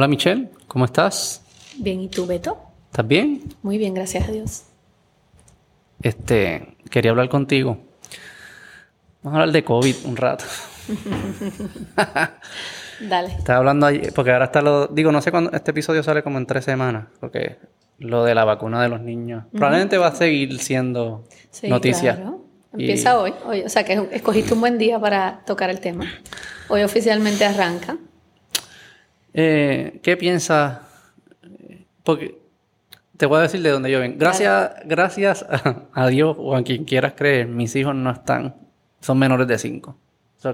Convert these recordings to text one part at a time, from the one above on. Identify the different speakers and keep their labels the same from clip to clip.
Speaker 1: Hola Michelle, ¿cómo estás?
Speaker 2: Bien, ¿y tú, Beto?
Speaker 1: ¿Estás bien?
Speaker 2: Muy bien, gracias a Dios.
Speaker 1: Este, quería hablar contigo. Vamos a hablar de COVID un rato.
Speaker 2: Dale.
Speaker 1: Estaba hablando ayer, porque ahora está lo. Digo, no sé cuándo. Este episodio sale como en tres semanas, porque lo de la vacuna de los niños. Probablemente va a seguir siendo
Speaker 2: Sí,
Speaker 1: noticia.
Speaker 2: claro.
Speaker 1: Y-
Speaker 2: Empieza hoy, hoy. O sea que escogiste un buen día para tocar el tema. Hoy oficialmente arranca.
Speaker 1: Eh, ¿Qué piensas? Porque te voy a decir de dónde yo vengo. Gracias, gracias a, a Dios o a quien quieras creer, mis hijos no están, son menores de 5.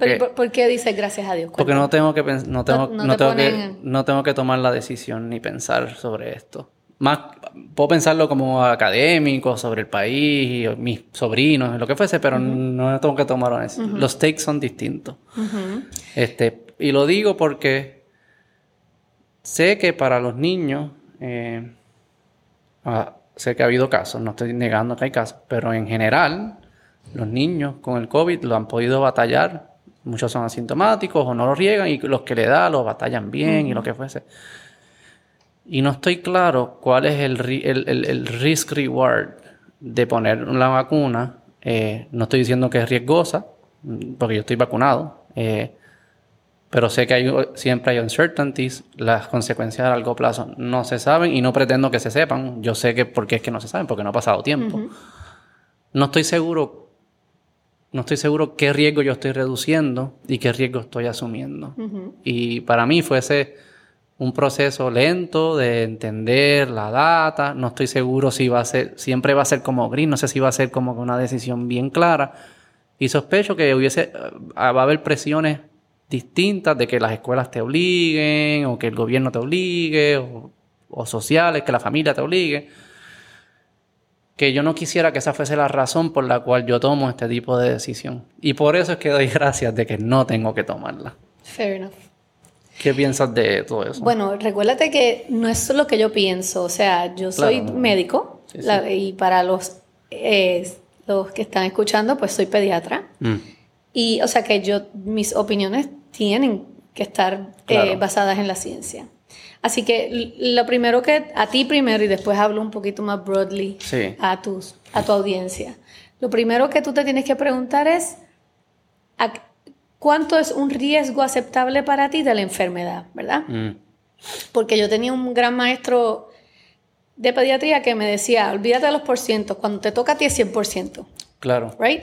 Speaker 2: Pero, ¿por, por qué dices gracias a Dios?
Speaker 1: porque no tengo que no tengo,
Speaker 2: No- no
Speaker 1: no
Speaker 2: te
Speaker 1: tengo
Speaker 2: ponen-
Speaker 1: que no tengo que tomar la decisión ni pensar sobre esto. Más puedo pensarlo como académico sobre el país, mis sobrinos, lo que fuese, pero no tengo que tomar una decisión. Los takes son distintos.
Speaker 2: Ujú.
Speaker 1: Este, y lo digo porque sé que para los niños, eh, ah, sé que ha habido casos, no estoy negando que hay casos, pero en general, los niños con el COVID lo han podido batallar. Muchos son asintomáticos o no lo riegan y los que le da lo batallan bien y lo que fuese. Y no estoy claro cuál es el, ri- el, el- el risk reward de poner la vacuna. Eh, no estoy diciendo que es riesgosa, porque yo estoy vacunado. eh, pero sé que hay, siempre hay uncertainties, las consecuencias a largo plazo no se saben y no pretendo que se sepan. Yo sé que porque es que no se saben, porque no ha pasado tiempo. No estoy seguro, no estoy seguro qué riesgo yo estoy reduciendo y qué riesgo estoy asumiendo. Y para mí fuese un proceso lento de entender la data. No estoy seguro si va a ser, siempre va a ser como gris, no sé si va a ser como una decisión bien clara. Y sospecho que hubiese, eh, va a haber presiones distintas de que las escuelas te obliguen, o que el gobierno te obligue, o, o sociales, que la familia te obligue. Que yo no quisiera que esa fuese la razón por la cual yo tomo este tipo de decisión. Y por eso es que doy gracias de que no tengo que tomarla.
Speaker 2: Fair enough.
Speaker 1: ¿Qué piensas de todo eso?
Speaker 2: Bueno, recuérdate que no es lo que yo pienso. O sea, yo soy
Speaker 1: Claro.
Speaker 2: médico
Speaker 1: Sí, sí.
Speaker 2: la- y para los, eh, los que están escuchando, pues soy pediatra.
Speaker 1: Mm,
Speaker 2: Y, o sea, que yo, mis opiniones tienen que estar eh, basadas en la ciencia. Así que lo primero que, a ti primero y después hablo un poquito más broadly
Speaker 1: Sí.
Speaker 2: a, tus, a tu audiencia. Lo primero que tú te tienes que preguntar es, ¿a- ¿cuánto es un riesgo aceptable para ti de la enfermedad? ¿Verdad?
Speaker 1: mm,
Speaker 2: Porque yo tenía un gran maestro de pediatría que me decía, olvídate de los porcientos, cuando te toca a ti es 100%.
Speaker 1: claro.
Speaker 2: right?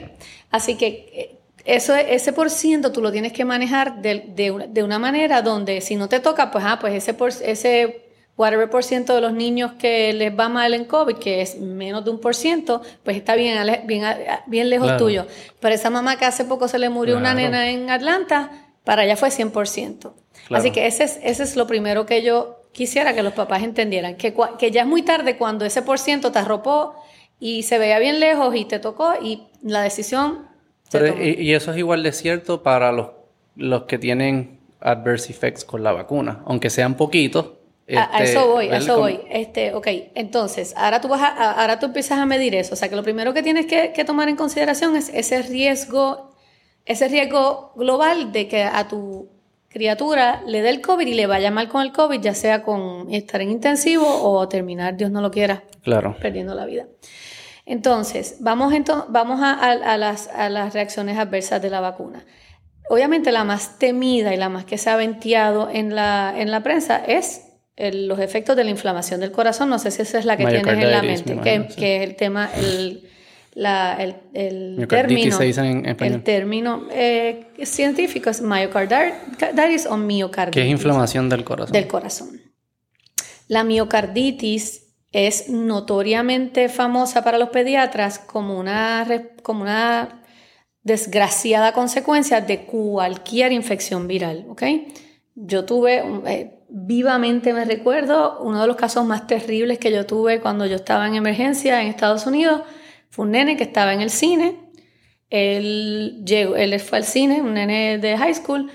Speaker 2: Así que eh, eso, ese por ciento tú lo tienes que manejar de, de una, de una manera donde si no te toca, pues, ah, pues ese, por, ese whatever por ciento de los niños que les va mal en COVID, que es menos de un por ciento, pues está bien, bien, bien lejos
Speaker 1: Claro.
Speaker 2: tuyo. Pero esa mamá que hace poco se le murió una nena en Atlanta, para allá fue 100%.
Speaker 1: Claro.
Speaker 2: Así que ese es, ese es lo primero que yo quisiera que los papás entendieran, que, que ya es muy tarde cuando ese por ciento te arropó y se veía bien lejos y te tocó y la decisión
Speaker 1: Pero,
Speaker 2: tomó.
Speaker 1: y, y eso es igual de cierto para los, los que tienen adverse effects con la vacuna, aunque sean poquitos.
Speaker 2: A, a
Speaker 1: este,
Speaker 2: eso voy, a eso voy. Este, ok, entonces, ahora tú, vas a, a- ahora tú empiezas a medir eso. O sea, que lo primero que tienes que, que tomar en consideración es ese riesgo, ese riesgo global de que a tu criatura le dé el COVID y le vaya mal con el COVID, ya sea con estar en intensivo o terminar, Dios no lo quiera,
Speaker 1: Claro.
Speaker 2: perdiendo la vida. Entonces, vamos, ento- vamos a, a- a las, a las reacciones adversas de la vacuna. Obviamente la más temida y la más que se ha venteado en la, en la prensa es el- los efectos de la inflamación del corazón. No sé si esa es la que tienes en la mente,
Speaker 1: me
Speaker 2: que,
Speaker 1: sí.
Speaker 2: que es el tema, el, la- el, el término.
Speaker 1: se dice en español.
Speaker 2: El término eh, científico es myocarditis o miocarditis
Speaker 1: Que es inflamación del corazón.
Speaker 2: del corazón. La miocarditis es notoriamente famosa para los pediatras como una, como una desgraciada consecuencia de cualquier infección viral, ¿ok? Yo tuve, eh, vivamente me recuerdo, uno de los casos más terribles que yo tuve cuando yo estaba en emergencia en Estados Unidos, fue un nene que estaba en el cine, él, llegó, él fue al cine, un nene de high school,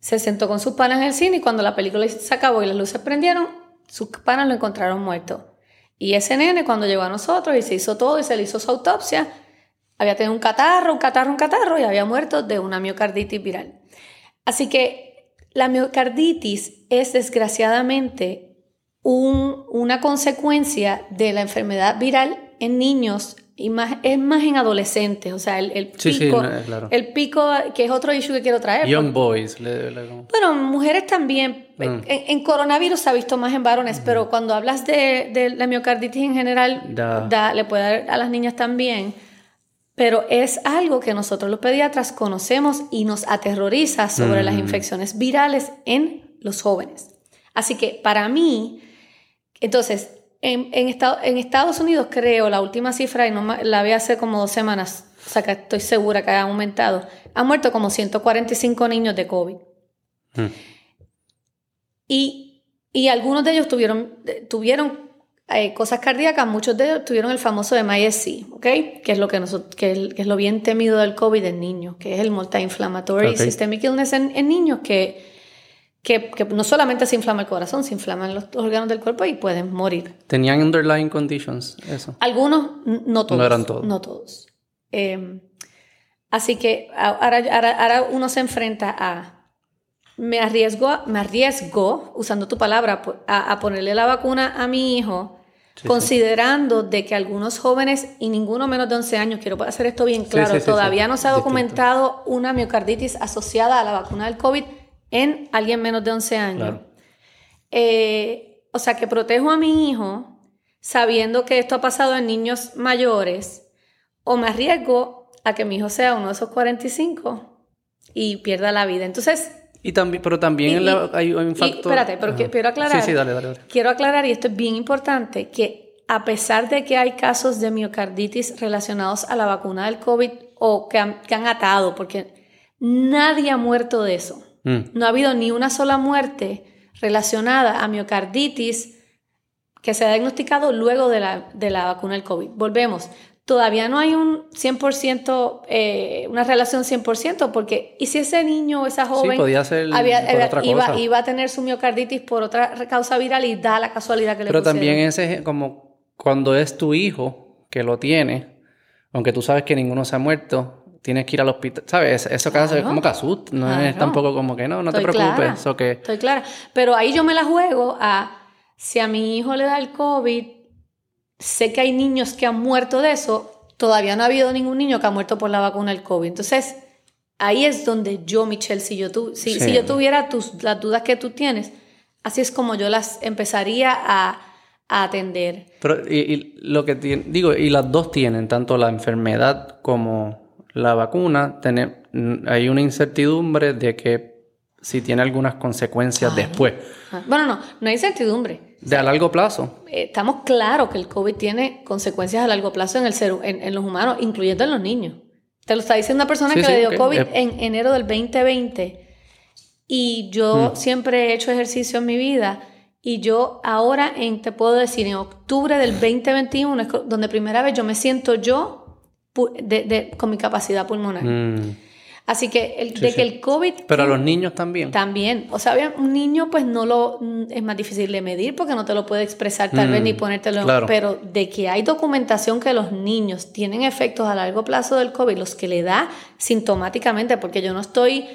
Speaker 2: se sentó con sus panas en el cine y cuando la película se acabó y las luces prendieron, sus panas lo encontraron muerto. Y ese nene cuando llegó a nosotros y se hizo todo y se le hizo su autopsia, había tenido un catarro, un catarro, un catarro y había muerto de una miocarditis viral. Así que la miocarditis es desgraciadamente un- una consecuencia de la enfermedad viral en niños y más, es más en adolescentes. O sea, el, el
Speaker 1: Sí,
Speaker 2: pico,
Speaker 1: claro.
Speaker 2: el pico, que es otro issue que quiero traer.
Speaker 1: Young boys. le- le- como-
Speaker 2: Bueno, mujeres también.
Speaker 1: Mm.
Speaker 2: En, en coronavirus se ha visto más en varones, pero cuando hablas de, de la miocarditis en general,
Speaker 1: Da.
Speaker 2: da- le puede dar a las niñas también. Pero es algo que nosotros los pediatras conocemos y nos aterroriza sobre las
Speaker 1: Mm.
Speaker 2: infecciones virales en los jóvenes. Así que para mí, entonces, en, en, Estado- en Estados Unidos creo, la última cifra, y no la vi hace como dos semanas, o sea que estoy segura que ha aumentado, han muerto como 145 niños de COVID.
Speaker 1: Mm.
Speaker 2: Y, y algunos de ellos tuvieron, eh, tuvieron eh, cosas cardíacas, muchos de ellos tuvieron el famoso MIS-C, ¿ok? Que es lo que, nosotros, que, es- que es lo bien temido del COVID en niños, que es el multi-inflammatory systemic illness en, en niños que, que, que no solamente se inflama el corazón, se inflaman los órganos del cuerpo y pueden morir.
Speaker 1: Tenían underlying conditions, eso.
Speaker 2: Algunos, no todos.
Speaker 1: No eran todos.
Speaker 2: No todos. Eh, así que ahora, ahora, ahora uno se enfrenta a. Me arriesgo, me arriesgo, usando tu palabra, a, a ponerle la vacuna a mi hijo,
Speaker 1: Sí,
Speaker 2: considerando de que algunos jóvenes, y ninguno menos de 11 años, quiero hacer esto bien claro,
Speaker 1: sí,
Speaker 2: todavía no se ha
Speaker 1: Distinto.
Speaker 2: documentado una miocarditis asociada a la vacuna del COVID en alguien menos de 11 años.
Speaker 1: Claro.
Speaker 2: Eh, o sea, que protejo a mi hijo sabiendo que esto ha pasado en niños mayores, o me arriesgo a que mi hijo sea uno de esos 45 y pierda la vida. Entonces,
Speaker 1: Y también, pero también
Speaker 2: Y-
Speaker 1: en la-
Speaker 2: y-
Speaker 1: hay un
Speaker 2: y-
Speaker 1: factor.
Speaker 2: espérate, pero que- quiero aclarar.
Speaker 1: Sí, sí, dale, dale. dale.
Speaker 2: quiero aclarar, y esto es bien importante, que a pesar de que hay casos de miocarditis relacionados a la vacuna del COVID o que han, que han atado, porque nadie ha muerto de eso.
Speaker 1: Mm.
Speaker 2: No ha habido ni una sola muerte relacionada a miocarditis que se ha diagnosticado luego de la, de la vacuna del COVID. Volvemos. Todavía no hay un 100%, eh, una relación 100%, porque ¿y si ese niño o esa joven
Speaker 1: Sí, podía ser
Speaker 2: había-
Speaker 1: otra
Speaker 2: iba,
Speaker 1: cosa.
Speaker 2: iba a tener su miocarditis por otra causa viral y da la casualidad que le
Speaker 1: Pero también ese es como cuando es tu hijo que lo tiene, aunque tú sabes que ninguno se ha muerto, tienes que ir al hospital, ¿sabes? Eso hace es
Speaker 2: Claro.
Speaker 1: como que asusta, no es
Speaker 2: Claro.
Speaker 1: tampoco como que no, no te
Speaker 2: Estoy
Speaker 1: preocupes,
Speaker 2: clara.
Speaker 1: que
Speaker 2: Estoy clara. Pero ahí yo me la juego a si a mi hijo le da el COVID, sé que hay niños que han muerto de eso, todavía no ha habido ningún niño que ha muerto por la vacuna del COVID. Entonces, ahí es donde yo, Michelle, si yo, tu, si,
Speaker 1: Sí.
Speaker 2: si yo tuviera tus, las dudas que tú tienes, así es como yo las empezaría a, a atender.
Speaker 1: Pero, y, y lo que tiene, digo, y las dos tienen, tanto la enfermedad como la vacuna, mm, hay una incertidumbre de que si tiene algunas consecuencias
Speaker 2: Claro.
Speaker 1: después,
Speaker 2: Ah, Bueno, no, no hay incertidumbre.
Speaker 1: de a largo plazo.
Speaker 2: Eh, estamos claros que el COVID tiene consecuencias a largo plazo en, el ser, en, en los humanos, incluyendo en los niños. Te lo está diciendo una persona
Speaker 1: Sí,
Speaker 2: que
Speaker 1: sí,
Speaker 2: le dio. COVID
Speaker 1: Eh.
Speaker 2: en enero del 2020. Y yo
Speaker 1: Mm.
Speaker 2: siempre he hecho ejercicio en mi vida. Y yo ahora, en, te puedo decir, en octubre del 2021, es donde primera vez yo me siento yo de- de- con mi capacidad pulmonar.
Speaker 1: Mm.
Speaker 2: Así que el,
Speaker 1: Sí,
Speaker 2: de
Speaker 1: sí.
Speaker 2: que el COVID
Speaker 1: Pero a los niños también.
Speaker 2: también, o sea, un niño pues no lo mm, es más difícil de medir porque no te lo puede expresar tal
Speaker 1: Mm,
Speaker 2: vez ni ponértelo,
Speaker 1: claro.
Speaker 2: pero de que hay documentación que los niños tienen efectos a largo plazo del COVID, los que le da sintomáticamente, porque yo no estoy,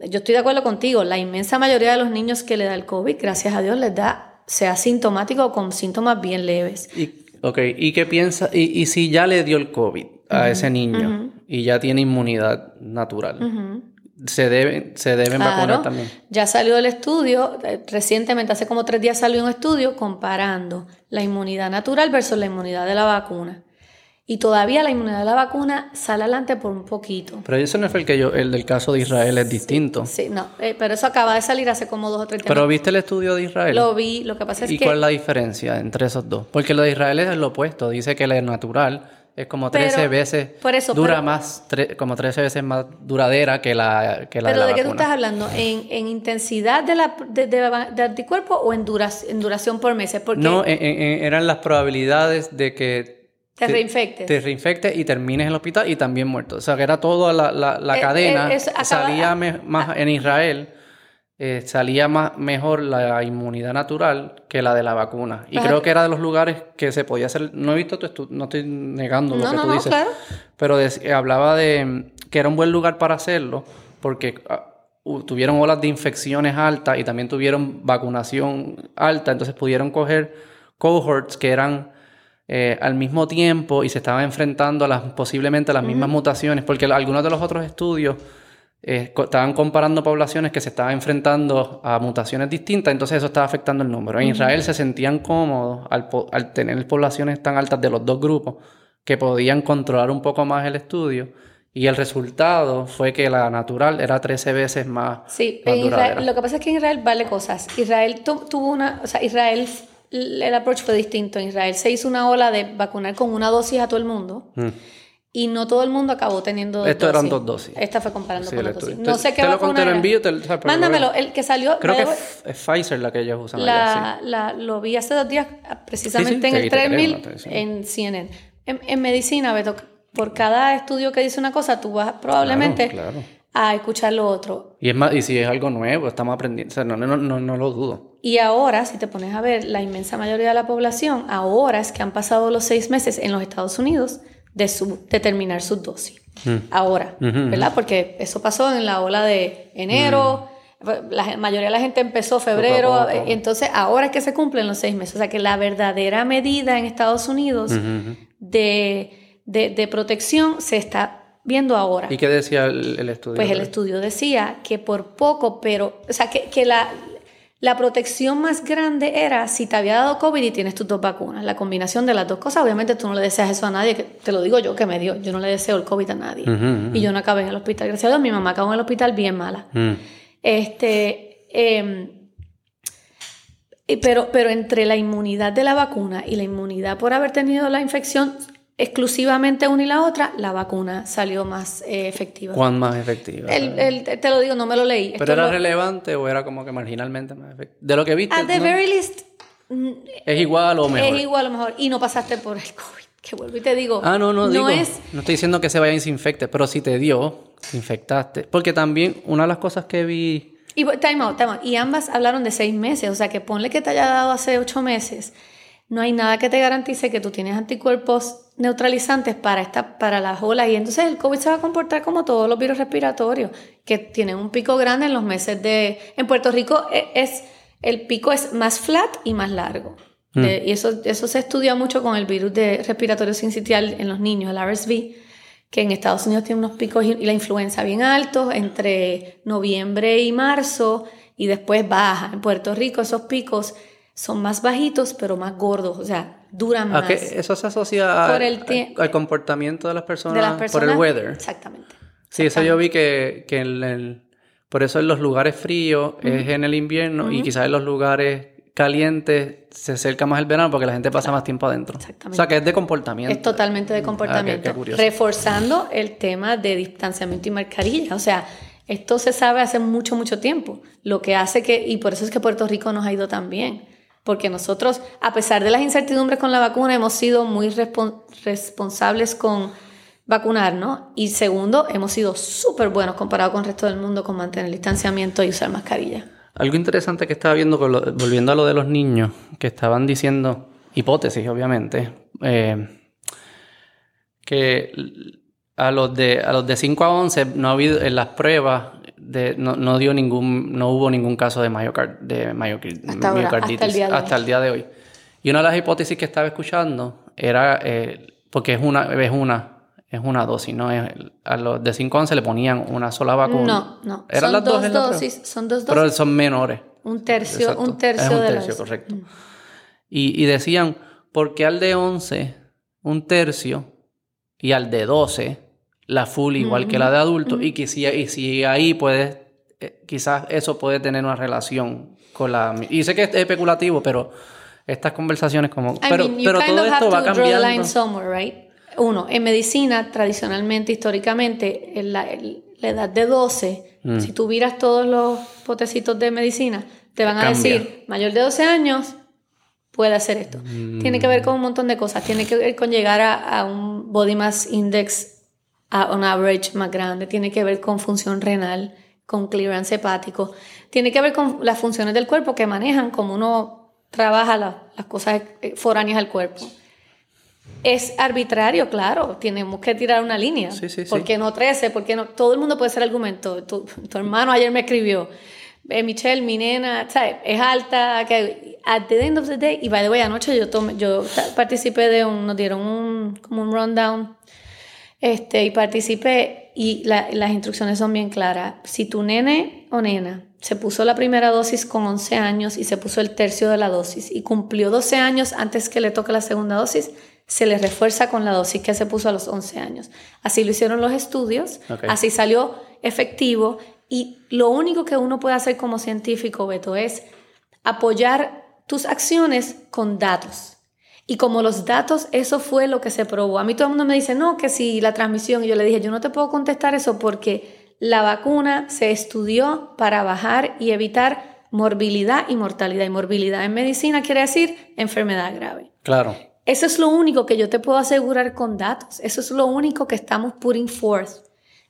Speaker 2: yo estoy de acuerdo contigo, la inmensa mayoría de los niños que le da el COVID, gracias a Dios les da, sea sintomático o con síntomas bien leves.
Speaker 1: Y, ok, ¿y qué piensa? Y, y si ya le dio el COVID a ese niño y ya tiene inmunidad natural, se deben, se deben vacunar también.
Speaker 2: Ya salió el estudio, eh, recientemente, hace como tres días salió un estudio comparando la inmunidad natural versus la inmunidad de la vacuna. Y todavía la inmunidad de la vacuna sale adelante por un poquito.
Speaker 1: Pero eso no fue el que yo, el del caso de Israel es distinto.
Speaker 2: Sí, no, eh, pero eso acaba de salir hace como dos o tres días.
Speaker 1: Pero viste el estudio de Israel.
Speaker 2: Lo vi, lo que pasa es
Speaker 1: ¿Y
Speaker 2: que...
Speaker 1: cuál es la diferencia entre esos dos? Porque lo de Israel es lo opuesto. Dice que la natural es como 13
Speaker 2: Pero,
Speaker 1: veces,
Speaker 2: por eso,
Speaker 1: dura
Speaker 2: pero-
Speaker 1: más, tre- como 13 veces más duradera que la, que la
Speaker 2: ¿Pero
Speaker 1: de
Speaker 2: de
Speaker 1: la
Speaker 2: qué tú estás hablando? ¿En, en intensidad de, la, de, de- de anticuerpo o en, duras- en duración por meses? Porque
Speaker 1: No, en- en- eran las probabilidades de que
Speaker 2: te reinfectes.
Speaker 1: te reinfectes y termines en el hospital y también muerto. O sea, que era toda la, la- la
Speaker 2: Eh,
Speaker 1: cadena.
Speaker 2: eh, eso acaba-
Speaker 1: salía me- más en Israel, eh, salía más, mejor la inmunidad natural que la de la vacuna. Y
Speaker 2: Ajá.
Speaker 1: creo que era de los lugares que se podía hacer. No he visto tu estudio, no estoy negando lo que
Speaker 2: no,
Speaker 1: tú
Speaker 2: no,
Speaker 1: dices.
Speaker 2: claro.
Speaker 1: Pero hablaba de mm, que era un buen lugar para hacerlo porque ah, tuvieron olas de infecciones altas y también tuvieron vacunación alta, entonces pudieron coger cohorts que eran eh, al mismo tiempo y se estaban enfrentando a las posiblemente a las mismas mutaciones, porque algunos de los otros estudios eh, estaban comparando poblaciones que se estaban enfrentando a mutaciones distintas, entonces eso estaba afectando el número. En Israel se sentían cómodos al, al tener poblaciones tan altas de los dos grupos que podían controlar un poco más el estudio y el resultado fue que la natural era 13 veces más,
Speaker 2: Sí,
Speaker 1: más
Speaker 2: en Israel- lo que pasa es que en Israel vale cosas. Israel tu- tuvo una, o sea, Israel, el approach fue distinto. En Israel se hizo una ola de vacunar con una dosis a todo el mundo
Speaker 1: Mm.
Speaker 2: Y no todo el mundo acabó teniendo dos
Speaker 1: Esto eran
Speaker 2: dosis.
Speaker 1: dos dosis.
Speaker 2: Esta fue comparando
Speaker 1: Sí,
Speaker 2: con dos dosis. No sé qué
Speaker 1: te lo,
Speaker 2: vacuna
Speaker 1: te lo envío, te
Speaker 2: Mándamelo, el que salió.
Speaker 1: Creo que es, es Pfizer la que ellos usan allá,
Speaker 2: la, la- lo vi hace dos días, precisamente
Speaker 1: Sí,
Speaker 2: en el
Speaker 1: te creo,
Speaker 2: 3000
Speaker 1: no te decía.
Speaker 2: en CNN. En, en medicina, Beto, por cada estudio que dice una cosa, tú vas probablemente
Speaker 1: Claro, claro.
Speaker 2: a escuchar lo otro.
Speaker 1: Y es más, y si es algo nuevo, estamos aprendiendo. O sea, no, no, no, no lo dudo.
Speaker 2: Y ahora, si te pones a ver, la inmensa mayoría de la población, ahora es que han pasado los seis meses en los Estados Unidos de, su, de terminar su dosis. Ahora,
Speaker 1: Ujú,
Speaker 2: ¿verdad? Porque eso pasó en la ola de enero, la mayoría de la gente empezó febrero,
Speaker 1: Poco a poco.
Speaker 2: entonces ahora es que se cumplen los seis meses. O sea que la verdadera medida en Estados Unidos de, de, de protección se está viendo ahora.
Speaker 1: ¿Y qué decía el, el estudio?
Speaker 2: Pues el estudio decía que por poco, pero, o sea, que, que la, la protección más grande era si te había dado COVID y tienes tus dos vacunas, la combinación de las dos cosas. Obviamente tú no le deseas eso a nadie, que te lo digo yo que me dio, yo no le deseo el COVID a nadie. Y yo no acabé en el hospital, gracias a Dios, mi mamá acabó en el hospital bien mala.
Speaker 1: Mm.
Speaker 2: Este, em, y pero, pero entre la inmunidad de la vacuna y la inmunidad por haber tenido la infección exclusivamente una y la otra, la vacuna salió más eh, efectiva.
Speaker 1: ¿Cuán más efectiva?
Speaker 2: El- el- te lo digo, no me lo leí.
Speaker 1: ¿Pero
Speaker 2: Esto
Speaker 1: era
Speaker 2: lo-
Speaker 1: relevante o era como que marginalmente más efectiva? De lo que viste,
Speaker 2: At the
Speaker 1: ¿no?
Speaker 2: very least, mm,
Speaker 1: es igual o mejor.
Speaker 2: es igual a lo mejor. Y no pasaste por el COVID. Que vuelvo y te digo.
Speaker 1: Ah, no, no, digo.
Speaker 2: es.
Speaker 1: No estoy diciendo que se vayan y se infecte, pero si te dio, te infectaste. Porque también una de las cosas que vi.
Speaker 2: Y time out, time out. Y ambas hablaron de seis meses. O sea, que ponle que te haya dado hace ocho meses. No hay nada que te garantice que tú tienes anticuerpos neutralizantes para, esta, para las olas. Y entonces el COVID se va a comportar como todos los virus respiratorios, que tienen un pico grande en los meses de... En Puerto Rico e- es, el pico es más flat y más largo. De- y eso, eso se estudia mucho con el virus de respiratorio sincitial en los niños, el RSV, que en Estados Unidos tiene unos picos y y la influenza bien altos entre noviembre y marzo y después baja. En Puerto Rico esos picos son más bajitos pero más gordos, o sea, duran
Speaker 1: ¿A
Speaker 2: más.
Speaker 1: qué eso se asocia al- comportamiento de las personas,
Speaker 2: de las personas.
Speaker 1: por el weather?
Speaker 2: Exactamente.
Speaker 1: Sí, eso yo vi que, que en el- por eso en los lugares fríos es en el invierno y quizás en los lugares calientes se acerca más el verano porque la gente pasa más tiempo adentro.
Speaker 2: Exactamente.
Speaker 1: O sea, que es de comportamiento.
Speaker 2: Es totalmente de comportamiento.
Speaker 1: Ah, qué- qué curioso.
Speaker 2: reforzando el tema de distanciamiento y mascarilla. O sea, esto se sabe hace mucho, mucho tiempo. Lo que hace que, y por eso es que Puerto Rico nos ha ido tan bien. Porque nosotros, a pesar de las incertidumbres con la vacuna, hemos sido muy respon- responsables con vacunarnos. Y segundo, hemos sido súper buenos comparado con el resto del mundo con mantener el distanciamiento y usar mascarilla.
Speaker 1: Algo interesante que estaba viendo, volviendo a lo de los niños, que estaban diciendo, hipótesis obviamente, eh, que a los de a los de 5 a 11 no ha habido en las pruebas de, no, no dio ningún no hubo ningún caso de, miocar- de miocar-
Speaker 2: Hasta ahora, hasta el día de hoy.
Speaker 1: hasta el día de hoy. Y una de las hipótesis que estaba escuchando era eh, porque es una es una es una dosis, ¿no? Es- a los de 5 a 11 le ponían una sola vacuna.
Speaker 2: No, no.
Speaker 1: Eran
Speaker 2: son
Speaker 1: las dos la
Speaker 2: dosis. Son dos dosis.
Speaker 1: Pero son menores.
Speaker 2: un tercio,
Speaker 1: Exacto.
Speaker 2: un tercio
Speaker 1: es un
Speaker 2: de
Speaker 1: tercio, correcto. Y, y decían, ¿por qué al de 11 un tercio y al de 12 la full igual que la de adultos? Y que si, y si ahí puedes, eh, quizás eso puede tener una relación con la... Y sé que es especulativo, pero estas conversaciones como...
Speaker 2: I
Speaker 1: pero
Speaker 2: mean,
Speaker 1: pero todo esto va cambiando.
Speaker 2: right? Uno, en medicina, tradicionalmente, históricamente, en la, en la edad de 12,
Speaker 1: Mm.
Speaker 2: si tú miras todos los potecitos de medicina, te van a decir, mayor de 12 años puede hacer esto. Tiene que ver con un montón de cosas. Tiene que ver con llegar a, a un body mass index, a un average más grande. Tiene que ver con función renal, con clearance hepático. Tiene que ver con las funciones del cuerpo que manejan como uno trabaja la- las cosas foráneas al cuerpo. Es arbitrario, claro. Tenemos que tirar una línea.
Speaker 1: Sí, sí, sí.
Speaker 2: ¿Por qué no 13? ¿Por qué no? Todo el mundo puede ser argumento. Tu, tu hermano ayer me escribió. Eh, Michelle, mi nena, ¿sabes? Es alta. Que, at the end of the day, y by the way, anoche yo, tomé, yo participé de un, nos dieron un, como un rundown, este, y participé, y la, las instrucciones son bien claras. Si tu nene o nena se puso la primera dosis con 11 años y se puso el tercio de la dosis y cumplió 12 años antes que le toque la segunda dosis, se le refuerza con la dosis que se puso a los 11 años. Así lo hicieron los estudios, así salió efectivo y lo único que uno puede hacer como científico, Beto, es apoyar tus acciones con datos. Y como los datos, eso fue lo que se probó. A mí todo el mundo me dice, no, que si la transmisión, y yo le dije, yo no te puedo contestar eso porque la vacuna se estudió para bajar y evitar morbilidad y mortalidad. Y morbilidad en medicina quiere decir enfermedad grave.
Speaker 1: Claro.
Speaker 2: Eso es lo único que yo te puedo asegurar con datos. Eso es lo único que estamos putting forth.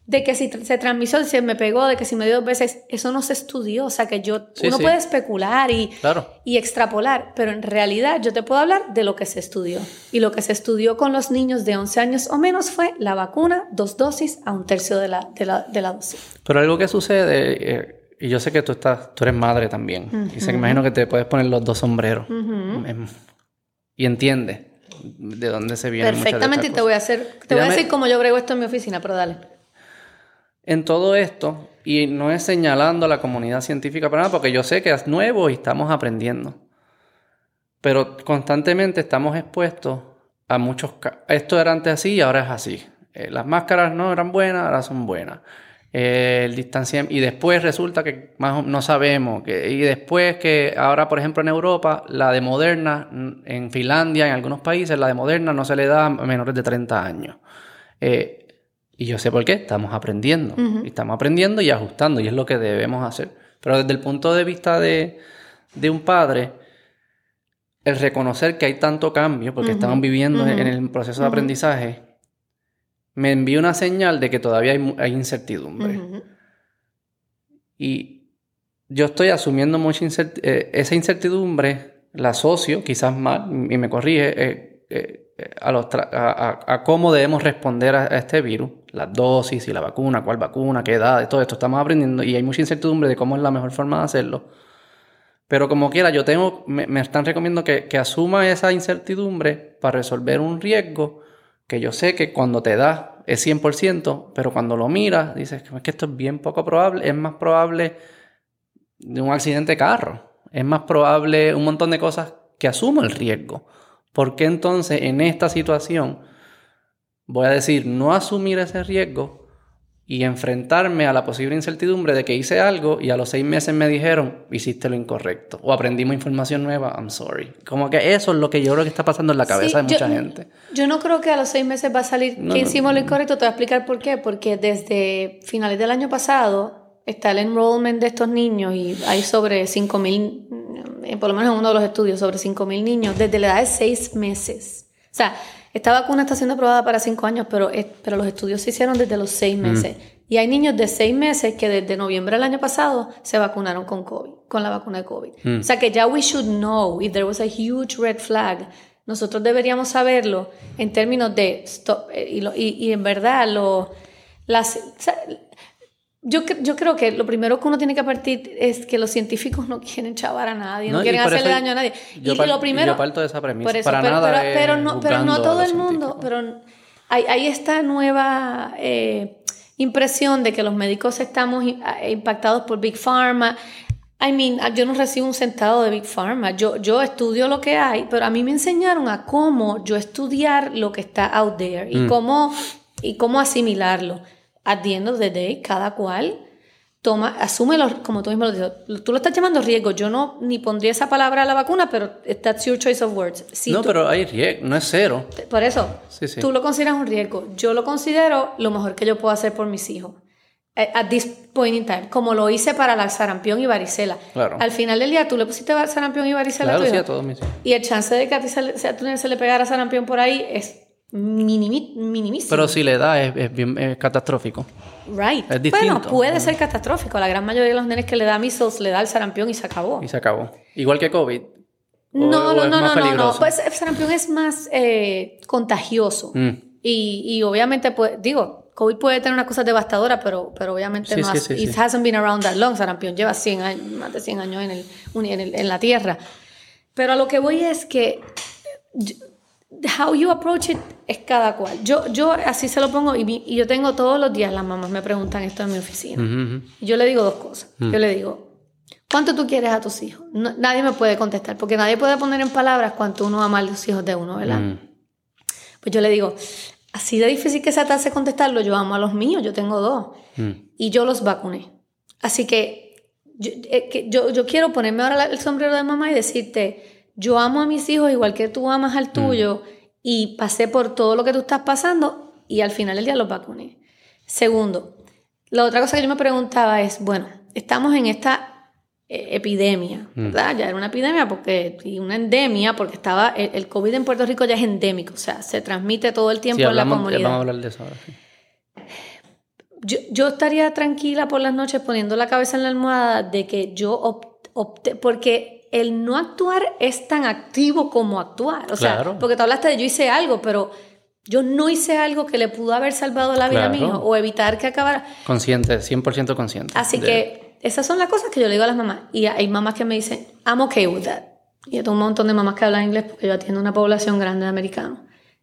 Speaker 2: De que si se transmitió, si me pegó, de que si me dio dos veces, eso no se estudió. O sea que yo,
Speaker 1: Sí,
Speaker 2: uno
Speaker 1: sí.
Speaker 2: puede especular y,
Speaker 1: Claro.
Speaker 2: y extrapolar, pero en realidad yo te puedo hablar de lo que se estudió. Y lo que se estudió con los niños de 11 años o menos fue la vacuna, dos dosis a un tercio de la, de la, de la dosis.
Speaker 1: Pero algo que sucede, eh, y yo sé que tú estás, tú eres madre también, y sé que imagino que te puedes poner los dos sombreros. Em, Y entiendes de dónde se viene.
Speaker 2: Perfectamente, y te voy a hacer, te
Speaker 1: Y
Speaker 2: voy a decir cómo yo brego esto en mi oficina, pero dale.
Speaker 1: En todo esto, y no es señalando a la comunidad científica para nada, porque yo sé que es nuevo y estamos aprendiendo. Pero constantemente estamos expuestos a muchos... Esto era antes así y ahora es así. Eh, las máscaras no eran buenas, ahora son buenas. Eh, el distanciamiento... Y después resulta que más no sabemos. Y después que ahora, por ejemplo, en Europa, la de Moderna, en Finlandia, en algunos países, la de Moderna no se le da a menores de 30 años. Eh, y yo sé por qué, estamos aprendiendo. Y estamos aprendiendo y ajustando, y es lo que debemos hacer. Pero desde el punto de vista de, de un padre, el reconocer que hay tanto cambio, porque estamos viviendo en- en el proceso de aprendizaje, me envía una señal de que todavía hay, hay incertidumbre. Y yo estoy asumiendo mucha incert- eh, esa incertidumbre, la asocio, quizás mal, y me corrige, eh, eh, a, los tra- a, a- a cómo debemos responder a, a este virus, las dosis y la vacuna, cuál vacuna, qué edad, todo esto estamos aprendiendo y hay mucha incertidumbre de cómo es la mejor forma de hacerlo. Pero como quiera, yo tengo, me, están recomendando que, que asuma esa incertidumbre para resolver un riesgo que yo sé que cuando te da es 100%, pero cuando lo miras dices que es que esto es bien poco probable, es más probable de un accidente de carro, es más probable un montón de cosas que asumo el riesgo. ¿Por qué entonces en esta situación voy a decir no asumir ese riesgo y enfrentarme a la posible incertidumbre de que hice algo y a los seis meses me dijeron hiciste lo incorrecto o aprendimos información nueva, I'm sorry. Como que eso es lo que yo creo que está pasando en la cabeza
Speaker 2: Sí,
Speaker 1: de mucha
Speaker 2: yo-
Speaker 1: gente.
Speaker 2: Yo no creo que a los seis meses va a salir
Speaker 1: No,
Speaker 2: que
Speaker 1: no.
Speaker 2: hicimos lo incorrecto. Te voy a explicar por qué. Porque desde finales del año pasado está el enrollment de estos niños y hay sobre 5 mil, por lo menos en uno de los estudios, sobre 5 mil niños desde la edad de seis meses. O sea, esta vacuna está siendo aprobada para cinco años, pero, pero los estudios se hicieron desde los seis meses. Y hay niños de seis meses que desde noviembre del año pasado se vacunaron con COVID, con la vacuna de COVID. O sea que ya we should know if there was a huge red flag. Nosotros deberíamos saberlo en términos de stop, eh, y, lo- y- y en verdad lo las yo, yo creo que lo primero que uno tiene que partir es que los científicos no quieren chavar a nadie, no, quieren hacerle daño a nadie.
Speaker 1: yo
Speaker 2: y
Speaker 1: par-
Speaker 2: lo primero,
Speaker 1: yo parto de esa premisa.
Speaker 2: por eso,
Speaker 1: Para
Speaker 2: pero,
Speaker 1: nada
Speaker 2: pero, no, pero no todo el mundo, pero hay, hay esta nueva eh, impresión de que los médicos estamos impactados por Big Pharma. I mean, yo no recibo un centavo de Big Pharma. Yo, yo estudio lo que hay, pero a mí me enseñaron a cómo yo estudiar lo que está out there y, cómo, y cómo asimilarlo. At the end of the day, cada cual toma, asume los, como tú mismo lo dices, tú lo estás llamando riesgo. Yo no ni pondría esa palabra a la vacuna, pero that's your choice of words. Si
Speaker 1: no,
Speaker 2: tú-
Speaker 1: pero hay riesgo, no es cero.
Speaker 2: por eso,
Speaker 1: Sí, sí.
Speaker 2: tú lo consideras un riesgo. Yo lo considero lo mejor que yo puedo hacer por mis hijos. Eh, At this point in time, como lo hice para la sarampión y varicela.
Speaker 1: Claro.
Speaker 2: Al final del día, tú le pusiste sarampión y varicela a
Speaker 1: Claro,
Speaker 2: tu
Speaker 1: sí,
Speaker 2: hijo?
Speaker 1: a todos mis hijos.
Speaker 2: Y el chance de que a ti se, a tu se le pegara sarampión por ahí es minimi- minimísimo.
Speaker 1: Pero si le da es, es bien es catastrófico.
Speaker 2: right.
Speaker 1: es.
Speaker 2: Bueno, puede ser catastrófico. La gran mayoría de los nenes que le da measles le da el sarampión y se acabó.
Speaker 1: Y se acabó. Igual que COVID. ¿O-
Speaker 2: No,
Speaker 1: o
Speaker 2: no, no, no, no, no. Pues el sarampión es más eh, contagioso.
Speaker 1: Mm.
Speaker 2: Y, y obviamente, pues, digo, COVID puede tener unas cosas devastadoras, pero, pero obviamente
Speaker 1: Sí,
Speaker 2: no
Speaker 1: sí,
Speaker 2: ha-
Speaker 1: sí,
Speaker 2: it hasn't been around that long. Sarampión lleva 100 años, más de 100 años en, el, en, el- en la Tierra. Pero a lo que voy es que how you approach it es cada cual. Yo, yo así se lo pongo y, mi- y yo tengo todos los días, las mamás me preguntan esto en mi oficina. Yo le digo dos cosas.
Speaker 1: Mm.
Speaker 2: Yo le digo, ¿cuánto tú quieres a tus hijos? No- nadie me puede contestar, porque nadie puede poner en palabras cuánto uno ama a los hijos de uno, ¿verdad?
Speaker 1: Mm.
Speaker 2: Pues yo le digo, así de difícil que se hace contestarlo, yo amo a los míos, yo tengo dos,
Speaker 1: Mm.
Speaker 2: y yo los vacuné. Así que yo, eh, que yo, yo quiero ponerme ahora la- el sombrero de mamá y decirte, yo amo a mis hijos igual que tú amas al tuyo, y pasé por todo lo que tú estás pasando, y al final del día los vacuné. Segundo, la otra cosa que yo me preguntaba es, bueno, estamos en esta eh, epidemia, ¿verdad? Ya era una epidemia porque, y una endemia porque estaba, el, el COVID en Puerto Rico ya es endémico, o sea, se transmite todo el tiempo
Speaker 1: Sí,
Speaker 2: en la comunidad.
Speaker 1: vamos a hablar de eso ahora. sí.
Speaker 2: Yo, yo estaría tranquila por las noches poniendo la cabeza en la almohada de que yo op- opté, porque el no actuar es tan activo como actuar. O sea,
Speaker 1: Claro.
Speaker 2: porque tú hablaste de yo hice algo, pero yo no hice algo que le pudo haber salvado la vida a mi
Speaker 1: Claro.
Speaker 2: hijo o evitar que acabara.
Speaker 1: Consciente, 100% consciente.
Speaker 2: Así
Speaker 1: de-
Speaker 2: que esas son las cosas que yo le digo a las mamás. Y hay mamás que me dicen, I'm okay with that. Y yo tengo un montón de mamás que hablan inglés porque yo atiendo una población grande de americanos.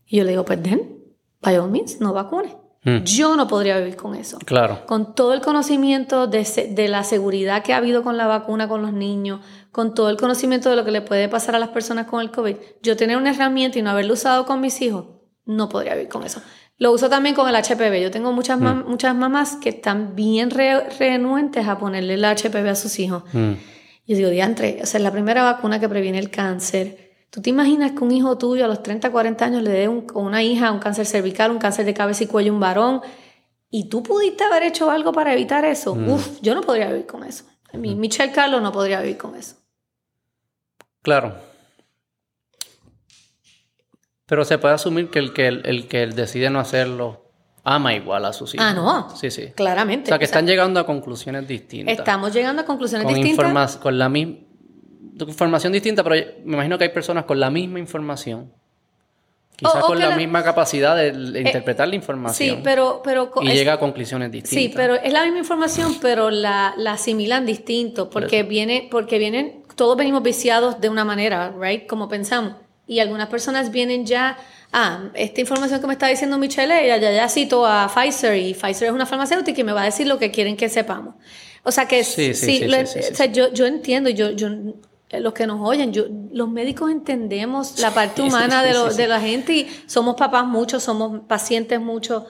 Speaker 2: Y yo le digo, pues den, by all means, no vacune.
Speaker 1: Mm.
Speaker 2: Yo no podría vivir con eso.
Speaker 1: Claro.
Speaker 2: Con todo el conocimiento de, de la seguridad que ha habido con la vacuna con los niños, con todo el conocimiento de lo que le puede pasar a las personas con el COVID, yo tener una herramienta y no haberlo usado con mis hijos, no podría vivir con eso. Lo uso también con el HPV. Yo tengo muchas, mam- muchas mamás que están bien re- renuentes a ponerle el HPV a sus hijos.
Speaker 1: Mm.
Speaker 2: Yo digo, diantre, o sea, es la primera vacuna que previene el cáncer. ¿Tú te imaginas que un hijo tuyo a los 30, 40 años le dé un- una hija un cáncer cervical, un cáncer de cabeza y cuello, un varón? Y tú pudiste haber hecho algo para evitar eso. Uf, yo no podría vivir con eso. Mi Michelle Carlos no podría vivir con eso.
Speaker 1: Claro. Pero se puede asumir que el que, el, el que decide no hacerlo ama igual a sus hijos.
Speaker 2: Ah, no.
Speaker 1: Sí, sí.
Speaker 2: Claramente.
Speaker 1: O sea, que
Speaker 2: O sea,
Speaker 1: están llegando a conclusiones distintas.
Speaker 2: estamos llegando a conclusiones
Speaker 1: con,
Speaker 2: distintas.
Speaker 1: con la misma información distinta, pero me imagino que hay personas con la misma información. Quizás con la
Speaker 2: la-
Speaker 1: misma capacidad de de interpretar la información.
Speaker 2: Sí, pero... pero
Speaker 1: y
Speaker 2: es-
Speaker 1: llega a conclusiones distintas.
Speaker 2: Sí, pero es la misma información, pero la, la asimilan distinto, porque viene, porque vienen, todos venimos viciados de una manera, right? Como pensamos. Y algunas personas vienen ya, ah, esta información que me está diciendo Michelle, ella ya, ya cito a Pfizer y Pfizer es una farmacéutica y me va a decir lo que quieren que sepamos. O sea que
Speaker 1: Sí,
Speaker 2: sí,
Speaker 1: sí,
Speaker 2: lo- o sea, yo, yo entiendo, yo, yo, eh, los que nos oyen, yo, los médicos entendemos la parte humana de, lo- de la gente y somos papás muchos, somos pacientes muchos.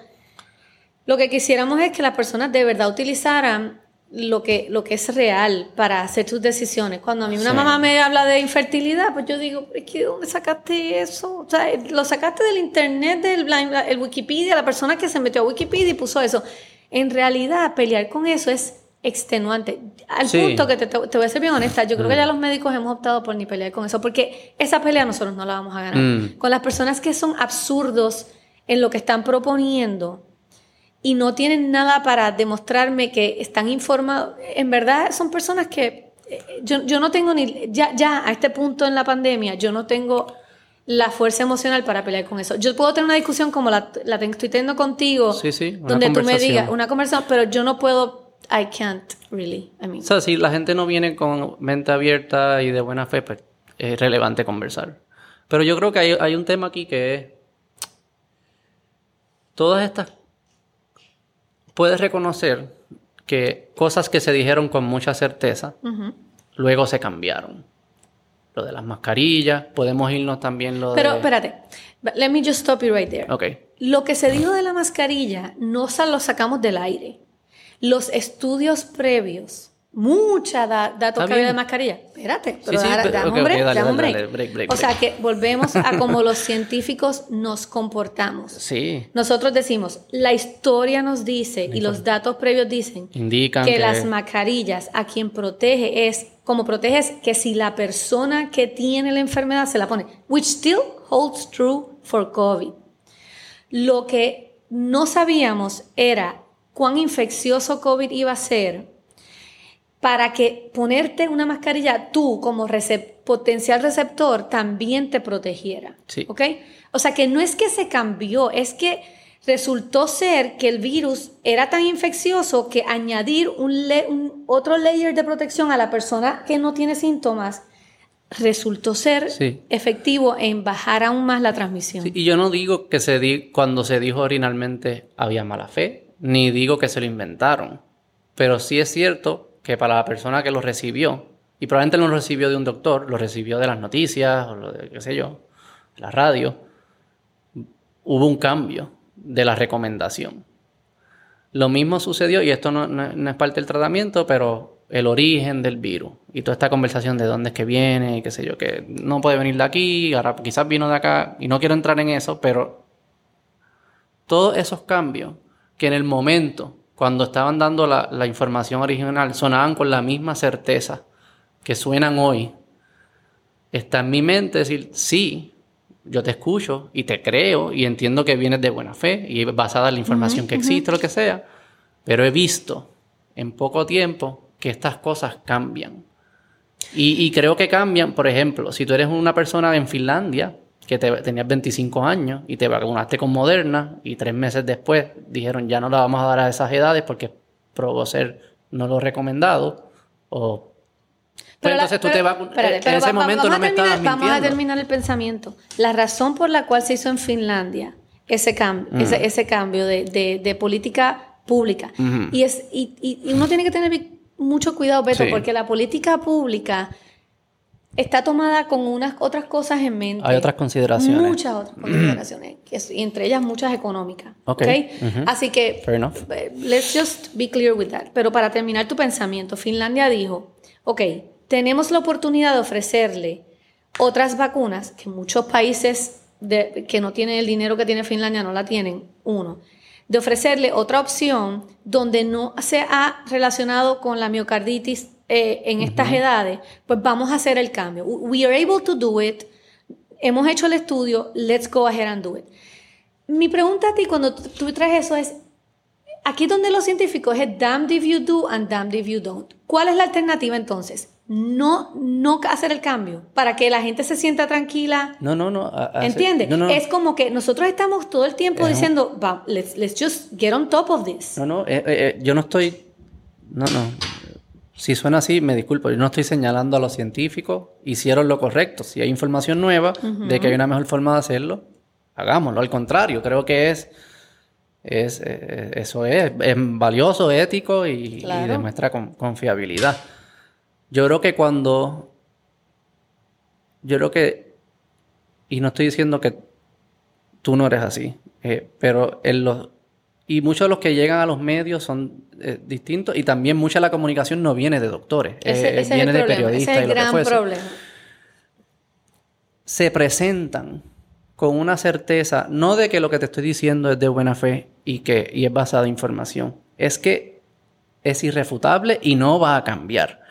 Speaker 2: Lo que quisiéramos es que las personas de verdad utilizaran lo que, lo que es real para hacer sus decisiones. Cuando a mí una
Speaker 1: Sí.
Speaker 2: mamá me habla de infertilidad, pues yo digo, es que ¿de dónde sacaste eso? O sea, lo sacaste del internet, del el Wikipedia, la persona que se metió a Wikipedia y puso eso. En realidad, pelear con eso es extenuante. Al
Speaker 1: Sí.
Speaker 2: punto que te, te- voy a ser bien honesta, yo creo que ya los médicos hemos optado por ni pelear con eso, porque esa pelea nosotros no la vamos a ganar.
Speaker 1: Mm.
Speaker 2: Con las personas que son absurdos en lo que están proponiendo y no tienen nada para demostrarme que están informados, en verdad son personas que eh, yo, yo no tengo ni, ya, ya a este punto en la pandemia, yo no tengo la fuerza emocional para pelear con eso. Yo puedo tener una discusión como la, la estoy teniendo contigo,
Speaker 1: Sí, sí, una
Speaker 2: donde tú me digas una conversación, pero yo no puedo, I can't really, I mean.
Speaker 1: O sea, si la gente no viene con mente abierta y de buena fe, pues es relevante conversar. Pero yo creo que hay, hay un tema aquí que es. Todas estas. Puedes reconocer que cosas que se dijeron con mucha certeza, luego se cambiaron. Lo de las mascarillas, podemos irnos también lo
Speaker 2: Pero
Speaker 1: de.
Speaker 2: espérate, let me just stop you right there.
Speaker 1: Ok.
Speaker 2: Lo que se dijo de la mascarilla no sa- lo sacamos del aire. Los estudios previos, mucha da- datos que había de mascarilla. Espérate, pero
Speaker 1: sí,
Speaker 2: da-
Speaker 1: ok,
Speaker 2: un break,
Speaker 1: dale, dale,
Speaker 2: O sea que volvemos a como los científicos nos comportamos.
Speaker 1: Sí.
Speaker 2: Nosotros decimos, la historia nos dice y los datos previos dicen
Speaker 1: Indican
Speaker 2: que,
Speaker 1: que.
Speaker 2: las mascarillas a quien protege es, como protege es que si la persona que tiene la enfermedad se la pone, which still holds true for COVID. Lo que no sabíamos era cuán infeccioso COVID iba a ser para que ponerte una mascarilla tú como potencial receptor también te protegiera.
Speaker 1: Sí.
Speaker 2: ¿Ok? O sea que no es que se cambió, es que resultó ser que el virus era tan infeccioso que añadir un, otro layer de protección a la persona que no tiene síntomas resultó ser efectivo en bajar aún más la transmisión.
Speaker 1: y yo no digo que se di cuando se dijo originalmente había mala fe, ni digo que se lo inventaron, pero sí es cierto que para la persona que lo recibió, y probablemente no lo recibió de un doctor, lo recibió de las noticias o de qué sé yo, la radio, hubo un cambio de la recomendación. Lo mismo sucedió, y esto no, es parte del tratamiento, pero el origen del virus y toda esta conversación de dónde es que viene, qué sé yo, que no puede venir de aquí, quizás vino de acá, y no quiero entrar en eso, pero todos esos cambios que en el momento, cuando estaban dando la, la información original, sonaban con la misma certeza que suenan hoy, está en mi mente decir, sí, yo te escucho y te creo y entiendo que vienes de buena fe y basada en la información que existe, lo que sea, pero he visto en poco tiempo que estas cosas cambian. Y, creo que cambian, por ejemplo, si tú eres una persona en Finlandia que te, tenías 25 años y te vacunaste con Moderna y tres meses después dijeron ya no la vamos a dar a esas edades porque probó ser no lo recomendado o pero entonces tú te vas. en ese momento no me estabas mintiendo.
Speaker 2: Vamos a terminar el pensamiento. La razón por la cual se hizo en Finlandia ese cambio, ese, cambio de, política pública. y, es, y, uno tiene que tener mucho cuidado, Beto, porque la política pública está tomada con unas otras cosas en mente.
Speaker 1: Hay otras consideraciones.
Speaker 2: Muchas otras consideraciones, y entre ellas muchas económicas. Ok. Así que,
Speaker 1: Fair enough.
Speaker 2: Eh, let's just be clear with that. Pero para terminar tu pensamiento, Finlandia dijo, ok, tenemos la oportunidad de ofrecerle otras vacunas que muchos países que no tienen el dinero que tiene Finlandia no la tienen, uno, de ofrecerle otra opción donde no se ha relacionado con la miocarditis eh, en estas edades, pues vamos a hacer el cambio. We are able to do it. Hemos hecho el estudio, let's go ahead and do it. Mi pregunta a ti cuando tú traes eso es, aquí donde los científicos es damned if you do and damned if you don't. ¿Cuál es la alternativa entonces? no, no hacer el cambio para que la gente se sienta tranquila.
Speaker 1: No, no, no.
Speaker 2: ¿Entiendes? Es como que nosotros estamos todo el tiempo diciendo, let's, let's, just get on top of this.
Speaker 1: No, no, eh, eh, eh, yo no estoy. No, no. Si suena así, me disculpo. Yo no estoy señalando a los científicos. Hicieron lo correcto. Si hay información nueva de que hay una mejor forma de hacerlo, hagámoslo. Al contrario, creo que es. es eso es, es, valioso, ético y, demuestra confiabilidad. Yo creo que cuando. Yo creo que. Y no estoy diciendo que tú no eres así, eh, pero en los. Y muchos de los que llegan a los medios son eh, distintos y también mucha de la comunicación no viene de doctores,
Speaker 2: eh, viene de periodistas. Ese es el gran problema.
Speaker 1: Se presentan con una certeza, no de que lo que te estoy diciendo es de buena fe y que y es basada en información, es que es irrefutable y no va a cambiar.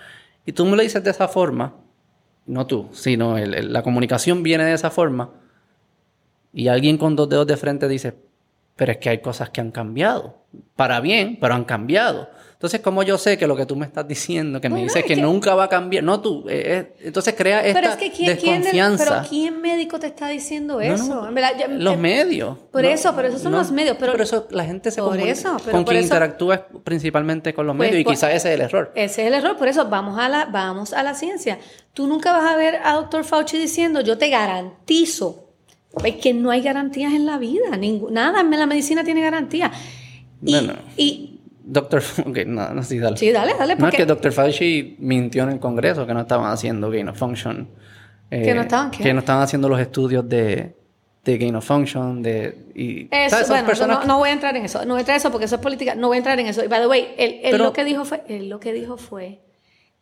Speaker 1: Y tú me lo dices de esa forma, no tú, sino la comunicación viene de esa forma, y alguien con dos dedos de frente dice, pero es que hay cosas que han cambiado, para bien, pero han cambiado. Entonces, como yo sé que lo que tú me estás diciendo, que me dices que, nunca va a cambiar, no tú, eh, eh, entonces crea esta pero es que ¿quién, desconfianza.
Speaker 2: pero ¿quién médico te está diciendo eso?
Speaker 1: los medios.
Speaker 2: Por eso, pero esos son los medios. Pero,
Speaker 1: eso la gente se por eso, con quien interactúa principalmente con los pues, medios y pues, quizás ese es el error.
Speaker 2: Ese es el error, por eso vamos a la, vamos a la ciencia. Tú nunca vas a ver a doctor Fauci diciendo, yo te garantizo, es que no hay garantías en la vida, nada la medicina tiene garantía. y
Speaker 1: Doctor, ok, no, no, sí, dale.
Speaker 2: Sí, dale, dale.
Speaker 1: No es que Dr. Fauci mintió en el Congreso que no estaban haciendo gain of function.
Speaker 2: ¿Que no estaban qué?
Speaker 1: Que no estaban haciendo los estudios de, de gain of function, de... Y,
Speaker 2: bueno, no, voy a entrar en eso. No voy a entrar en eso porque eso es política. No voy a entrar en eso. Y, by the way, él, lo que dijo fue... Él lo que dijo fue...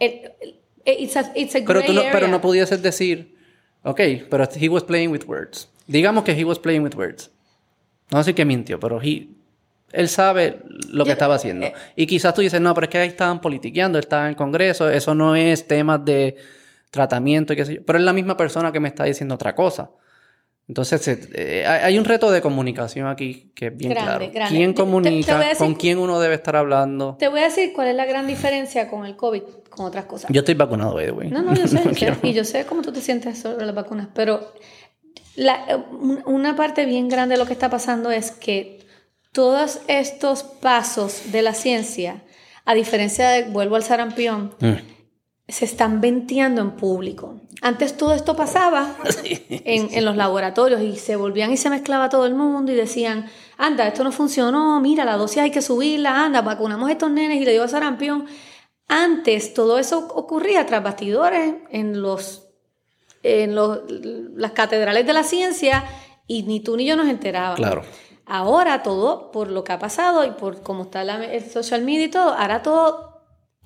Speaker 2: it's a, it's a
Speaker 1: pero,
Speaker 2: tú
Speaker 1: no, pero no pudieses decir... Ok, pero he was playing with words. Digamos que he was playing with words. No sé qué mintió, pero he él sabe lo que estaba haciendo. Eh, y quizás tú dices, no, pero es que ahí estaban politiqueando, él estaba en Congreso, eso no es tema de tratamiento y qué sé yo. Pero es la misma persona que me está diciendo otra cosa. Entonces, eh, hay un reto de comunicación aquí que es bien
Speaker 2: Grande,
Speaker 1: claro.
Speaker 2: grande.
Speaker 1: ¿Quién
Speaker 2: Te- te- te
Speaker 1: comunica?
Speaker 2: decir-
Speaker 1: ¿Con quién uno debe estar hablando?
Speaker 2: Te voy a decir cuál es la gran diferencia con el COVID, con otras cosas.
Speaker 1: Yo estoy vacunado, by the way.
Speaker 2: No, no, yo sé, yo sé. y yo sé cómo tú te sientes sobre las vacunas, pero la- eh, un- una parte bien grande de lo que está pasando es que todos estos pasos de la ciencia, a diferencia de, vuelvo al sarampión,
Speaker 1: Mm.
Speaker 2: se están venteando en público. Antes todo esto pasaba en, en los laboratorios y se volvían y se mezclaba todo el mundo y decían, anda, esto no funcionó, mira, la dosis hay que subirla, anda, vacunamos a estos nenes y le dio sarampión. Antes todo eso ocurría tras bastidores en los en los, las catedrales de la ciencia y ni tú ni yo nos enterábamos.
Speaker 1: Claro.
Speaker 2: Ahora todo, por lo que ha pasado y por cómo está la- el social media y todo, ahora todo...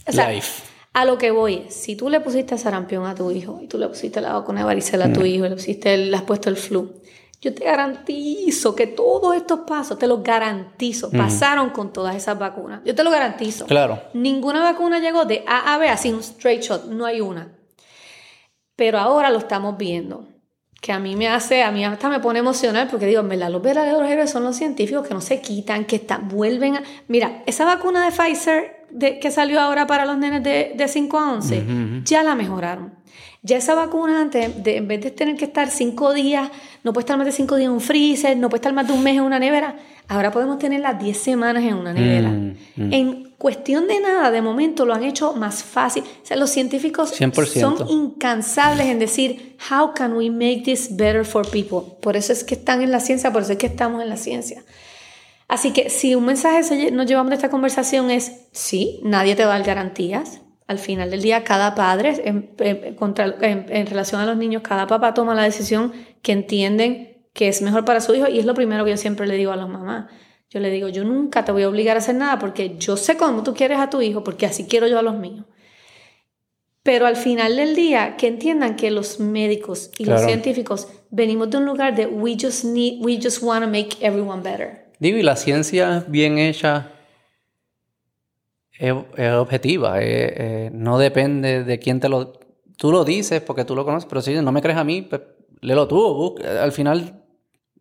Speaker 2: O sea,
Speaker 1: Live.
Speaker 2: a lo que voy si tú le pusiste sarampión a tu hijo y tú le pusiste la vacuna de varicela a
Speaker 1: Mm.
Speaker 2: tu hijo y le, pusiste el- le has puesto el flu, yo te garantizo que todos estos pasos, te los garantizo, pasaron con todas esas vacunas. Yo te lo garantizo.
Speaker 1: Claro.
Speaker 2: Ninguna vacuna llegó de A a B así un straight shot, no hay una. Pero ahora lo estamos viendo. Que a mí me hace, a mí hasta me pone emocional porque digo, en verdad, los verdaderos héroes son los científicos que no se quitan, que están, vuelven a... Mira, esa vacuna de Pfizer de, que salió ahora para los nenes de, de 5 a 11, ya la mejoraron. Ya esa vacuna antes, de- en vez de tener que estar 5 días, no puede estar más de 5 días en un freezer, no puede estar más de un mes en una nevera, ahora podemos tenerla 10 semanas en una nevera.
Speaker 1: Mm, mm.
Speaker 2: En cuestión de nada, de momento lo han hecho más fácil. O sea, los científicos
Speaker 1: 100%.
Speaker 2: son incansables en decir, how can we make this better for people? Por eso es que están en la ciencia, por eso es que estamos en la ciencia. Así que si un mensaje nos llevamos de esta conversación es, sí, nadie te va a dar garantías. Al final del día, cada padre, en, en- en- en relación a los niños, cada papá toma la decisión que entienden que es mejor para su hijo y es lo primero que yo siempre le digo a las mamás. Yo le digo, yo nunca te voy a obligar a hacer nada porque yo sé cómo tú quieres a tu hijo, porque así quiero yo a los míos. Pero al final del día, que entiendan que los médicos y los
Speaker 1: Claro.
Speaker 2: científicos venimos de un lugar de we just need, we just want to make everyone better.
Speaker 1: Digo, y la ciencia bien hecha es, es objetiva, es- eh, no depende de quién te lo... Tú lo dices porque tú lo conoces, pero si no me crees a mí, pues léelo tú. busca. Al final,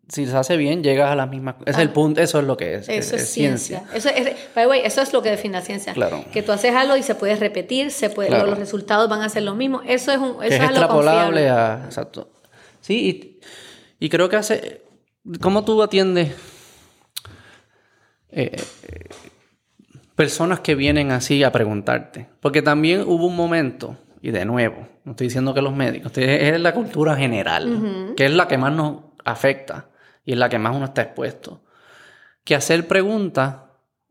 Speaker 1: si se hace bien, llegas a las mismas... Es el punto, eso es lo que es.
Speaker 2: Ah. Eso es, ciencia. Eso es, by the way, eso es lo que define la ciencia.
Speaker 1: Claro.
Speaker 2: Que tú haces algo y se puede repetir, se puede,
Speaker 1: Claro.
Speaker 2: los resultados van a ser los mismos. Eso es un, eso
Speaker 1: que es extrapolable a... Exacto. Sí, y, y creo que hace... ¿Cómo tú atiendes eh, personas que vienen así a preguntarte? Porque también hubo un momento, y de nuevo, no estoy diciendo que los médicos, es la cultura general, que es la que más nos afecta y es la que más uno está expuesto. Que hacer preguntas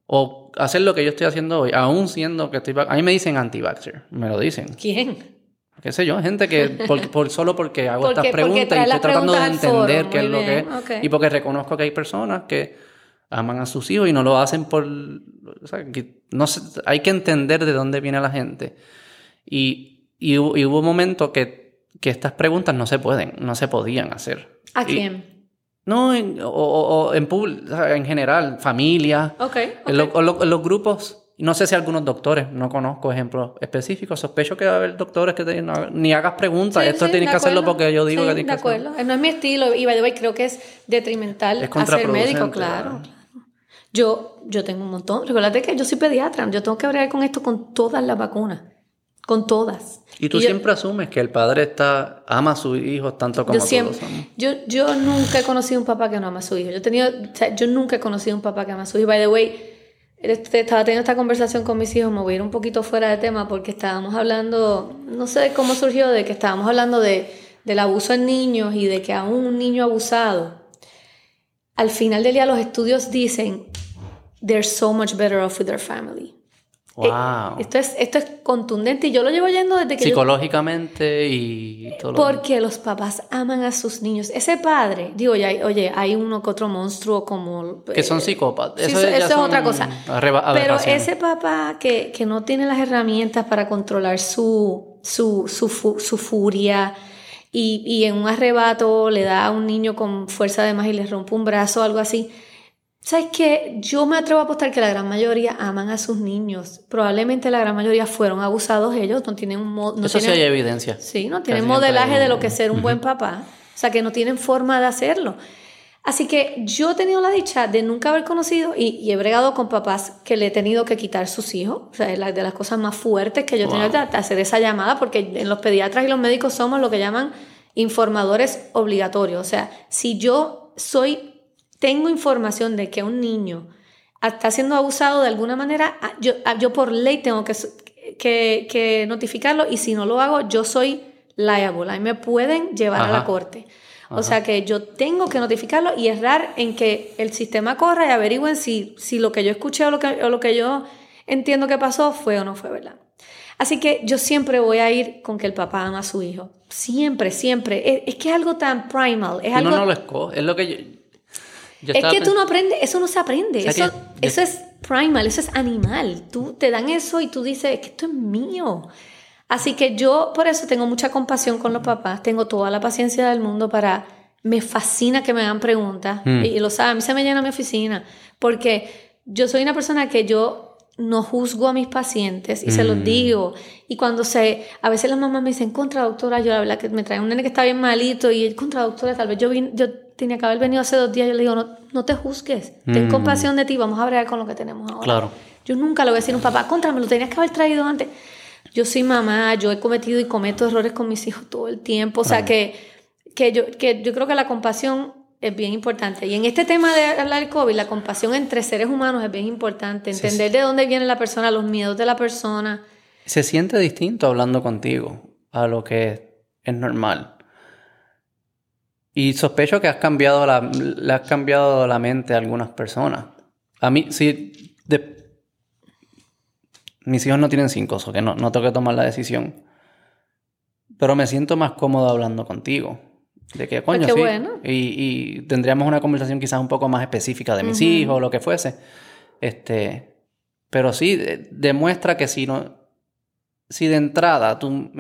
Speaker 1: o hacer lo que yo estoy haciendo hoy, aún siendo que estoy... A mí me dicen anti-vaxxer, me lo dicen
Speaker 2: ¿Quién?
Speaker 1: qué sé yo, gente que por, por- solo porque hago
Speaker 2: Porque-
Speaker 1: estas preguntas y estoy tratando de
Speaker 2: foro,
Speaker 1: entender qué es lo que es
Speaker 2: ok.
Speaker 1: y porque reconozco que hay personas que aman a sus hijos y no lo hacen por o sea, que no sé, hay que entender de dónde viene la gente y, y, y hubo momentos que, que estas preguntas no se pueden, no se podían hacer.
Speaker 2: ¿A
Speaker 1: Y-
Speaker 2: quién?
Speaker 1: No, en, o, o- en, en general, familia,
Speaker 2: Ok, ok.
Speaker 1: en, lo- o lo- en los grupos, no sé si algunos doctores, no conozco ejemplos específicos, sospecho que va a haber doctores que te "No, ni hagas preguntas,
Speaker 2: Sí,
Speaker 1: esto
Speaker 2: sí,
Speaker 1: tienes que hacerlo porque yo digo
Speaker 2: Sí,
Speaker 1: que tienes
Speaker 2: de
Speaker 1: que hacerlo.
Speaker 2: acuerdo. No es mi estilo y by the way, creo que es detrimental
Speaker 1: Es
Speaker 2: hacer médico, claro.
Speaker 1: ¿verdad?
Speaker 2: claro. Yo, yo tengo un montón. Recuerda que yo soy pediatra. Yo tengo que bregar con esto con todas las vacunas. Con todas.
Speaker 1: Y tú
Speaker 2: yo-
Speaker 1: siempre asumes que el padre está ama a sus hijos tanto como
Speaker 2: yo siempre, yo, yo nunca he conocido un papá que no ama a su hijo. Yo, he tenido, o sea, yo nunca he conocido un papá que ama a su hijo. By the way, estaba teniendo esta conversación con mis hijos, me voy a ir un poquito fuera de tema porque estábamos hablando, no sé cómo surgió, de que estábamos hablando de, del abuso en niños y de que aún un niño abusado, al final del día los estudios dicen, they're so much better off with their family. Eh,
Speaker 1: Wow.
Speaker 2: esto, es, esto es contundente y yo lo llevo yendo desde que yo
Speaker 1: Psicológicamente y todo lo
Speaker 2: porque los papás aman a sus niños. Ese padre, digo, ya, oye, hay uno que otro monstruo como...
Speaker 1: que son
Speaker 2: eh,
Speaker 1: psicópatas.
Speaker 2: sí,
Speaker 1: Eso,
Speaker 2: es otra cosa. Pero ese papá que, que no tiene las herramientas para controlar su, su, su, fu- su furia y, y en un arrebato le da a un niño con fuerza de más y le rompe un brazo o algo así. ¿Sabes qué? Yo me atrevo a apostar que la gran mayoría aman a sus niños. Probablemente la gran mayoría fueron abusados ellos, no tienen un no
Speaker 1: Eso sí hay evidencia.
Speaker 2: Sí, no tienen
Speaker 1: Casi
Speaker 2: modelaje de lo que es ser un buen papá. O sea, que no tienen forma de hacerlo. Así que yo he tenido la dicha de nunca haber conocido y, he bregado con papás que le he tenido que quitar sus hijos. O sea, es de las cosas más fuertes que yo he tenido que hacer esa llamada, porque en los pediatras y los médicos somos lo que llaman informadores obligatorios. O sea, si yo soy, tengo información de que un niño está siendo abusado de alguna manera, ah, yo, ah, yo por ley tengo que, que, notificarlo y si no lo hago, yo soy liable. Ahí me pueden llevar a la corte. O sea que yo tengo que notificarlo y errar en que el sistema corra y averigüen si, si lo que yo escuché o lo que, o lo que yo entiendo que pasó fue o no fue verdad. Así que yo siempre voy a ir con que el papá ama a su hijo. Siempre, siempre. Es, que es algo tan primal. Es algo...
Speaker 1: No lo escoge. Es lo que yo...
Speaker 2: es que tú no aprendes, eso no se aprende. eso, eso es primal, eso es animal. Tú te dan eso y tú dices, que esto es mío. Así que yo por eso tengo mucha compasión con los papás, tengo toda la paciencia del mundo para... Me fascina que me hagan preguntas mm. y, lo saben, a mí se me llena mi oficina porque yo soy una persona que yo no juzgo a mis pacientes y se los mm. digo. Y cuando se, a veces las mamás me dicen, contra doctora, yo la verdad que me trae un nene que está bien malito y contra doctora, tal vez yo, yo tenía que haber venido hace dos días, yo le digo, no, no te juzgues, ten mm. compasión de ti, vamos a bregar con lo que tenemos ahora. Claro. Yo nunca le voy a decir a un papá, contra, me lo tenías que haber traído antes. Yo soy mamá, yo he cometido y cometo errores con mis hijos todo el tiempo, o sea que, que, yo, que yo creo que la compasión es bien importante. Y en este tema de hablar del COVID, la compasión entre seres humanos es bien importante. Entender de dónde viene la persona, los miedos de la persona.
Speaker 1: Se siente distinto hablando contigo a lo que es normal. Y sospecho que has cambiado la, le has cambiado la mente a algunas personas. A mí, sí, mis hijos no tienen cinco, o que no, no tengo que tomar la decisión. Pero me siento más cómodo hablando contigo. De que, coño, sí. Y, tendríamos una conversación quizás un poco más específica de mis hijos o lo que fuese. Este, pero sí, demuestra que si no. Si de entrada tú,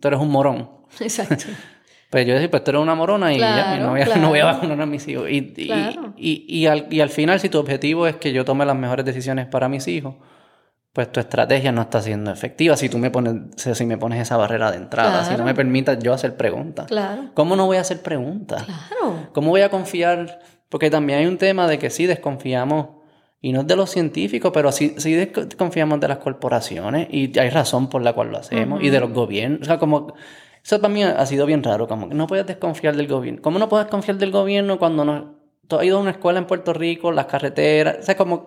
Speaker 1: tú eres un morón. Exacto. pues yo decía, pues tú eres una morona y ya, no, voy a, no voy a vacunar a mis hijos. Y, y, y, al, y al final, si tu objetivo es que yo tome las mejores decisiones para mis hijos, pues tu estrategia no está siendo efectiva si tú me pones, si me pones esa barrera de entrada, si no me permitas yo hacer preguntas. Claro. ¿Cómo no voy a hacer preguntas? Claro. ¿Cómo voy a confiar? Porque también hay un tema de que sí desconfiamos, y no es de los científicos, pero sí, sí desconfiamos de las corporaciones, y hay razón por la cual lo hacemos, y de los gobiernos. O sea, como, eso para mí ha sido bien raro, como que no puedes desconfiar del gobierno. ¿Cómo no puedes confiar del gobierno cuando no... Tú has ido a una escuela en Puerto Rico, las carreteras, o sea, como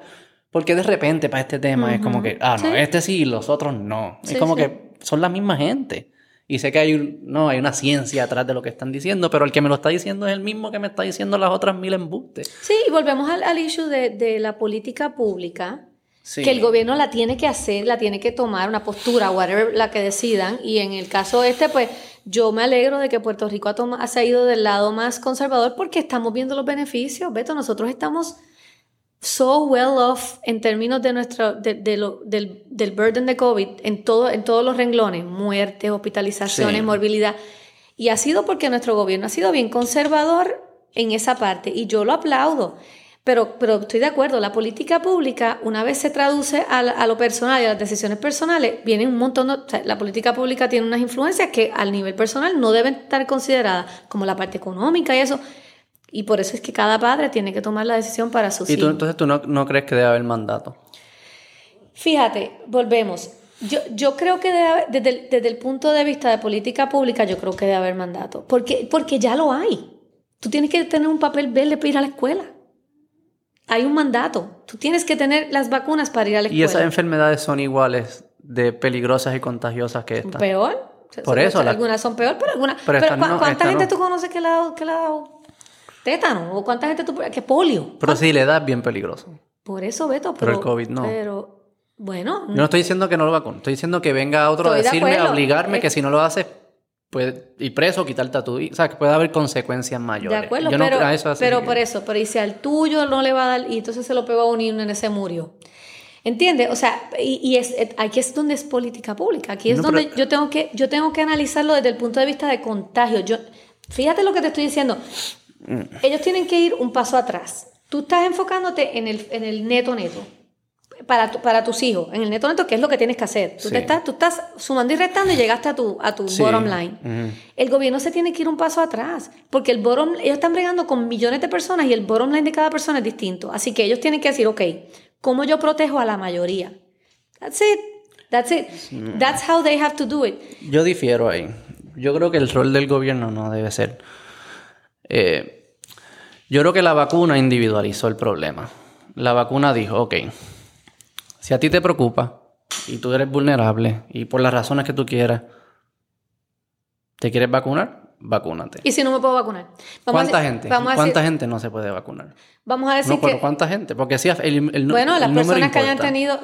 Speaker 1: porque de repente para este tema es como que, ah, no, este sí, los otros no. es como que son la misma gente. Y sé que hay, no, hay una ciencia atrás de lo que están diciendo, pero el que me lo está diciendo es el mismo que me está diciendo las otras mil embustes.
Speaker 2: Sí, y volvemos al, al issue de, de, la política pública, que el gobierno la tiene que hacer, la tiene que tomar, una postura, whatever la que decidan. Y en el caso este, pues yo me alegro de que Puerto Rico ha, ha ido del lado más conservador porque estamos viendo los beneficios. Beto, nosotros estamos so well off en términos de nuestro, de, lo, del, del, burden de COVID en, todo, en todos los renglones, muertes, hospitalizaciones, morbilidad. Y ha sido porque nuestro gobierno ha sido bien conservador en esa parte y yo lo aplaudo. Pero, pero estoy de acuerdo, la política pública, una vez se traduce a, lo personal y a las decisiones personales, viene un montón de... la política pública tiene unas influencias que al nivel personal no deben estar consideradas, como la parte económica y eso. Y por eso es que cada padre tiene que tomar la decisión para sus
Speaker 1: hijos. ¿Y tú entonces tú no, crees que debe haber mandato?
Speaker 2: Fíjate, volvemos. Yo, yo creo que debe, desde, desde, el punto de vista de política pública, yo creo que debe haber mandato. Porque, porque ya lo hay. Tú tienes que tener un papel verde para ir a la escuela. Hay un mandato. Tú tienes que tener las vacunas para ir a la escuela.
Speaker 1: ¿Y esas enfermedades son iguales de peligrosas y contagiosas que estas?
Speaker 2: Peor.
Speaker 1: Por eso.
Speaker 2: Algunas son peor, pero algunas. Pero, ¿Cuánta gente tú conoces que la, que la tétano o cuánta gente tú que polio.
Speaker 1: Pero sí, le da bien peligroso.
Speaker 2: Por eso, Beto.
Speaker 1: Pero, el COVID no.
Speaker 2: Pero, bueno.
Speaker 1: Yo no estoy diciendo que no lo vacuno. Estoy diciendo que venga otro a decirme, a obligarme que si no lo haces, puede ir preso, quitarte a tu O sea, que puede haber consecuencias mayores.
Speaker 2: De acuerdo, pero, eso pero por eso, pero dice al tuyo no le va a dar, y entonces se lo pegó a un niño en ese murió. ¿Entiendes? O sea, y, es, aquí es donde es política pública. Aquí es donde yo, tengo que, yo tengo que analizarlo desde el punto de vista de contagio. Yo, fíjate lo que te estoy diciendo. Ellos tienen que ir un paso atrás. Tú estás enfocándote en el, en el neto neto. para, para tus hijos, en el neto neto, ¿qué es lo que tienes que hacer? Tú, te estás, tú estás sumando y restando y llegaste a tu, a tu bottom line. El gobierno se tiene que ir un paso atrás, porque el bottom, ellos están bregando con millones de personas y el bottom line de cada persona es distinto. Así que ellos tienen que decir, ok, ¿cómo yo protejo a la mayoría? That's it. That's it. That's how they have to do it.
Speaker 1: Yo difiero ahí. Yo creo que el rol del gobierno no debe ser. Eh, yo creo que la vacuna individualizó el problema. La vacuna dijo, ok, si a ti te preocupa y tú eres vulnerable y por las razones que tú quieras, ¿te quieres vacunar? Vacúnate.
Speaker 2: ¿Y si no me puedo vacunar?
Speaker 1: ¿Cuánta gente? ¿Cuánta gente no se puede vacunar?
Speaker 2: Vamos a decir
Speaker 1: no, pero ¿cuánta gente? Porque si el, el,
Speaker 2: Bueno, las personas que hayan tenido...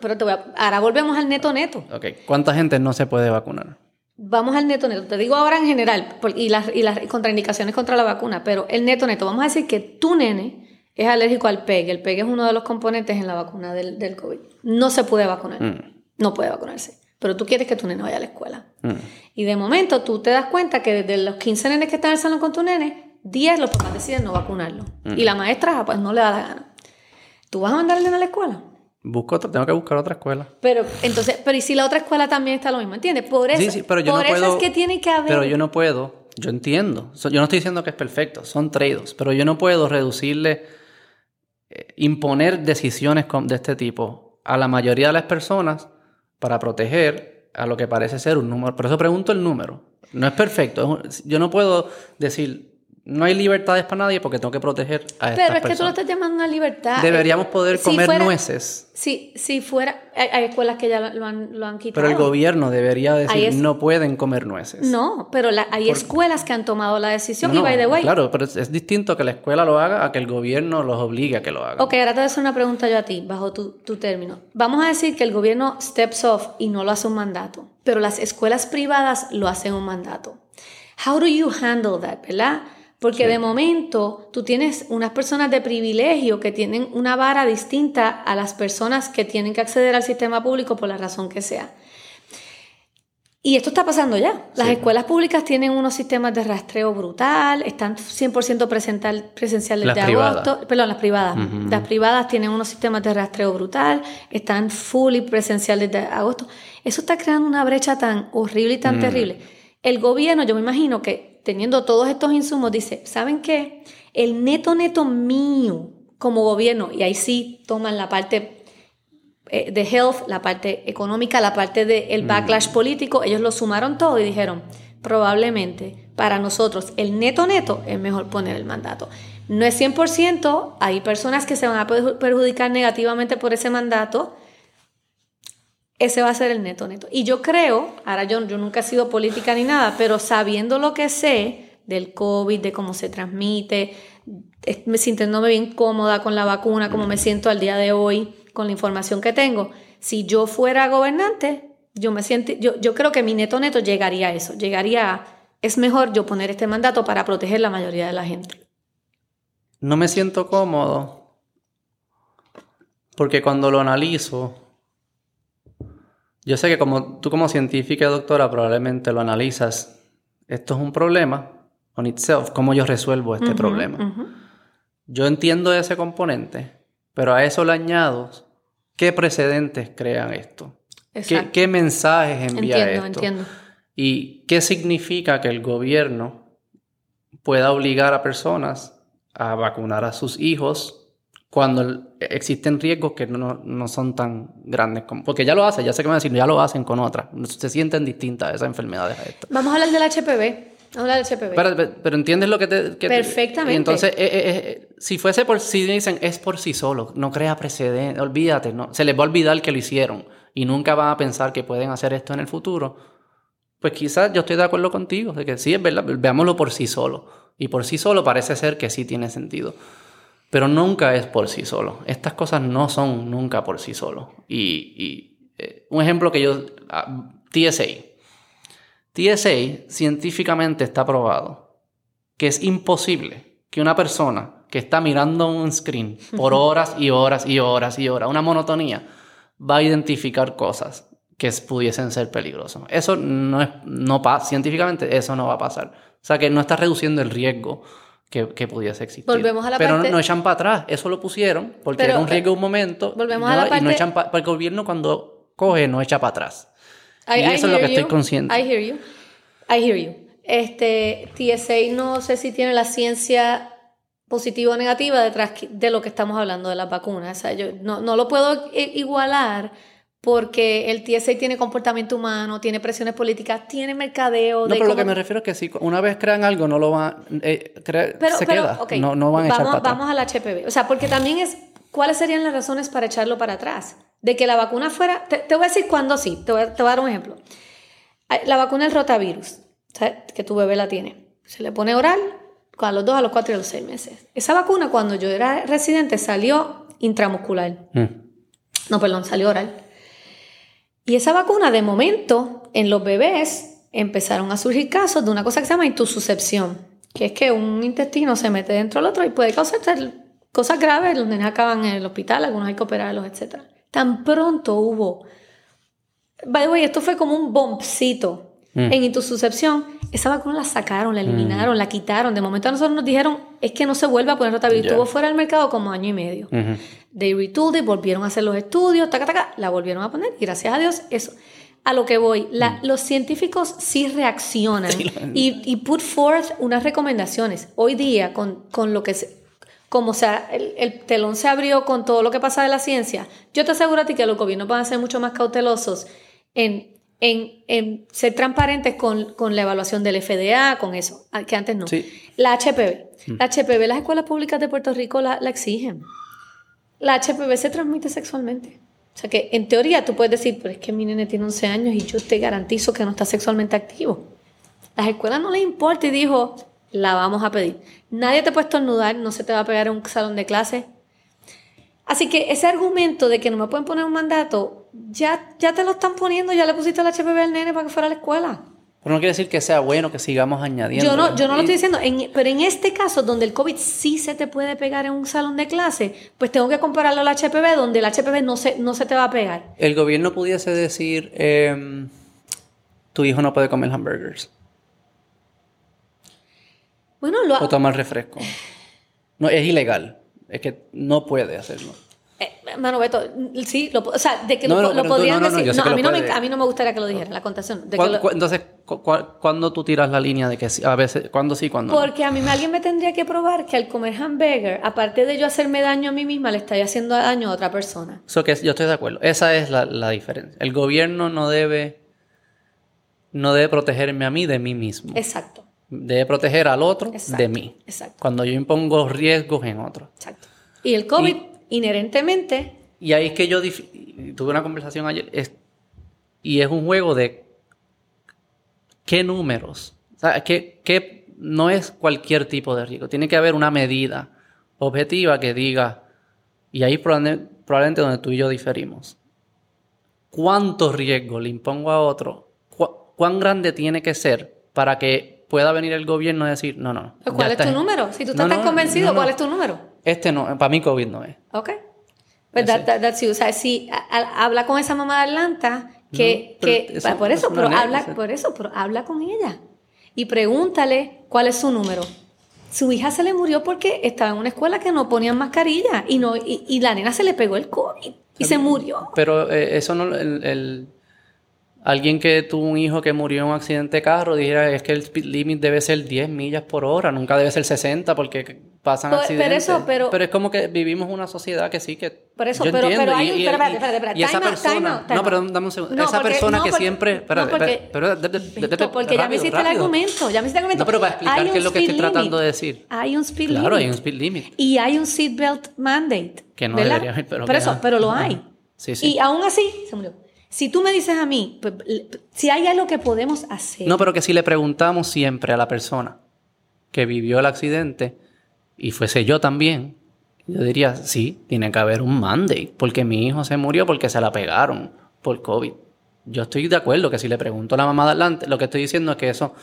Speaker 2: pero te voy a, ahora volvemos al neto neto.
Speaker 1: Ok. ¿Cuánta gente no se puede vacunar?
Speaker 2: Vamos al neto neto. Te digo ahora en general, y las, y las contraindicaciones contra la vacuna, pero el neto neto. Vamos a decir que tu nene es alérgico al PEG. El PEG es uno de los componentes en la vacuna del, del COVID. No se puede vacunar. Mm. No puede vacunarse. Pero tú quieres que tu nene vaya a la escuela. Mm. Y de momento tú te das cuenta que desde los 15 nenes que están en el salón con tu nene, 10 los papás deciden no vacunarlo. Mm. Y la maestra pues no le da la gana. ¿Tú vas a mandar al nene a la escuela?
Speaker 1: Busco otra, tengo que buscar otra escuela.
Speaker 2: Pero entonces, pero ¿y si la otra escuela también está lo mismo? ¿Entiendes? Por eso,
Speaker 1: sí, sí, pero yo
Speaker 2: por
Speaker 1: no
Speaker 2: eso
Speaker 1: puedo,
Speaker 2: es que tiene que haber.
Speaker 1: Pero yo no puedo, yo entiendo. Yo no estoy diciendo que es perfecto, son trade pero yo no puedo reducirle imponer decisiones de este tipo a la mayoría de las personas para proteger a lo que parece ser un número. Por eso pregunto el número. No es perfecto. Yo no puedo decir, no hay libertades para nadie porque tengo que proteger a estas
Speaker 2: Pero es que tú lo estás llamando una libertad.
Speaker 1: Deberíamos poder comer nueces.
Speaker 2: Si, si fuera, hay, escuelas que ya lo han, lo han, quitado.
Speaker 1: Pero el gobierno debería decir, no pueden comer nueces.
Speaker 2: No, pero hay escuelas que han tomado la decisión y by the way.
Speaker 1: Claro, pero es, distinto que la escuela lo haga a que el gobierno los obligue a que lo haga.
Speaker 2: Ok, ahora te voy a hacer una pregunta yo a ti, bajo tu, tu término. Vamos a decir que el gobierno steps off y no lo hace un mandato, pero las escuelas privadas lo hacen un mandato. How do you handle that, verdad? Porque de momento tú tienes unas personas de privilegio que tienen una vara distinta a las personas que tienen que acceder al sistema público por la razón que sea. Y esto está pasando ya. Las escuelas públicas tienen unos sistemas de rastreo brutal, están 100% presenciales
Speaker 1: las
Speaker 2: de
Speaker 1: privadas.
Speaker 2: agosto. Perdón, las privadas. Las privadas tienen unos sistemas de rastreo brutal, están fully presenciales de agosto. Eso está creando una brecha tan horrible y tan mm. terrible. El gobierno, yo me imagino que teniendo todos estos insumos, dice, ¿saben qué? El neto neto mío como gobierno, y ahí sí toman la parte eh, de health, la parte económica, la parte del mm. backlash político, ellos lo sumaron todo y dijeron, probablemente para nosotros el neto neto es mejor poner el mandato. No es 100%, hay personas que se van a perjudicar negativamente por ese mandato, ese va a ser el neto neto. Y yo creo, ahora yo, nunca he sido política ni nada, pero sabiendo lo que sé del COVID, de cómo se transmite, me sintiéndome bien cómoda con la vacuna, como me siento al día de hoy, con la información que tengo, si yo fuera gobernante, yo me siento, yo creo que mi neto neto llegaría a eso, llegaría a, es mejor yo poner este mandato para proteger la mayoría de la gente.
Speaker 1: No me siento cómodo, porque cuando lo analizo, yo sé que como tú como científica y doctora probablemente lo analizas. Esto es un problema on itself. ¿Cómo yo resuelvo este problema? Yo entiendo ese componente, pero a eso le añado qué precedentes crean esto. ¿Qué, ¿Qué, mensajes envía entiendo, esto? Entiendo. ¿Y qué significa que el gobierno pueda obligar a personas a vacunar a sus hijos cuando existen riesgos que no, no, son tan grandes como... Porque ya lo hacen, ya sé que me van a decir, ya lo hacen con otras. Se sienten distintas esas enfermedades a esto.
Speaker 2: Vamos a hablar del HPV. Vamos a hablar del HPV.
Speaker 1: Pero, pero, entiendes lo que te...
Speaker 2: Perfectamente.
Speaker 1: entonces, eh, eh, eh, si fuese por... Si dicen, es por sí solo, no crea precedentes, olvídate, no, se les va a olvidar que lo hicieron y nunca van a pensar que pueden hacer esto en el futuro. Pues quizás yo estoy de acuerdo contigo, de que sí, es verdad, veámoslo por sí solo. Y por sí solo parece ser que sí tiene sentido pero nunca es por sí solo. Estas cosas no son nunca por sí solo. Y, eh, un ejemplo que yo... Ah, TSA. TSA científicamente está probado que es imposible que una persona que está mirando un screen por horas y horas y horas y horas, una monotonía, va a identificar cosas que pudiesen ser peligrosas. Eso no es, no pasa, científicamente eso no va a pasar. O sea que no está reduciendo el riesgo que, que pudiese existir.
Speaker 2: Volvemos a la
Speaker 1: Pero
Speaker 2: parte-
Speaker 1: no, no echan para atrás. Eso lo pusieron porque
Speaker 2: Pero,
Speaker 1: era un riesgo de un momento.
Speaker 2: volvemos a la
Speaker 1: Y no
Speaker 2: parte-
Speaker 1: echan pa- porque el gobierno cuando coge no echa para atrás.
Speaker 2: I-
Speaker 1: y
Speaker 2: I
Speaker 1: eso es lo que estoy consciente.
Speaker 2: I hear you. I hear you. Este, TSA no sé si tiene la ciencia positiva o negativa detrás de lo que estamos hablando de las vacunas. O sea, yo no, no lo puedo igualar porque el TSA tiene comportamiento humano, tiene presiones políticas, tiene mercadeo.
Speaker 1: No,
Speaker 2: de
Speaker 1: pero lo
Speaker 2: cómo-
Speaker 1: que me refiero es que si una vez crean algo, no lo van. eh, crea-
Speaker 2: Pero,
Speaker 1: se
Speaker 2: pero,
Speaker 1: queda.
Speaker 2: ok,
Speaker 1: no, no van a echar
Speaker 2: vamos,
Speaker 1: para atrás.
Speaker 2: vamos al HPV. O sea, porque también es, ¿cuáles serían las razones para echarlo para atrás? De que la vacuna fuera, te, te voy a decir cuándo sí, te voy, a, te voy a dar un ejemplo. La vacuna del rotavirus, ¿sabes? que tu bebé la tiene, se le pone oral a los dos, a los cuatro y a los seis meses. Esa vacuna cuando yo era residente salió intramuscular.
Speaker 1: Mm.
Speaker 2: No, perdón, salió oral. Y esa vacuna, de momento, en los bebés empezaron a surgir casos de una cosa que se llama intususcepción, que es que un intestino se mete dentro del otro y puede causar cosas graves. Los nenes acaban en el hospital, algunos hay que operarlos, etc. Tan pronto hubo. By the way, esto fue como un bombcito
Speaker 1: Mm.
Speaker 2: en intususcepción. Esa vacuna la sacaron, la eliminaron, la quitaron. De momento a nosotros nos dijeron, es que no se vuelve a poner rotavirus.
Speaker 1: Ya.
Speaker 2: Estuvo fuera del mercado como año y medio.
Speaker 1: Ujú.
Speaker 2: They retooled it, volvieron a hacer los estudios, taca, taca, la volvieron a poner y gracias a Dios eso. A lo que voy, la- los científicos sí reaccionan
Speaker 1: Sí,
Speaker 2: y, y put forth unas recomendaciones. Hoy día, con, con lo que se, como sea, el, el telón se abrió con todo lo que pasa de la ciencia, yo te aseguro a ti que los gobiernos van a ser mucho más cautelosos en, en, en ser transparentes con, con la evaluación del FDA, con eso, a- que antes no.
Speaker 1: Sí.
Speaker 2: La HPV. La HPV, las escuelas públicas de Puerto Rico la, la exigen. La HPV se transmite sexualmente. O sea que en teoría tú puedes decir, pero es que mi nene tiene 11 años y yo te garantizo que no está sexualmente activo. Las escuelas no les importa y dijo, la vamos a pedir. Nadie te puede estornudar, no se te va a pegar en un salón de clase. Así que ese argumento de que no me pueden poner un mandato, ya, ya te lo están poniendo, ya le pusiste el HPV al nene para que fuera a la escuela.
Speaker 1: Pero no quiere decir que sea bueno que sigamos añadiendo.
Speaker 2: Yo no, yo no lo estoy diciendo, en- pero en este caso, donde el COVID sí se te puede pegar en un salón de clase, pues tengo que compararlo al HPV, donde el HPV no se, no se te va a pegar.
Speaker 1: El gobierno pudiese decir, em, tu hijo no puede comer hamburgers
Speaker 2: Bueno, lo
Speaker 1: o tomar refresco. No, es ilegal. Es que no puede hacerlo.
Speaker 2: Eh, Mano Beto, sí, lo, o sea, de que
Speaker 1: No,
Speaker 2: lo,
Speaker 1: no,
Speaker 2: lo podrían
Speaker 1: no,
Speaker 2: decir. a, mí no me,
Speaker 1: puede.
Speaker 2: a mí no me gustaría que lo dijeran, la contación. de que
Speaker 1: ¿Cuál-
Speaker 2: lo-
Speaker 1: cu- entonces, cu- cu- ¿cuándo tú tiras la línea de que sí? a veces, cuándo sí, cuándo no?
Speaker 2: porque a mí alguien me tendría que probar que al comer hamburger, aparte de yo hacerme daño a mí misma, le estoy haciendo daño a otra persona.
Speaker 1: Que yo estoy de acuerdo. Esa es la, la diferencia. El gobierno no debe, no debe protegerme a mí de mí mismo.
Speaker 2: Exacto,
Speaker 1: Debe proteger al otro
Speaker 2: Exacto.
Speaker 1: de mí.
Speaker 2: exacto,
Speaker 1: Cuando yo impongo riesgos en otro.
Speaker 2: exacto. Y el COVID, inherentemente,
Speaker 1: Y ahí es que yo tuve una conversación ayer es- y es un juego de qué números. O sea, que, que no es cualquier tipo de riesgo. Tiene que haber una medida objetiva que diga, y ahí probable- probablemente donde tú y yo diferimos. ¿Cuánto riesgo le impongo a otro? ¿Cu- ¿Cuán grande tiene que ser para que pueda venir el gobierno a decir, no, no. ya
Speaker 2: ¿cuál es tu número? Si tú
Speaker 1: No,
Speaker 2: estás tan
Speaker 1: no,
Speaker 2: convencido,
Speaker 1: no, no.
Speaker 2: ¿cuál es tu número?
Speaker 1: Este no, para mí COVID no es.
Speaker 2: Ok. Pues that- that- that's you. O sea, si a- habla con esa mamá de Atlanta, que,
Speaker 1: No,
Speaker 2: que
Speaker 1: eso
Speaker 2: por
Speaker 1: es
Speaker 2: eso, pero habla, por eso, pero habla con ella y pregúntale cuál es su número. Su hija se le murió porque estaba en una escuela que no ponían mascarilla y no y, y la nena se le pegó el COVID y se murió.
Speaker 1: Pero eh, eso no, el, el- alguien que tuvo un hijo que murió en un accidente de carro dijera es que el speed limit debe ser 10 millas por hora, nunca debe ser 60 porque pasan
Speaker 2: Pero- pero
Speaker 1: accidentes.
Speaker 2: eso, pero-
Speaker 1: es como que vivimos una sociedad que sí que
Speaker 2: Por eso,
Speaker 1: yo
Speaker 2: pero-
Speaker 1: entiendo,
Speaker 2: pero hay
Speaker 1: y-
Speaker 2: un-
Speaker 1: y-
Speaker 2: pero espérate, espérate, espérate,
Speaker 1: y esa
Speaker 2: time out, time
Speaker 1: persona,
Speaker 2: out, time
Speaker 1: no, pero
Speaker 2: out.
Speaker 1: dame un segundo,
Speaker 2: No,
Speaker 1: esa
Speaker 2: porque-
Speaker 1: persona
Speaker 2: no,
Speaker 1: que
Speaker 2: porque-
Speaker 1: siempre,
Speaker 2: no,
Speaker 1: espérate,
Speaker 2: porque-
Speaker 1: espérate, pero de- de- de-
Speaker 2: porque ya me
Speaker 1: rápido,
Speaker 2: hiciste el
Speaker 1: rápido.
Speaker 2: argumento, ya me hiciste el argumento.
Speaker 1: No, pero para explicar qué es lo que estoy tratando
Speaker 2: limit.
Speaker 1: de decir.
Speaker 2: Hay un speed
Speaker 1: Claro,
Speaker 2: limit.
Speaker 1: hay un speed limit.
Speaker 2: Y hay un seatbelt mandate.
Speaker 1: Que no
Speaker 2: ¿verdad?
Speaker 1: debería haber, pero
Speaker 2: Por eso, pero lo hay.
Speaker 1: Sí, sí.
Speaker 2: Y aún así, se murió. Si tú me dices a mí, pues, si hay algo que podemos hacer.
Speaker 1: No, pero que si le preguntamos siempre a la persona que vivió el accidente y fuese yo también, yo diría, sí, tiene que haber un mandate, porque mi hijo se murió porque se la pegaron por COVID. Yo estoy de acuerdo que si le pregunto a la mamá de adelante, lo que estoy diciendo es que eso,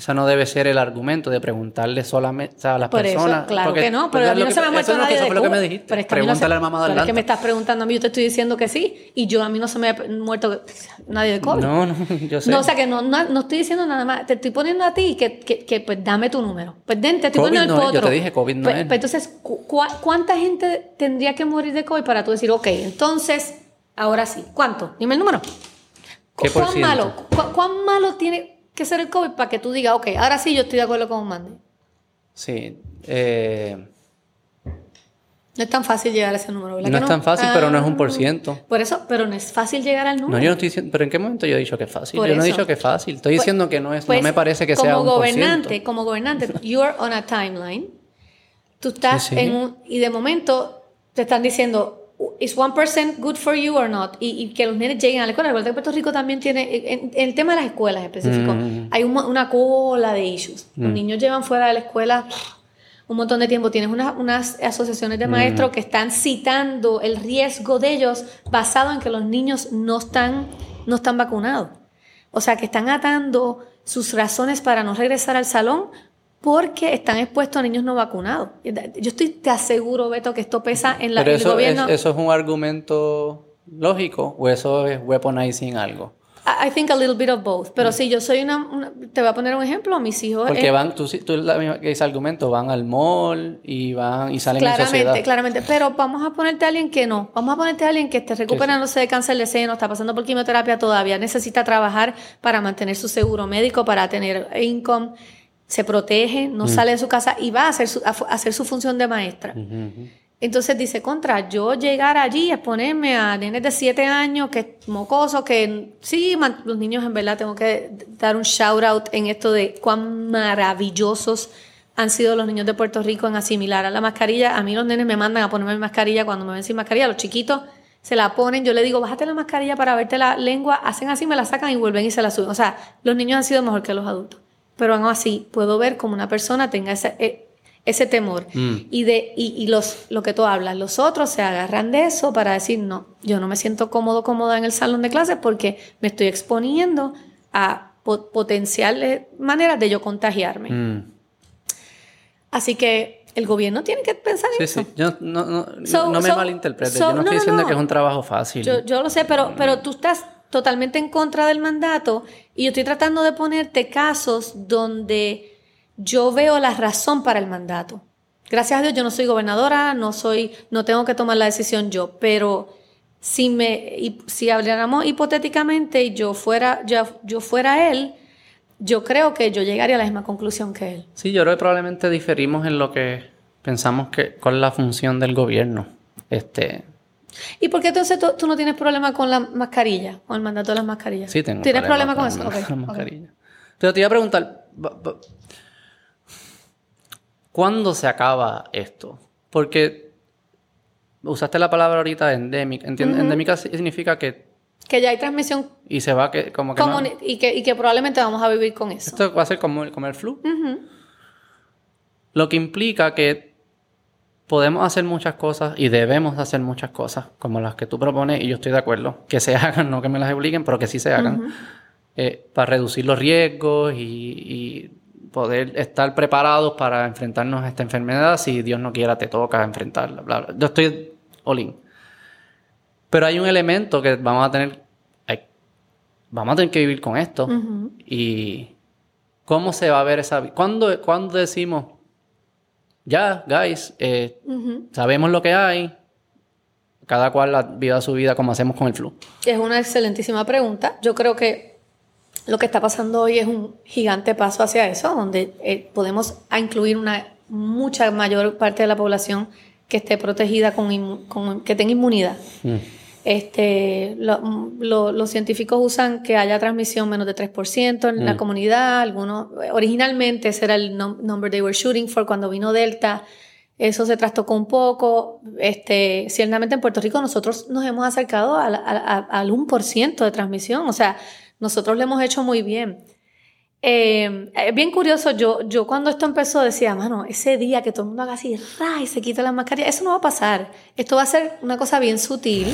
Speaker 1: Ese no debe ser el argumento de preguntarle solamente a las
Speaker 2: Por
Speaker 1: personas.
Speaker 2: eso, claro
Speaker 1: porque-
Speaker 2: que no, pero a
Speaker 1: es
Speaker 2: mí no
Speaker 1: que-
Speaker 2: se me ha muerto
Speaker 1: eso
Speaker 2: nadie
Speaker 1: Eso fue lo que me dijiste.
Speaker 2: Pero es que a
Speaker 1: Pregúntale a la mamá de
Speaker 2: pero es que
Speaker 1: Atlanta.
Speaker 2: me estás preguntando a mí, yo te estoy diciendo que sí, y yo a mí no se me ha muerto nadie de COVID.
Speaker 1: No, no, yo sé.
Speaker 2: No, o sea que no, no, no estoy diciendo nada más. Te estoy poniendo a ti que, que, que, pues dame tu número. Pues den, te estoy
Speaker 1: COVID
Speaker 2: poniendo el
Speaker 1: no es, yo
Speaker 2: potro.
Speaker 1: te dije, COVID no
Speaker 2: Pues-
Speaker 1: es.
Speaker 2: pues entonces, cu- ¿cuánta gente tendría que morir de COVID para tú decir, ok, entonces, ahora sí? ¿Cuánto? Dime el número.
Speaker 1: ¿Qué
Speaker 2: ¿Cuán malo, cu- ¿Cuán malo tiene que ser el COVID para que tú digas, ok, ahora sí yo estoy de acuerdo con Mandy?
Speaker 1: Sí. eh,
Speaker 2: No es tan fácil llegar a ese número, ¿verdad?
Speaker 1: no
Speaker 2: que
Speaker 1: es tan fácil, pero no es un
Speaker 2: Ah,
Speaker 1: por ciento.
Speaker 2: Por eso, pero no es fácil llegar al número.
Speaker 1: No, yo no estoy diciendo, pero ¿en qué momento yo he dicho que es fácil?
Speaker 2: Por
Speaker 1: yo no he dicho que es fácil. Estoy diciendo que no es,
Speaker 2: Pues,
Speaker 1: no me parece que sea un por
Speaker 2: gobernante,
Speaker 1: ciento.
Speaker 2: como gobernante, you're on a timeline. Tú estás
Speaker 1: Sí, sí.
Speaker 2: en un y de momento te están diciendo is one percent good for you or not y, y que los nenes lleguen a la escuela. Recuerda que Puerto Rico también tiene en, en el tema de las escuelas específico
Speaker 1: Mm.
Speaker 2: hay un una cola de issues. Los niños llevan fuera de la escuela un montón de tiempo. Tienes unas, unas asociaciones de maestros que están citando el riesgo de ellos basado en que los niños no están, no están vacunados. O sea, que están atando sus razones para no regresar al salón porque están expuestos a niños no vacunados. Yo estoy, te aseguro, Beto, que esto pesa en la,
Speaker 1: Pero
Speaker 2: el
Speaker 1: eso,
Speaker 2: gobierno.
Speaker 1: es, eso es un argumento lógico o eso es weaponizing algo.
Speaker 2: I think a little bit of both. Pero si yo soy una, una- Te voy a poner un ejemplo. Mis hijos...
Speaker 1: Porque
Speaker 2: eh,
Speaker 1: van, tú, sí- tú la misma que ese argumento, van al mall y van y salen en
Speaker 2: Claramente,
Speaker 1: sociedad.
Speaker 2: claramente. Pero vamos a ponerte a alguien que no. Vamos a ponerte a alguien que esté recuperándose de cáncer de seno, está pasando por quimioterapia todavía, necesita trabajar para mantener su seguro médico, para tener income, se protege, no sale de su casa y va a hacer su, a hacer su función de maestra. Entonces dice, contra, yo llegar allí, exponerme a nenes de 7 años, que mocosos, que sí, man- los niños en verdad tengo que dar un shout out en esto de cuán maravillosos han sido los niños de Puerto Rico en asimilar a la mascarilla. A mí los nenes me mandan a ponerme mascarilla cuando me ven sin mascarilla. Los chiquitos se la ponen, yo le digo, bájate la mascarilla para verte la lengua, hacen así, me la sacan y vuelven y se la suben. O sea, los niños han sido mejor que los adultos. Pero aún así, puedo ver como una persona tenga ese, eh, ese temor.
Speaker 1: Mm.
Speaker 2: Y, de, y, y los, lo que tú hablas, los otros se agarran de eso para decir, no, yo no me siento cómodo, cómoda en el salón de clases porque me estoy exponiendo a po- potenciales maneras de yo contagiarme.
Speaker 1: Mm.
Speaker 2: Así que el gobierno tiene que pensar en eso.
Speaker 1: sí. Yo no, no,
Speaker 2: So-
Speaker 1: no me
Speaker 2: so-
Speaker 1: malinterpretes.
Speaker 2: so-
Speaker 1: yo no,
Speaker 2: no,
Speaker 1: estoy diciendo que es un trabajo fácil.
Speaker 2: Yo, yo lo sé, pero, pero tú estás totalmente en contra del mandato y yo estoy tratando de ponerte casos donde yo veo la razón para el mandato. Gracias a Dios yo no soy gobernadora, no soy, no tengo que tomar la decisión yo, pero si me, si habláramos hipotéticamente y yo fuera, yo, yo fuera él, yo creo que yo llegaría a la misma conclusión que él.
Speaker 1: Sí, yo creo que probablemente diferimos en lo que pensamos que cuál es la función del gobierno. Este,
Speaker 2: ¿Y por qué entonces tú, tú no tienes problema con la mascarilla, con el mandato de las mascarillas?
Speaker 1: sí tengo
Speaker 2: ¿Tienes problema, con
Speaker 1: el
Speaker 2: eso?
Speaker 1: mandato
Speaker 2: Ok,
Speaker 1: de la
Speaker 2: ok.
Speaker 1: mascarilla. Pero te iba a preguntar, ¿cuándo se acaba esto? Porque usaste la palabra ahorita endémica. Entiendo, Endémica significa que
Speaker 2: Que ya hay transmisión
Speaker 1: y se va que como que no-
Speaker 2: y, que, y que probablemente vamos a vivir con eso.
Speaker 1: esto va a ser como, el- como el flu.
Speaker 2: Ujú.
Speaker 1: Lo que implica que podemos hacer muchas cosas y debemos hacer muchas cosas, como las que tú propones, y yo estoy de acuerdo, que se hagan, no que me las obliguen, pero que sí se hagan, eh, para reducir los riesgos y, y poder estar preparados para enfrentarnos a esta enfermedad. Si Dios no quiera, te toca enfrentarla. Bla, bla. Yo estoy all in. Pero hay un elemento que vamos a tener, hay- vamos a tener que vivir con esto. Y cómo se va a ver esa... ¿Cuándo, cuándo decimos, ya, guys, eh, sabemos lo que hay, cada cual la viva su vida como hacemos con el flu?
Speaker 2: Es una excelentísima pregunta. Yo creo que lo que está pasando hoy es un gigante paso hacia eso, donde eh, podemos incluir una mucha mayor parte de la población que esté protegida con, que tenga inmunidad. Este, lo- lo- los científicos usan que haya transmisión menos de 3% en la
Speaker 1: Mm.
Speaker 2: comunidad. Algunos, originalmente ese era el num- number they were shooting for cuando vino Delta. Eso se trastocó un poco. Este, ciertamente en Puerto Rico nosotros nos hemos acercado al, al, al- al 1% de transmisión. O sea, nosotros lo hemos hecho muy bien. Eh, es bien curioso, yo, yo cuando esto empezó decía, mano, ese día que todo el mundo haga así, ra, y se quita la mascarilla, eso no va a pasar. Esto va a ser una cosa bien sutil.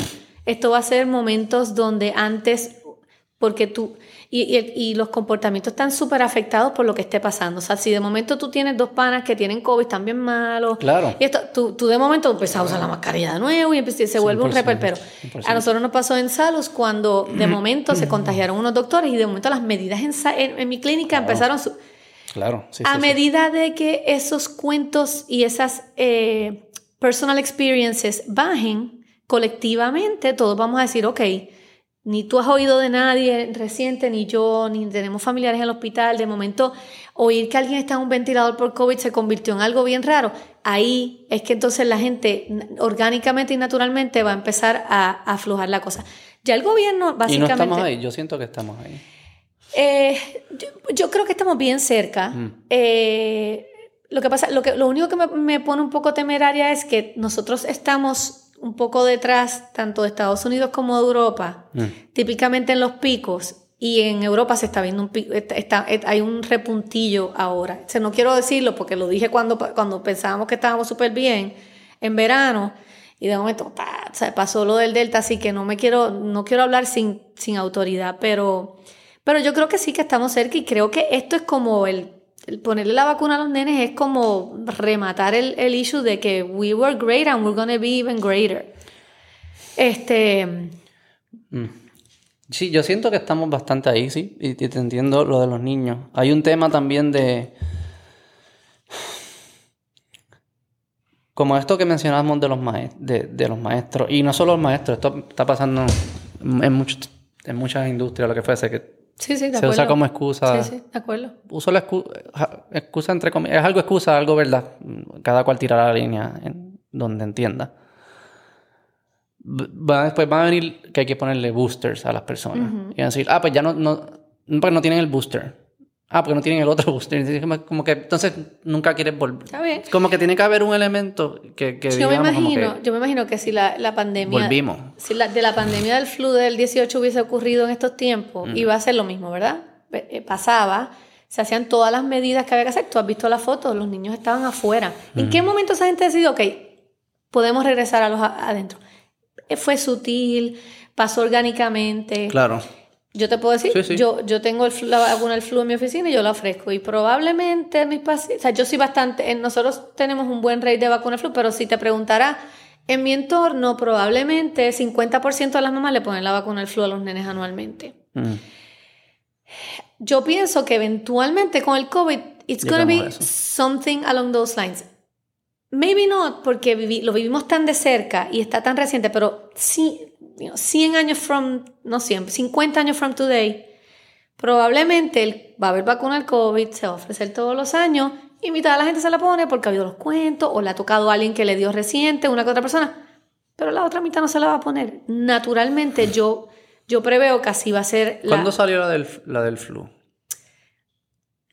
Speaker 2: Esto va a ser momentos donde antes Porque tú, y, y- y los comportamientos están súper afectados por lo que esté pasando. O sea, si de momento tú tienes dos panas que tienen COVID, están bien malos.
Speaker 1: Claro.
Speaker 2: Y esto, tú, tú de momento empiezas a usar la mascarilla de nuevo y se vuelve un
Speaker 1: 100%,
Speaker 2: reperpero.
Speaker 1: 100%.
Speaker 2: A nosotros nos pasó en Salus cuando de momento se contagiaron unos doctores y de momento las medidas en, en- en mi clínica empezaron... su-
Speaker 1: Claro, sí,
Speaker 2: a
Speaker 1: sí, sí.
Speaker 2: medida de que esos cuentos y esas eh, personal experiences bajen colectivamente, todos vamos a decir, ok, ni tú has oído de nadie reciente, ni yo, ni tenemos familiares en el hospital, de momento oír que alguien está en un ventilador por COVID se convirtió en algo bien raro, ahí es que entonces la gente orgánicamente y naturalmente va a empezar a, a aflojar la cosa. Ya el gobierno
Speaker 1: Y no
Speaker 2: básicamente...
Speaker 1: estamos ahí, yo siento que estamos ahí.
Speaker 2: Eh, yo, yo creo que estamos bien cerca. Eh, lo que pasa, lo, que, lo único que me, me pone un poco temeraria es que nosotros estamos un poco detrás, tanto de Estados Unidos como de Europa, típicamente en los picos. Y en Europa se está viendo un pico, está, está- hay un repuntillo ahora. O sea, no quiero decirlo porque lo dije cuando, cuando pensábamos que estábamos súper bien en verano y de momento pa, o sea, pasó lo del Delta, así que no me quiero, no quiero hablar sin, sin autoridad, pero, pero yo creo que sí que estamos cerca y creo que esto es como el ponerle la vacuna a los nenes es como rematar el, el issue de que we were great and we're gonna be even greater. Este,
Speaker 1: Sí, yo siento que estamos bastante ahí, sí, y, te entiendo lo de los niños. Hay un tema también de... Como esto que mencionábamos de los, de, de los maestros, y no solo los maestros, esto está pasando en, muchos- en muchas industrias, lo que fuese, que
Speaker 2: sí, sí, de
Speaker 1: se usa como excusa.
Speaker 2: Sí, sí, de acuerdo.
Speaker 1: Uso la excusa entre comillas, es algo excusa, algo verdad. Cada cual tirará la línea en donde entienda. Va, después van a venir que hay que ponerle boosters a las personas. Y van a decir, ah, pues ya no, no, no, porque no tienen el booster. Ah, porque no tienen el otro booster. Como- que entonces nunca quieres volver.
Speaker 2: Está bien.
Speaker 1: Como que tiene que haber un elemento que, que
Speaker 2: Yo me
Speaker 1: como
Speaker 2: imagino,
Speaker 1: que
Speaker 2: yo me imagino que si la, la pandemia
Speaker 1: volvimos.
Speaker 2: si la, de la pandemia del flu del 18 hubiese ocurrido en estos tiempos, iba a ser lo mismo, ¿verdad? Eh, Pasaba, se hacían todas las medidas que había que hacer. Tú has visto la foto, los niños estaban afuera. ¿En qué momento esa gente decidió, ok, podemos regresar a los adentro? Eh, Fue sutil, pasó orgánicamente.
Speaker 1: Claro.
Speaker 2: Yo te puedo decir,
Speaker 1: Sí, sí.
Speaker 2: Yo, yo tengo el la vacuna del flu en mi oficina y yo la ofrezco. Y probablemente mis pacientes, o sea, yo soy bastante, eh, nosotros tenemos un buen rate de vacuna del flu, pero si te preguntara, en mi entorno probablemente 50% de las mamás le ponen la vacuna del flu a los nenes anualmente.
Speaker 1: Mm.
Speaker 2: Yo pienso que eventualmente con el COVID, it's gonna
Speaker 1: Llegamos
Speaker 2: be something along those lines. Maybe not, porque vivi- lo vivimos tan de cerca y está tan reciente, pero sí, you know, 100 años from, no 100, 50 años from today, probablemente va a haber vacuna al COVID, se va a ofrecer todos los años y mitad de la gente se la pone porque ha habido los cuentos o le ha tocado a alguien que le dio reciente, una que otra persona, pero la otra mitad no se la va a poner. Naturalmente yo, yo preveo que así va a ser la...
Speaker 1: ¿Cuándo salió la del, la del flu?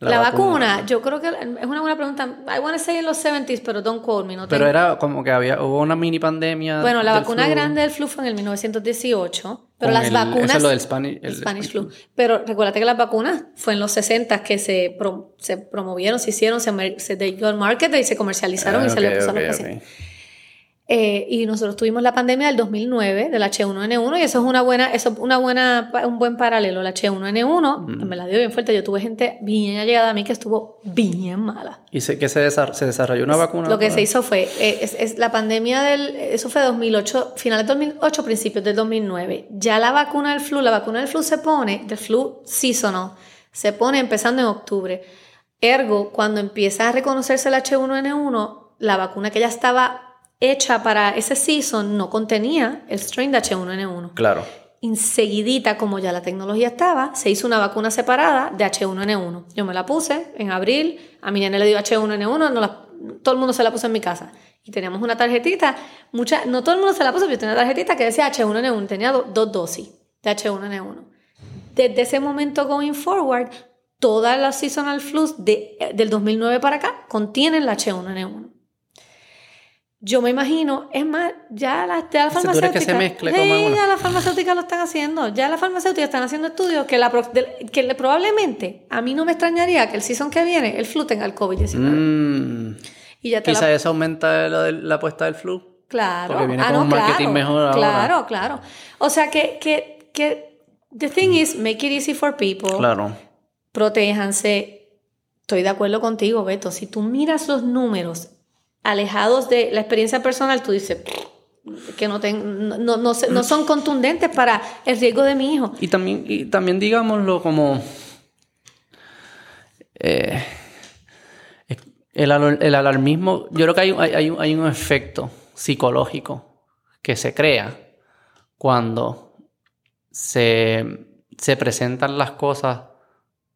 Speaker 2: La, vacuna, yo creo que es una buena pregunta. I want to say en los 70s, pero don't quote me. No
Speaker 1: Pero
Speaker 2: tengo-
Speaker 1: era como que había, hubo una mini pandemia.
Speaker 2: Bueno, la vacuna
Speaker 1: flu.
Speaker 2: grande del flu fue en el 1918, pero
Speaker 1: Con
Speaker 2: las
Speaker 1: el-
Speaker 2: vacunas...
Speaker 1: Eso es lo del Spanish.
Speaker 2: el Spanish flu. Pero recuérdate que las vacunas fue en los 60 que se, pro- se promovieron, se hicieron, se, se dio al market y se comercializaron
Speaker 1: Ah,
Speaker 2: y se le puso a los
Speaker 1: ok,
Speaker 2: pacientes. Eh, y nosotros tuvimos la pandemia del 2009 del H1N1 y eso es una buena, eso es una buena, un buen paralelo. El H1N1
Speaker 1: Mm.
Speaker 2: me la dio bien fuerte. Yo tuve gente bien allegada a mí que estuvo bien mala.
Speaker 1: ¿Y se, que se, desar- se desarrolló una vacuna?
Speaker 2: Lo que
Speaker 1: para-
Speaker 2: se hizo fue, eh, es, es la pandemia del, eso fue 2008, finales del 2008, principios del 2009. Ya la vacuna del flu, la vacuna del flu se pone, del flu seasonal, se pone empezando en octubre. Ergo, cuando empieza a reconocerse el H1N1, la vacuna que ya estaba hecha para ese season no contenía el strain de H1N1
Speaker 1: Claro.
Speaker 2: enseguidita, como ya la tecnología estaba, se hizo una vacuna separada de H1N1. Yo me la puse en abril, a mi nene le dio H1N1, no la- todo el mundo se la puso en mi casa. Y teníamos una tarjetita, mucha, no todo el mundo se la puso, pero yo tenía una tarjetita que decía H1N1, tenía do- dos dosis de H1N1. Desde ese momento going forward, todas las seasonal flus de, del 2009 para acá contienen la H1N1. Yo me imagino, es más, ya la, ya la
Speaker 1: que
Speaker 2: farmacéutica.
Speaker 1: se mezcle
Speaker 2: Sí, ya las farmacéuticas lo están haciendo. Ya las farmacéuticas están haciendo estudios que, la, que le- probablemente, a mí no me extrañaría que el season que viene, el flu tenga el COVID-19.
Speaker 1: Mm.
Speaker 2: Y ya te la-
Speaker 1: Quizás eso aumenta la, la apuesta del flu.
Speaker 2: Claro.
Speaker 1: Porque viene
Speaker 2: ah,
Speaker 1: con
Speaker 2: no,
Speaker 1: un marketing
Speaker 2: claro,
Speaker 1: mejor ahora.
Speaker 2: Claro, claro. O sea que, que, que The thing is, make it easy for people.
Speaker 1: Claro.
Speaker 2: Protéjanse. Estoy de acuerdo contigo, Beto. Si tú miras los números alejados de la experiencia personal, tú dices que no, ten, no, no, no, son contundentes para el riesgo de mi hijo.
Speaker 1: Y también, y también digámoslo como... Eh, el, el, alarmismo, yo creo que hay, hay, hay un efecto psicológico que se crea cuando se, se presentan las cosas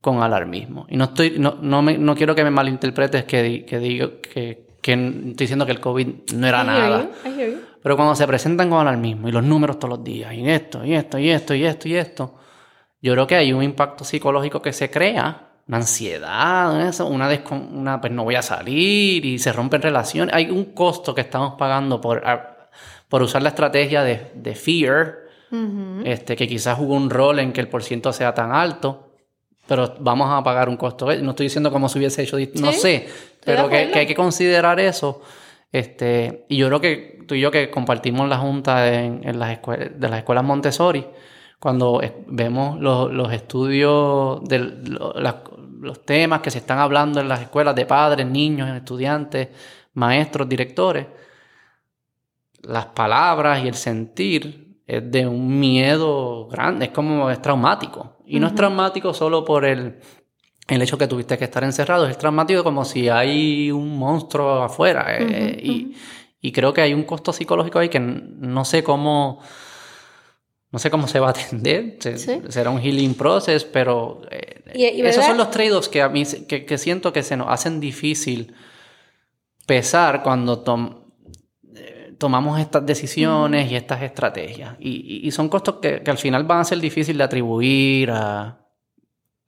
Speaker 1: con alarmismo. Y no estoy, no, no, me, no quiero que me malinterpretes que, que digo que, que, estoy diciendo que el COVID no era nada. Pero cuando se presentan con alarmismo y los números todos los días, y esto, y esto, y esto, y esto, y esto, yo creo que hay un impacto psicológico que se crea una ansiedad, una, una pues no voy a salir y se rompen relaciones. Hay un costo que estamos pagando por, por usar la estrategia de, de fear, este, que quizás jugó un rol en que el porciento sea tan alto, pero vamos a pagar un costo. No estoy diciendo cómo se hubiese hecho, no sé, pero que, hay que considerar eso. Este, y yo creo que tú y yo que compartimos la junta en, en las de las escuelas Montessori, cuando vemos los, los estudios de los temas que se están hablando en las escuelas de padres, niños, estudiantes, maestros, directores, las palabras y el sentir es de un miedo grande, es como es traumático. Y no es traumático solo por el, el hecho que tuviste que estar encerrado, es traumático como si hay un monstruo afuera. Eh, y, y, creo que hay un costo psicológico ahí que no sé cómo no sé cómo se va a atender, será un healing process, pero eh, esos son los trade-offs que a mí que, siento que se nos hacen difícil pesar cuando eh, tomamos estas decisiones y estas estrategias. Y, son costos que, al final van a ser difíciles de atribuir a,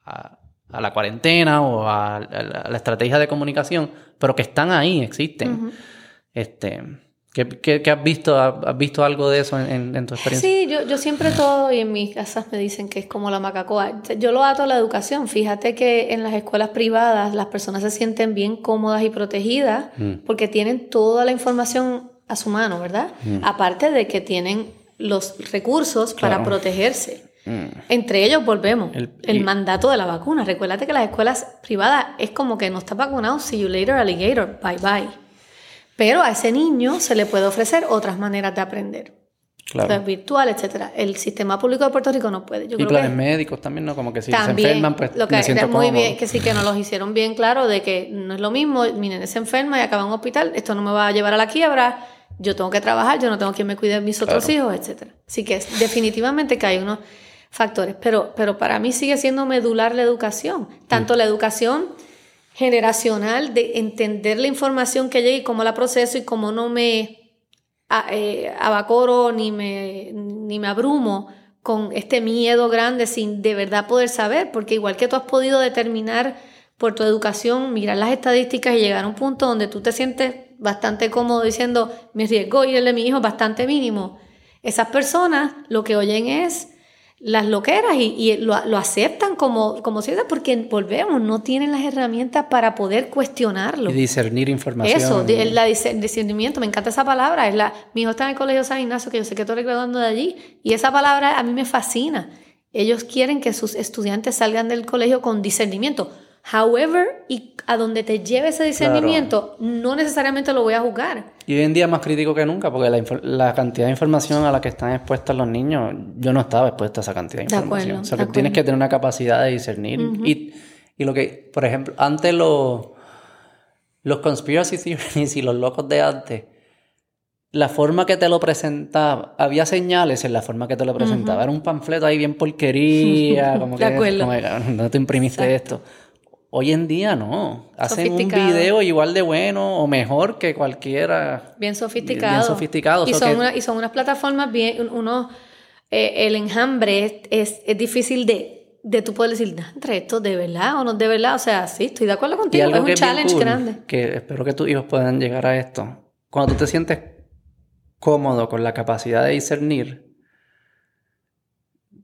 Speaker 1: a, la cuarentena o a, la estrategia de comunicación, pero que están ahí, existen. Este ¿Qué, has visto? ¿Has visto algo de eso en, tu experiencia?
Speaker 2: Sí, yo, yo, siempre todo, y en mis casas me dicen que es como la macacoa. Yo lo ato a la educación. Fíjate que en las escuelas privadas las personas se sienten bien cómodas y protegidas mm. porque tienen toda la información a su mano, ¿verdad? Mm. Aparte de que tienen los recursos para protegerse. Mm. Entre ellos volvemos, el, mandato de la vacuna. Recuérdate que las escuelas privadas es como que no está vacunado, see you later alligator, bye bye. Pero a ese niño se le puede ofrecer otras maneras de aprender. Claro. virtual, etcétera. El sistema público de Puerto Rico no puede.
Speaker 1: y planes médicos también, ¿no? Como que si se enferman, pues
Speaker 2: lo que me siento muy bien, que sí que nos los hicieron bien claro de que no es lo mismo, mi nene se enferma y acaba en un hospital, esto no me va a llevar a la quiebra, yo tengo que trabajar, yo no tengo quien me cuide de mis otros hijos, etcétera. Así que definitivamente que hay unos factores, pero, pero para mí sigue siendo medular la educación, tanto la educación generacional de entender la información que llega y cómo la proceso y cómo no me eh, abacoro ni me, ni me abrumo con este miedo grande sin de verdad poder saber, porque igual que tú has podido determinar por tu educación, mirar las estadísticas y llegar a un punto donde tú te sientes bastante cómodo diciendo mi riesgo y el de mi hijo es bastante mínimo. Esas personas lo que oyen es las loqueras y, lo, aceptan como, como cierto porque volvemos, no tienen las herramientas para poder cuestionarlo.
Speaker 1: Y discernir información.
Speaker 2: Eso, el discernimiento, me encanta esa palabra. Es la, mi hijo está en el colegio San Ignacio, que yo sé que estoy graduando de allí, y esa palabra a mí me fascina. Ellos quieren que sus estudiantes salgan del colegio con discernimiento. However, y a donde te lleve ese discernimiento, no necesariamente lo voy a juzgar.
Speaker 1: Y hoy en día más crítico que nunca, porque la, cantidad de información a la que están expuestos los niños, yo no estaba expuesta a esa cantidad de información. o sea, que tienes que tener una capacidad de discernir. y, y, lo que, por ejemplo, antes los, los conspiracy theories y los locos de antes, la forma que te lo presentaba, había señales en la forma que te lo presentaba. Era un panfleto ahí bien porquería, como que, no te imprimiste esto. Hoy en día no. Hacen un video igual de bueno o mejor que cualquiera.
Speaker 2: Bien sofisticado.
Speaker 1: Bien sofisticado.
Speaker 2: Y, son, y son unas plataformas bien. Uno, eh, el enjambre es, es, difícil de, de tú poder decir, entre esto de verdad o no de verdad. O sea, sí, estoy de acuerdo contigo. es un challenge grande.
Speaker 1: Que espero que tus hijos puedan llegar a esto. Cuando tú te sientes cómodo con la capacidad de discernir,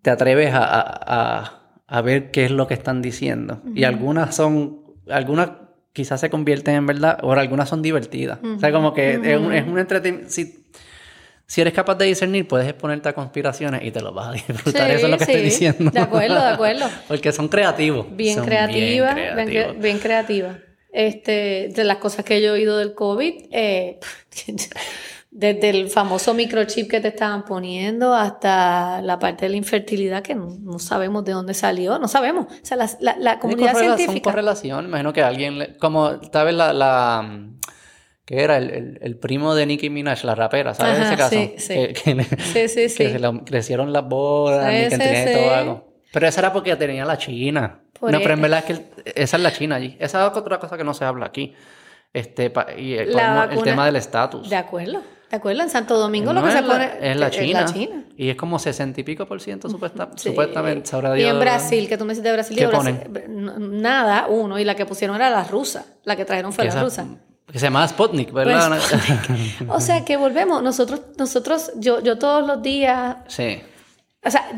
Speaker 1: te atreves a a ver qué es lo que están diciendo. Y algunas son, algunas quizás se convierten en verdad, o algunas son divertidas. O sea, como que es, un, es un entretenimiento. si eres capaz de discernir, puedes exponerte a conspiraciones y te lo vas a disfrutar. Eso es lo que estoy diciendo.
Speaker 2: De acuerdo, de acuerdo.
Speaker 1: Porque son creativos.
Speaker 2: Bien creativas, bien, bien, creativas. Este, de las cosas que yo he oído del COVID, eh, desde el famoso microchip que te estaban poniendo hasta la parte de la infertilidad que no, sabemos de dónde salió, no sabemos. O sea, la, la, la comunidad científica...
Speaker 1: Correlación, imagino que alguien, como tal vez la, la que era el, el, primo de Nicki Minaj, la rapera, ¿sabes ese caso? Sí, sí. Que, sí, sí, que se le crecieron las bodas, y que tenía todo algo. Pero esa era porque tenía la China. no, pero en verdad es que esa es la China allí. Esa es otra cosa que no se habla aquí. Este, y el, el tema del estatus.
Speaker 2: De acuerdo. ¿De acuerdo? En Santo Domingo lo que se pone
Speaker 1: es la, China, Y es como 60 y pico por ciento supuestamente.
Speaker 2: y en Brasil, que tú me dices de Brasil, ¿qué ponen? nada, uno. Y la que pusieron era la rusa. La que trajeron fue la rusa.
Speaker 1: Que se llama Sputnik, ¿verdad?
Speaker 2: Pues, o sea, que volvemos. Nosotros, nosotros yo, yo todos los días...
Speaker 1: Sí.
Speaker 2: O sea,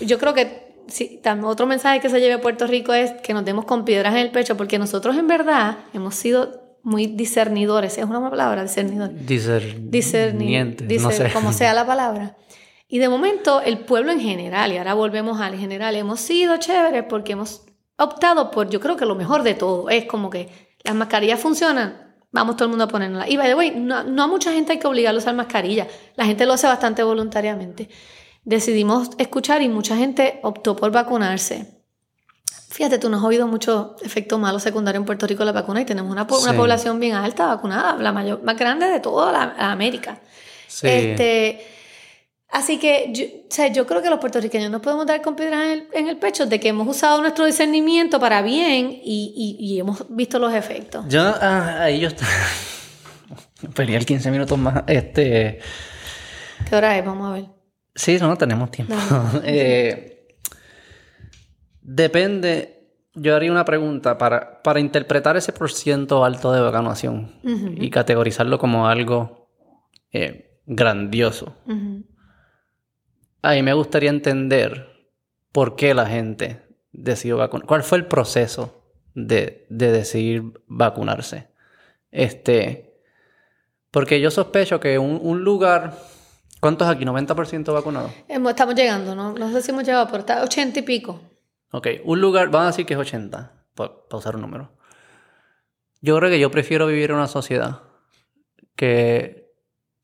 Speaker 2: yo, creo que sí, otro mensaje que se lleve a Puerto Rico es que nos demos con piedras en el pecho, porque nosotros en verdad hemos sido muy discernidores. ¿Es una palabra? Discernidor.
Speaker 1: Discerniente. no sé.
Speaker 2: Como sea la palabra. Y de momento, el pueblo en general, y ahora volvemos al general, hemos sido chéveres porque hemos optado por, yo creo que lo mejor de todo, es como que las mascarillas funcionan, vamos todo el mundo a ponerlas. Y by the way, no, no a mucha gente hay que obligarlo a usar mascarilla, la gente lo hace bastante voluntariamente. Decidimos escuchar y mucha gente optó por vacunarse. Fíjate, tú no has oído mucho efecto malo secundario en Puerto Rico de la vacuna y tenemos una, una población bien alta vacunada, la mayor, más grande de toda la, América. Sí. Este, así que yo, o sea, yo creo que los puertorriqueños nos podemos dar con piedras en el, en el, pecho de que hemos usado nuestro discernimiento para bien y, y, y hemos visto los efectos.
Speaker 1: Yo, ah, ahí yo estoy. el 15 minutos más. Este.
Speaker 2: ¿Qué hora es? Vamos a ver.
Speaker 1: Sí, no, tenemos tiempo. eh, Depende, yo haría una pregunta para, para interpretar ese por ciento alto de vacunación y categorizarlo como algo eh, grandioso. Ahí me gustaría entender por qué la gente decidió vacunar. ¿Cuál fue el proceso de, de decidir vacunarse? Este, porque yo sospecho que un, un lugar ¿Cuántos aquí? ¿90% vacunados?
Speaker 2: Estamos llegando, ¿no? No sé si hemos llegado, pero está 80 y pico.
Speaker 1: Ok, un lugar, vamos a decir que es 80, para usar un número. Yo creo que yo prefiero vivir en una sociedad que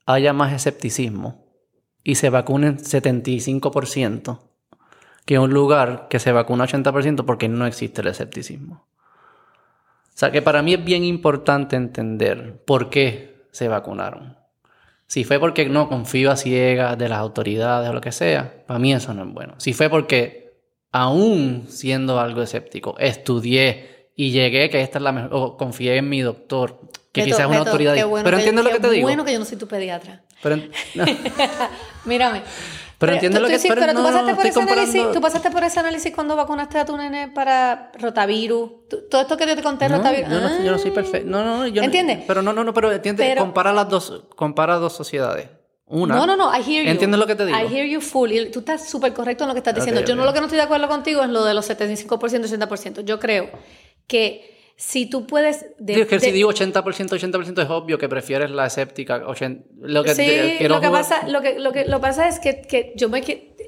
Speaker 1: haya más escepticismo y se vacunen 75% que un lugar que se vacuna 80% porque no existe el escepticismo. O sea que para mí es bien importante entender por qué se vacunaron. Si fue porque no confío a ciegas de las autoridades o lo que sea, para mí eso no es bueno. Si fue porque aún siendo algo escéptico, estudié y llegué que esta es la mejor, o confié en mi doctor, que quizás es una autoridad. pero entiendo lo que te digo.
Speaker 2: bueno que yo no soy tu pediatra. Pero, Mírame.
Speaker 1: Pero, entiendo lo que
Speaker 2: sí, pero, tú, pasaste por ese análisis, tú pasaste por ese análisis cuando vacunaste a tu nene para rotavirus. Todo esto que yo te conté, rotavirus.
Speaker 1: Yo, no, yo no soy perfecto. No, no, yo
Speaker 2: ¿Entiendes?
Speaker 1: pero no, no, no, pero entiende, compara las dos, compara dos sociedades. Una.
Speaker 2: No, no, no, I hear you.
Speaker 1: Entiendo lo que te digo.
Speaker 2: I hear you full. tú estás súper correcto en lo que estás diciendo. Yo no lo que no estoy de acuerdo contigo es lo de los 75%, 80%. Yo creo que si tú puedes...
Speaker 1: De, que si digo 80%, 80% es obvio que prefieres la escéptica. lo que,
Speaker 2: sí, lo que pasa, lo que, lo que lo pasa es que, que yo me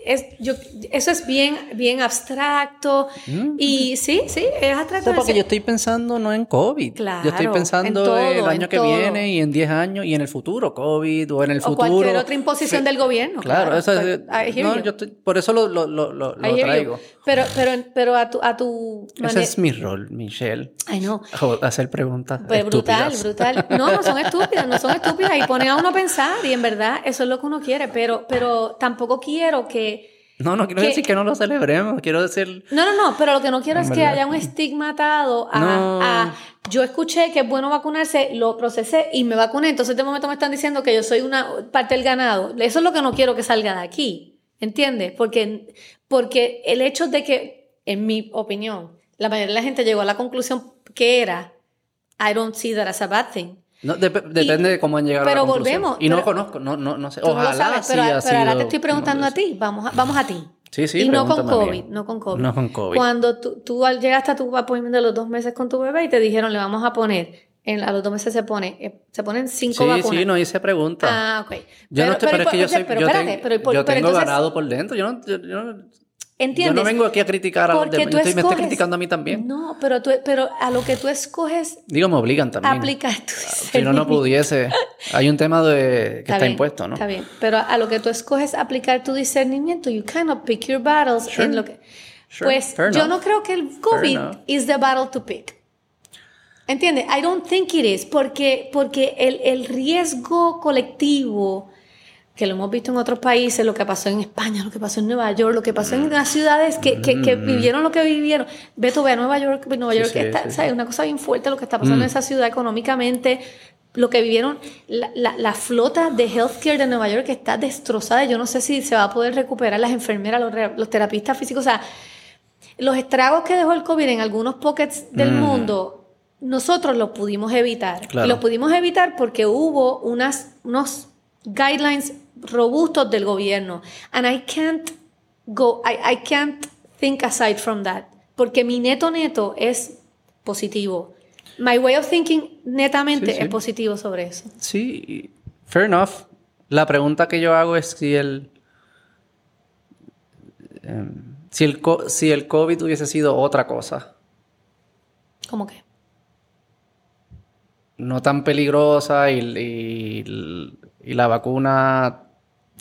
Speaker 2: es, yo, eso es bien, bien abstracto. Mm. Y sí, sí, es abstracto.
Speaker 1: porque yo estoy pensando no en COVID. Claro, yo estoy pensando en, el año que viene y en 10 años y en el futuro, COVID o en el futuro. O
Speaker 2: cualquier otra imposición del gobierno.
Speaker 1: Claro, eso es, no, yo estoy, por eso lo, lo, lo, lo traigo.
Speaker 2: Pero, pero, pero a tu, a tu
Speaker 1: Ese es mi rol, Michelle.
Speaker 2: Ay, no.
Speaker 1: Hacer preguntas.
Speaker 2: Pues brutal, brutal. No, no son estúpidas, no son estúpidas. Y ponen a uno a pensar. Y en verdad, eso es lo que uno quiere. Pero, pero tampoco quiero que
Speaker 1: no, no quiero decir que no lo celebremos, quiero decir...
Speaker 2: No, no, no, pero lo que no quiero es que haya un estigmatado a, Yo escuché que es bueno vacunarse, lo procesé y me vacuné, entonces de momento me están diciendo que yo soy una parte del ganado. Eso es lo que no quiero que salga de aquí, ¿entiendes? Porque, porque el hecho de que, en mi opinión, la mayoría de la gente llegó a la conclusión que era, I don't see that as a bad thing.
Speaker 1: No, depende de cómo han llegado
Speaker 2: pero
Speaker 1: a
Speaker 2: la volvemos.
Speaker 1: Y no conozco, no, no, no sé. Ojalá
Speaker 2: sabes, pero, pero ahora te estoy preguntando a ti. Vamos a, vamos a ti.
Speaker 1: Sí, sí,
Speaker 2: y no con COVID, no con COVID.
Speaker 1: No con COVID.
Speaker 2: Cuando tú, tú llegaste a tu appointment de los dos meses con tu bebé y te dijeron, le vamos a poner En, a los dos meses se pone, eh, se ponen cinco
Speaker 1: Sí,
Speaker 2: vacunas.
Speaker 1: sí, no hice pregunta.
Speaker 2: Ah, ok.
Speaker 1: yo no estoy, pero, es que yo
Speaker 2: oye,
Speaker 1: soy,
Speaker 2: pero
Speaker 1: yo,
Speaker 2: espérate,
Speaker 1: ten-
Speaker 2: pero- pero-
Speaker 1: yo
Speaker 2: pero
Speaker 1: tengo
Speaker 2: entonces-
Speaker 1: ganado por dentro. Yo no, yo, yo no, yo
Speaker 2: ¿Entiendes?
Speaker 1: no vengo aquí a criticar a los demás.
Speaker 2: tú
Speaker 1: Yo estoy- me estoy criticando a mí también.
Speaker 2: No, pero, tú, pero a lo que tú escoges
Speaker 1: Digo, me obligan también.
Speaker 2: aplicar tu
Speaker 1: Si no, no pudiese. Hay un tema de, que está,
Speaker 2: bien,
Speaker 1: impuesto, ¿no?
Speaker 2: Está bien, pero a lo que tú escoges aplicar tu discernimiento, you cannot pick your battles
Speaker 1: Sure.
Speaker 2: en lo que...
Speaker 1: Sure,
Speaker 2: Pues
Speaker 1: fair
Speaker 2: yo
Speaker 1: enough.
Speaker 2: no creo que el COVID is the battle to pick. ¿Entiendes? I don't think it is, porque, porque el, el riesgo colectivo, que lo hemos visto en otros países, lo que pasó en España, lo que pasó en Nueva York, lo que pasó en las ciudades que, que, que vivieron lo que vivieron. Beto, ve a Nueva York, Nueva
Speaker 1: Mm. Sí,
Speaker 2: York
Speaker 1: sí,
Speaker 2: está,
Speaker 1: sí.
Speaker 2: ¿sabes? Una cosa bien fuerte lo que está pasando en esa ciudad económicamente, lo que vivieron, la, la- la flota de healthcare de Nueva York está destrozada. Yo no sé si se va a poder recuperar las enfermeras, los, los terapistas físicos. O sea, los estragos que dejó el COVID en algunos pockets del mundo, nosotros los pudimos evitar.
Speaker 1: Claro.
Speaker 2: Y los pudimos evitar porque hubo unas, unos guidelines robustos del gobierno. And I can't go, I, I can't think aside from that. Porque mi neto neto es positivo. My way of thinking netamente
Speaker 1: Sí, sí.
Speaker 2: es positivo sobre eso.
Speaker 1: Sí, fair enough. La pregunta que yo hago es si el. em, si el, si el COVID hubiese sido otra cosa,
Speaker 2: ¿Cómo que?
Speaker 1: No tan peligrosa y, y- y la vacuna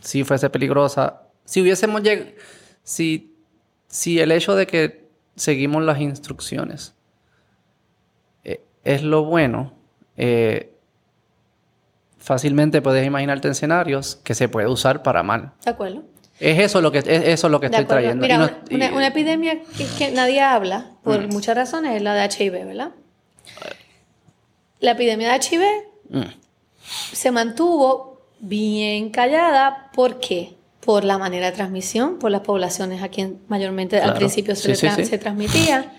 Speaker 1: sí fuese peligrosa, si hubiésemos llegado. Si, si el hecho de que seguimos las instrucciones eh, es lo bueno, eh, fácilmente puedes imaginarte escenarios que se puede usar para mal.
Speaker 2: ¿De acuerdo?
Speaker 1: Es eso lo que, es eso lo que estoy trayendo.
Speaker 2: Mira,
Speaker 1: no-
Speaker 2: una, una-
Speaker 1: y-
Speaker 2: una epidemia que, que nadie habla, por
Speaker 1: Mm.
Speaker 2: muchas razones, es la de HIV, ¿verdad? La epidemia de HIV
Speaker 1: Mm.
Speaker 2: se mantuvo bien callada. ¿Por qué? Por la manera de transmisión, por las poblaciones a quien mayormente al principio se,
Speaker 1: Sí,
Speaker 2: le
Speaker 1: sí,
Speaker 2: tra-
Speaker 1: sí.
Speaker 2: se transmitía.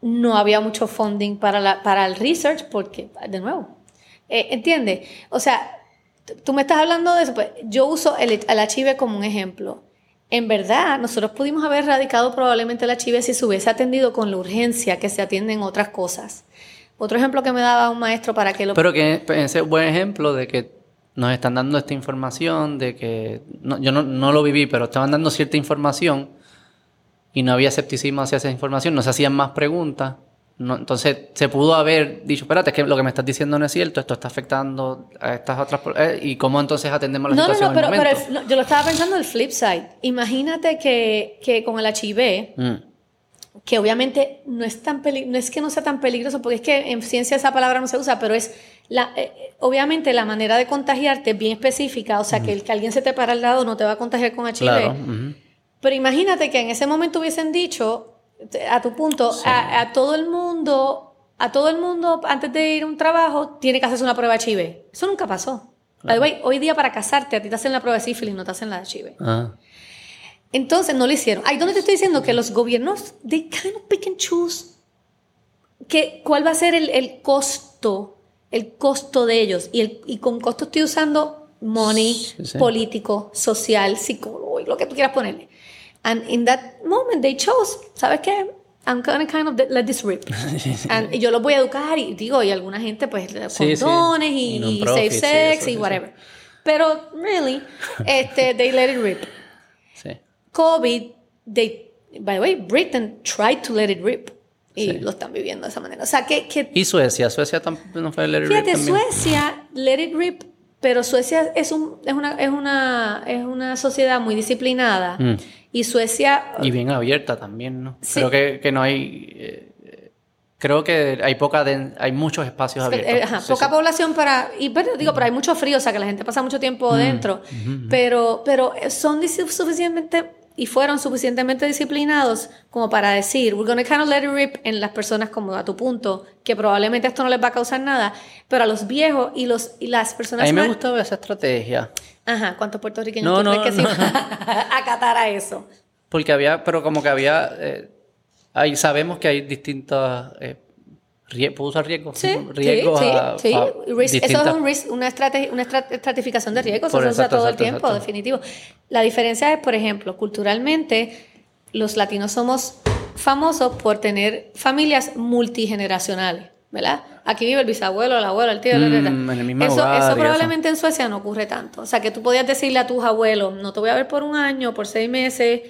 Speaker 2: No había mucho funding para, la, para el research porque, de nuevo, eh, ¿entiendes? O sea, tú me estás hablando de eso, pues yo uso el, el HIV como un ejemplo. En verdad, nosotros pudimos haber erradicado probablemente el HIV si se hubiese atendido con la urgencia que se atienden otras cosas. Otro ejemplo que me daba un maestro para que lo...
Speaker 1: Pero que ese es un buen ejemplo de que nos están dando esta información, de que no- yo no, no lo viví, pero estaban dando cierta información y no había escepticismo hacia esa información, no se hacían más preguntas. No, entonces se pudo haber dicho, espérate, es que lo que me estás diciendo no es cierto, esto está afectando a estas otras... eh, ¿Y cómo entonces atendemos la
Speaker 2: No, no,
Speaker 1: situación
Speaker 2: no, pero,
Speaker 1: en el
Speaker 2: pero el- no, yo lo estaba pensando el flip side. Imagínate que, que con el HIV,
Speaker 1: Mm,
Speaker 2: que obviamente no es tan peli- no es que no sea tan peligroso, porque es que en ciencia esa palabra no se usa, pero es la, eh, eh, obviamente la manera de contagiarte es bien específica, o sea que el que alguien se te para al lado no te va a contagiar con HIV.
Speaker 1: claro.
Speaker 2: Pero imagínate que en ese momento hubiesen dicho, a tu punto, a, a todo el mundo, a todo el mundo antes de ir a un trabajo tiene que hacerse una prueba HIV. Eso nunca pasó. By the way, hoy día para casarte a ti te hacen la prueba de sífilis, no te hacen la de HIV.
Speaker 1: Ah,
Speaker 2: Entonces no lo hicieron. Ahí donde te estoy diciendo que los gobiernos, they kind of pick and choose. Que, ¿Cuál va a ser el, el costo? El costo de ellos. Y, el, y con costo estoy usando money,
Speaker 1: sí.
Speaker 2: político, social, psicólogo, lo que tú quieras ponerle. And in that moment they chose, ¿sabes qué? I'm gonna kind of let this rip. And yo los voy a educar y digo, y alguna gente pues
Speaker 1: Sí,
Speaker 2: condones
Speaker 1: Y
Speaker 2: y, y safe sex y whatever. Pero really, este, they let it rip. COVID, they, by the way, Britain tried to let it rip. Y
Speaker 1: Sí.
Speaker 2: lo están viviendo de esa manera. O sea, que, que
Speaker 1: Y Suecia, Suecia tampoco no fue el
Speaker 2: fíjate,
Speaker 1: también.
Speaker 2: Suecia, let it rip, pero Suecia es, un, es, una, es, una, es una sociedad muy disciplinada.
Speaker 1: Mm.
Speaker 2: Y Suecia,
Speaker 1: Y bien abierta también, ¿no?
Speaker 2: Sí.
Speaker 1: Creo que, que no hay... eh, eh, creo que hay poca... den- hay muchos espacios abiertos.
Speaker 2: eh, ajá,
Speaker 1: Sí,
Speaker 2: poca
Speaker 1: sí.
Speaker 2: población para. Y pero, digo, pero hay mucho frío, o sea que la gente pasa mucho tiempo dentro. Pero, pero son dis- suficientemente y fueron suficientemente disciplinados como para decir, we're gonna kind of let it rip en las personas como a tu punto, que probablemente esto no les va a causar nada, pero a los viejos y los y las
Speaker 1: A
Speaker 2: personas
Speaker 1: mí me
Speaker 2: más-
Speaker 1: gustaba esa estrategia.
Speaker 2: Ajá, ¿cuántos puertorriqueños
Speaker 1: No,
Speaker 2: tú
Speaker 1: no,
Speaker 2: crees que se
Speaker 1: no.
Speaker 2: iban a acatar a eso?
Speaker 1: Porque había... Pero como que había... eh, hay, sabemos que hay distintas... Eh, ¿Puedo usar riesgos?
Speaker 2: Sí,
Speaker 1: riesgos
Speaker 2: sí,
Speaker 1: a-
Speaker 2: sí,
Speaker 1: a
Speaker 2: eso es un risk, una, estrate- una estra- estratificación de riesgos, eso se usa todo
Speaker 1: exacto,
Speaker 2: el tiempo,
Speaker 1: exacto.
Speaker 2: definitivo. La diferencia es, por ejemplo, culturalmente, los latinos somos famosos por tener familias multigeneracionales. ¿verdad? Aquí vive el bisabuelo, el abuelo, el tío,
Speaker 1: Mm, en mismo
Speaker 2: eso,
Speaker 1: hogar y
Speaker 2: eso
Speaker 1: eso.
Speaker 2: probablemente en Suecia no ocurre tanto. O sea, que tú podías decirle a tus abuelos, no te voy a ver por un año, por seis meses,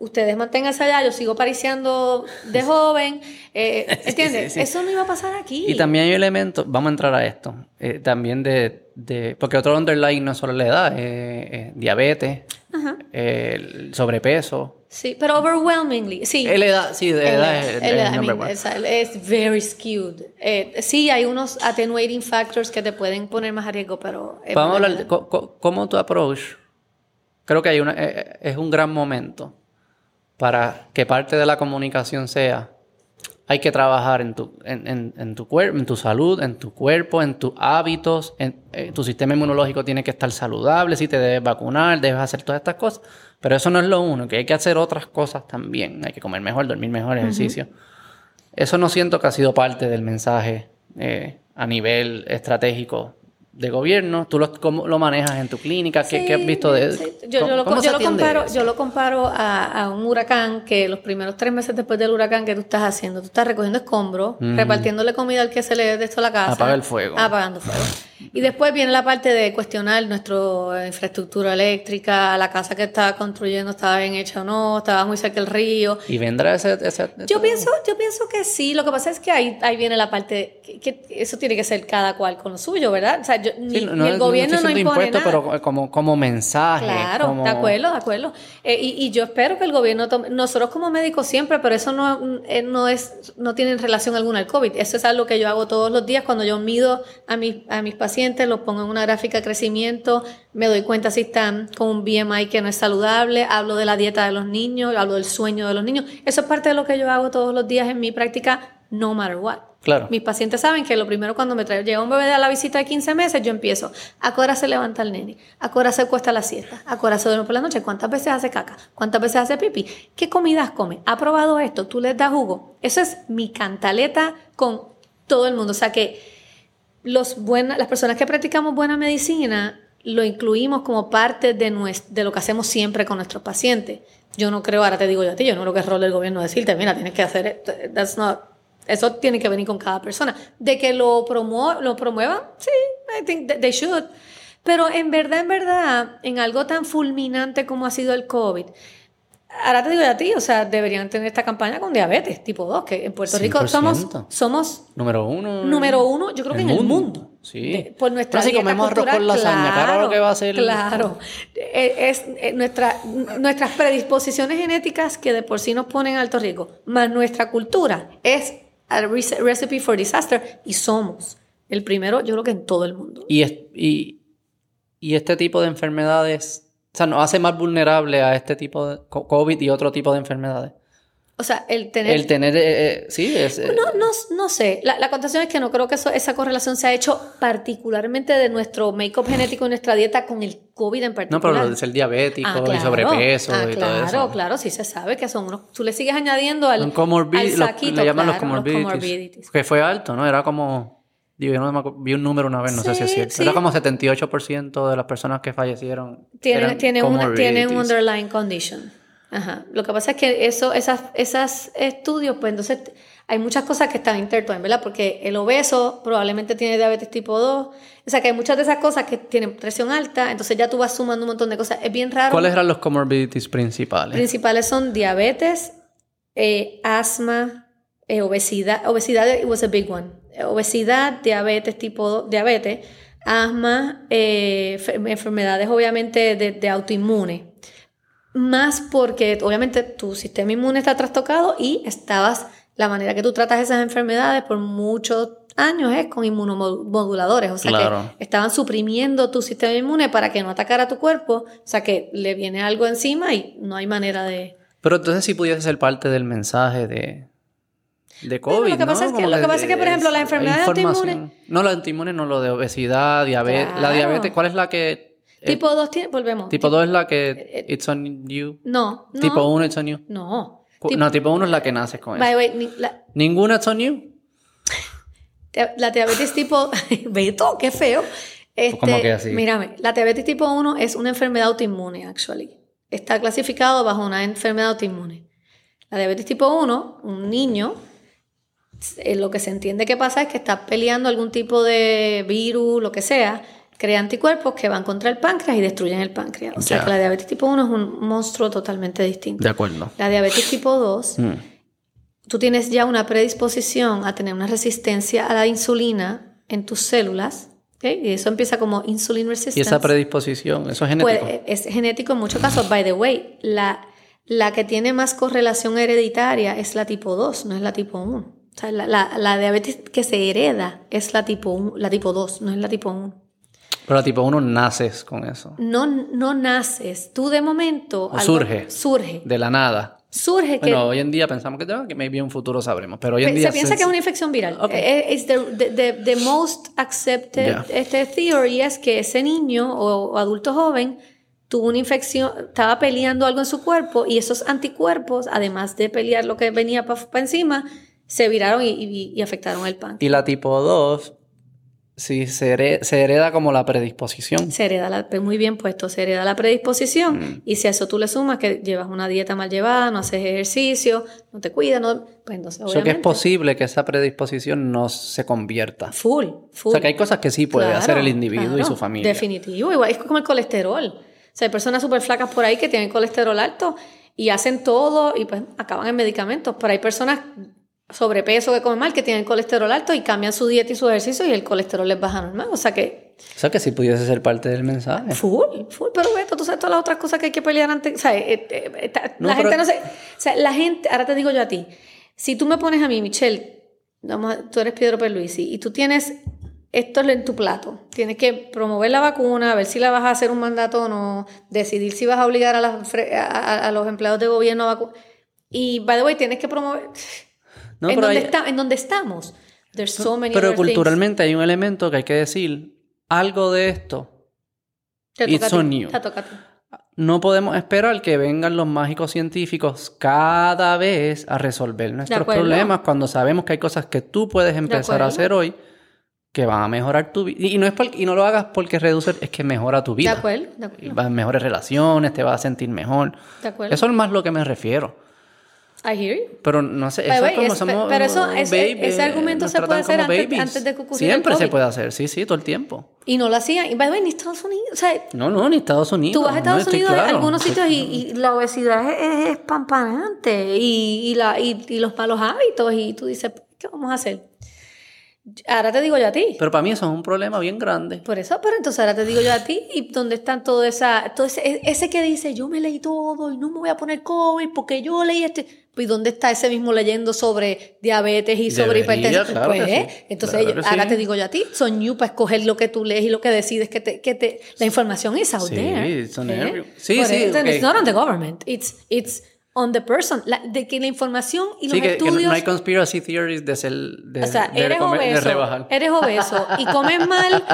Speaker 2: ustedes manténganse allá, yo sigo pariciando de joven, eh, ¿entiendes?
Speaker 1: sí.
Speaker 2: Eso no iba a pasar aquí.
Speaker 1: Y también hay elementos, vamos a entrar a esto, eh, también de, de- porque otro underlying no es solo la edad, eh, eh, diabetes,
Speaker 2: Ajá.
Speaker 1: eh, el sobrepeso.
Speaker 2: Sí, pero overwhelmingly, sí.
Speaker 1: El edad, sí, de
Speaker 2: El-
Speaker 1: edad es
Speaker 2: el-
Speaker 1: el,
Speaker 2: I mean, es, es very skewed. Eh, sí, hay unos attenuating factors que te pueden poner más a riesgo, pero...
Speaker 1: Vamos a hablar de cómo tu approach. Creo que hay una, eh, eh, es un gran momento para que parte de la comunicación sea hay que trabajar en tu, en, en- en tu cuerpo, en tu salud, en tu cuerpo, en tus hábitos, en, eh, tu sistema inmunológico tiene que estar saludable, si te debes vacunar, debes hacer todas estas cosas. Pero eso no es lo uno, que hay que hacer otras cosas también. Hay que comer mejor, dormir mejor, ejercicio. Eso no siento que ha sido parte del mensaje eh, a nivel estratégico de gobierno. ¿Tú lo, cómo lo manejas en tu clínica? ¿Qué, qué has visto de
Speaker 2: sí. Yo, yo
Speaker 1: ¿Cómo-
Speaker 2: lo, yo lo comparo,
Speaker 1: eso?
Speaker 2: yo lo comparo a, a un huracán que los primeros tres meses después del huracán que tú estás haciendo, tú estás recogiendo escombros, repartiéndole comida al que se le de esto a la casa.
Speaker 1: Apaga el fuego.
Speaker 2: Apagando fuego. Y después viene la parte de cuestionar nuestra infraestructura eléctrica, la casa que estaba construyendo estaba bien hecha o no, estaba muy cerca del río.
Speaker 1: ¿Y vendrá ese...? ese-
Speaker 2: Yo pienso, yo pienso que sí. Lo que pasa es que ahí, ahí viene la parte que, que eso tiene que ser cada cual con lo suyo, ¿verdad? O sea, yo- ni,
Speaker 1: Sí,
Speaker 2: ni el gobierno no,
Speaker 1: estoy
Speaker 2: impone
Speaker 1: impuesto,
Speaker 2: nada.
Speaker 1: pero como, como mensaje.
Speaker 2: Claro,
Speaker 1: como-
Speaker 2: de acuerdo, de acuerdo. Eh, y, y yo espero que el gobierno tome, nosotros como médicos siempre, pero eso no, eh, no es, no tiene relación alguna al COVID. Eso es algo que yo hago todos los días cuando yo mido a mis, a mis pacientes, los pongo en una gráfica de crecimiento, me doy cuenta si están con un BMI que no es saludable, hablo de la dieta de los niños, hablo del sueño de los niños. Eso es parte de lo que yo hago todos los días en mi práctica, no matter what.
Speaker 1: Claro.
Speaker 2: Mis pacientes saben que lo primero cuando me trae, llega un bebé a la visita de 15 meses, yo empiezo. ¿A qué hora se levanta el nene? ¿A qué hora se cuesta la siesta? ¿A qué hora se duerme por la noche? ¿Cuántas veces hace caca? ¿Cuántas veces hace pipí? ¿Qué comidas come? ¿Ha probado esto? ¿Tú les das jugo? Eso es mi cantaleta con todo el mundo. O sea que los buena, las personas que practicamos buena medicina lo incluimos como parte de, nues- de lo que hacemos siempre con nuestros pacientes. Yo no creo, ahora te digo yo a ti, yo no creo que es rol del gobierno decirte, mira, tienes que hacer. That's not- eso tiene que venir con cada persona. De que lo, promu lo promuevan, sí, I think they should. Pero en verdad, en verdad, en algo tan fulminante como ha sido el COVID, ahora te digo a ti, o sea, deberían tener esta campaña con diabetes tipo 2, que en Puerto Rico somos,
Speaker 1: 100%.
Speaker 2: somos
Speaker 1: Número uno.
Speaker 2: Número uno, yo creo que en el mundo.
Speaker 1: Sí.
Speaker 2: De- por nuestra
Speaker 1: Pero si
Speaker 2: dieta
Speaker 1: comemos arroz con lasaña, claro, lo que va a ser.
Speaker 2: Claro. Eh, Es, eh, nuestra, nuestras predisposiciones genéticas que de por sí nos ponen en alto riesgo, más nuestra cultura, es a recipe for disaster y somos el primero, yo creo que en todo el mundo.
Speaker 1: Y, es- y, y este tipo de enfermedades, o sea, nos hace más vulnerable a este tipo de co- COVID y otro tipo de enfermedades.
Speaker 2: O sea, el tener...
Speaker 1: El tener, eh, eh, sí, es... eh,
Speaker 2: No, no, no sé. La, la contestación es que no creo que eso, esa correlación se ha hecho particularmente de nuestro make-up genético y nuestra dieta con el COVID en particular.
Speaker 1: no, pero lo de ser diabético
Speaker 2: Ah,
Speaker 1: y
Speaker 2: claro.
Speaker 1: sobrepeso
Speaker 2: Ah,
Speaker 1: y
Speaker 2: claro,
Speaker 1: todo eso.
Speaker 2: claro, sí se sabe que son unos. Tú le sigues añadiendo al, al
Speaker 1: lo-
Speaker 2: saquito,
Speaker 1: le llaman
Speaker 2: claro,
Speaker 1: los comorbidities.
Speaker 2: comorbidities.
Speaker 1: Que fue alto, ¿no? Era como... Digo, yo no me acu- vi un número una vez, no sé si es cierto.
Speaker 2: sí.
Speaker 1: Era como 78% de las personas que fallecieron
Speaker 2: Tienen, tienen, una, tienen un underlying condition. Ajá. Lo que pasa es que eso, esas, esas estudios, pues entonces hay muchas cosas que están intertwined, ¿verdad? Porque el obeso probablemente tiene diabetes tipo 2. O sea que hay muchas de esas cosas que tienen presión alta, entonces ya tú vas sumando un montón de cosas. Es bien raro.
Speaker 1: ¿Cuáles eran los comorbidities principales?
Speaker 2: principales son diabetes, eh, asma, eh, obesidad. Obesidad was a big one. Obesidad, diabetes tipo 2, diabetes, asma, eh, enfer- enfermedades obviamente de, de autoinmune. Más porque obviamente tu sistema inmune está trastocado y estabas, la manera que tú tratas esas enfermedades por muchos años es con inmunomoduladores, o sea
Speaker 1: Claro.
Speaker 2: que estaban suprimiendo tu sistema inmune para que no atacara tu cuerpo, o sea que le viene algo encima y no hay manera de...
Speaker 1: Pero entonces sí pudiese ser parte del mensaje de, de COVID,
Speaker 2: lo que
Speaker 1: ¿no?
Speaker 2: pasa es que- lo que pasa es que, por ejemplo, enfermedades
Speaker 1: información.
Speaker 2: autoinmunes-
Speaker 1: No, la autoinmune no, lo de obesidad, diabetes. La
Speaker 2: Claro.
Speaker 1: diabetes, ¿cuál es la que...? eh,
Speaker 2: tipo 2 tiene, volvemos.
Speaker 1: tipo 2 es la que it's on you.
Speaker 2: No, no.
Speaker 1: Tipo 1 it's on you.
Speaker 2: No. Tipo-
Speaker 1: no, tipo 1 es la que naces con
Speaker 2: by the
Speaker 1: eso.
Speaker 2: way, ni- la,
Speaker 1: ¿Ninguna it's on you?
Speaker 2: la diabetes tipo... Beto, qué feo. Este,
Speaker 1: ¿Cómo que así?
Speaker 2: Mírame, la diabetes tipo 1 es una enfermedad autoinmune, actually. Está clasificado bajo una enfermedad autoinmune. La diabetes tipo 1, un niño eh, lo que se entiende que pasa es que está peleando algún tipo de virus, lo que sea, crea anticuerpos que van contra el páncreas y destruyen el páncreas. O sea que la diabetes tipo 1 es un monstruo totalmente distinto.
Speaker 1: De acuerdo.
Speaker 2: La diabetes tipo 2,
Speaker 1: Mm.
Speaker 2: tú tienes ya una predisposición a tener una resistencia a la insulina en tus células. ¿ok? Y eso empieza como insulin resistance.
Speaker 1: Y esa predisposición, eso es genético.
Speaker 2: Pues, es genético en muchos casos. By the way, la, la que tiene más correlación hereditaria es la tipo 2, no es la tipo 1. O sea, la, la- la diabetes que se hereda es la tipo, 1 la tipo 2, no es la tipo 1.
Speaker 1: Pero la tipo 1 naces con eso.
Speaker 2: No, no naces. Tú de momento...
Speaker 1: O surge.
Speaker 2: Surge.
Speaker 1: De la nada.
Speaker 2: Surge que...
Speaker 1: Bueno, hoy en día pensamos que, ah, que maybe en un futuro sabremos. Pero hoy en
Speaker 2: Pe-
Speaker 1: día
Speaker 2: se piensa que es una infección viral. Eh, Es the, the- the- the most accepted este theory es que ese niño o, o adulto joven tuvo una infección, estaba peleando algo en su cuerpo y esos anticuerpos, además de pelear lo que venía para encima, se viraron y, y- y afectaron el páncreas.
Speaker 1: Y la tipo 2, sí, se, here- se hereda como la predisposición.
Speaker 2: Se hereda la, muy bien puesto, se hereda la predisposición
Speaker 1: Mm.
Speaker 2: y si a eso tú le sumas que llevas una dieta mal llevada, no haces ejercicio, no te cuidas, no, pues entonces
Speaker 1: O sea que es
Speaker 2: obviamente,
Speaker 1: posible que esa predisposición no se convierta.
Speaker 2: Full, full.
Speaker 1: O sea que hay cosas que sí puede
Speaker 2: Claro,
Speaker 1: hacer el individuo y su familia.
Speaker 2: Definitivo, igual es como el colesterol. O sea, hay personas súper flacas por ahí que tienen colesterol alto y hacen todo y pues acaban en medicamentos. Pero hay personas sobrepeso que comen mal que tienen colesterol alto y cambian su dieta y su ejercicio y el colesterol les baja normal. O sea que
Speaker 1: O sea que sí pudiese ser parte del mensaje.
Speaker 2: full, full. Pero Beto, tú sabes todas las otras cosas que hay que pelear antes. O sea, eh, eh, está-
Speaker 1: No,
Speaker 2: la gente no se... O sea, la gente... Ahora te digo yo a ti. Si tú me pones a mí, Michelle, vamos a- tú eres Pedro Perluisi y tú tienes esto en tu plato. Tienes que promover la vacuna, ver si la vas a hacer un mandato o no, decidir si vas a obligar las a- a los empleados de gobierno a vacunar. Y, by the way, tienes que promover...
Speaker 1: No,
Speaker 2: en,
Speaker 1: pero
Speaker 2: donde
Speaker 1: hay-
Speaker 2: está, en donde estamos. There's so many
Speaker 1: Pero
Speaker 2: other things.
Speaker 1: culturalmente hay un elemento que hay que decir. Algo de esto. It's on you. No podemos esperar que vengan los mágicos científicos cada vez a resolver nuestros problemas cuando sabemos que hay cosas que tú puedes empezar a hacer hoy que van a mejorar tu vida. Y, no es por- y no lo hagas porque reduce, es que mejora tu
Speaker 2: De
Speaker 1: vida.
Speaker 2: acuerdo, de acuerdo.
Speaker 1: vas a mejores relaciones, te vas a sentir mejor.
Speaker 2: De acuerdo.
Speaker 1: Eso es más lo que me refiero.
Speaker 2: I hear you.
Speaker 1: Pero no sé, eso
Speaker 2: way,
Speaker 1: es como
Speaker 2: es-
Speaker 1: somos
Speaker 2: pero eso- ese-
Speaker 1: baby,
Speaker 2: ese argumento se puede hacer antes- antes de que ocurriera el
Speaker 1: Siempre se
Speaker 2: COVID.
Speaker 1: puede hacer, sí, sí, todo el tiempo.
Speaker 2: Y no lo hacían. Y by the way, ni Estados Unidos. O sea,
Speaker 1: No, no, ni Estados Unidos.
Speaker 2: tú vas a
Speaker 1: no,
Speaker 2: Estados
Speaker 1: estoy
Speaker 2: Unidos en
Speaker 1: claro.
Speaker 2: algunos sitios y, y la obesidad es, es espampanante. Y, y, la, y, y los malos hábitos. Y tú dices, ¿qué vamos a hacer? Ahora te digo yo a ti.
Speaker 1: Pero para mí eso es un problema bien grande.
Speaker 2: Por eso, pero entonces ahora te digo yo a ti, ¿y dónde están todo esa, todo ese, ese que dice, yo me leí todo y no me voy a poner COVID porque yo leí este, pues ¿dónde está ese mismo leyendo sobre diabetes y sobre
Speaker 1: Debería,
Speaker 2: hipertensión?
Speaker 1: claro que
Speaker 2: pues,
Speaker 1: sí.
Speaker 2: entonces
Speaker 1: Claro que
Speaker 2: ahora
Speaker 1: sí.
Speaker 2: te digo yo a ti, son you para escoger lo que tú lees y lo que decides que te, que te, la información is out
Speaker 1: Sí,
Speaker 2: there.
Speaker 1: it's on
Speaker 2: ¿eh?
Speaker 1: sí,
Speaker 2: Por
Speaker 1: sí,
Speaker 2: eso,
Speaker 1: ok.
Speaker 2: It's not on the government, it's, it's on the person, La- de que la información y los
Speaker 1: Sí, que, que
Speaker 2: estudios...
Speaker 1: no hay conspiracy theories de, ser, de,
Speaker 2: O sea,
Speaker 1: de
Speaker 2: eres
Speaker 1: comer- de
Speaker 2: obeso,
Speaker 1: rebajar.
Speaker 2: eres obeso y comes mal,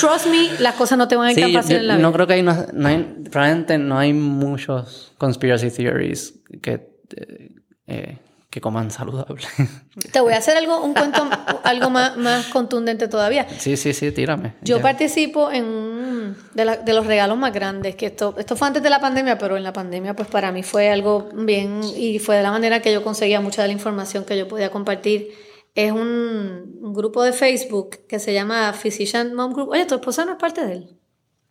Speaker 2: trust me, las cosas no te van a ir tan
Speaker 1: Sí,
Speaker 2: fácil
Speaker 1: yo-
Speaker 2: en la vida.
Speaker 1: no creo que hay, no, no hay, probablemente no hay muchos conspiracy theories que, eh, que coman saludable.
Speaker 2: Te voy a hacer algo, un cuento algo más, más contundente todavía.
Speaker 1: sí, sí, sí, tírame.
Speaker 2: Yo
Speaker 1: Ya.
Speaker 2: participo en un de, la- de los regalos más grandes, que esto, esto fue antes de la pandemia, pero en la pandemia pues para mí fue algo bien y fue de la manera que yo conseguía mucha de la información que yo podía compartir. Es un, un grupo de Facebook que se llama Physician Mom Group. Oye, tu esposa no es parte de él.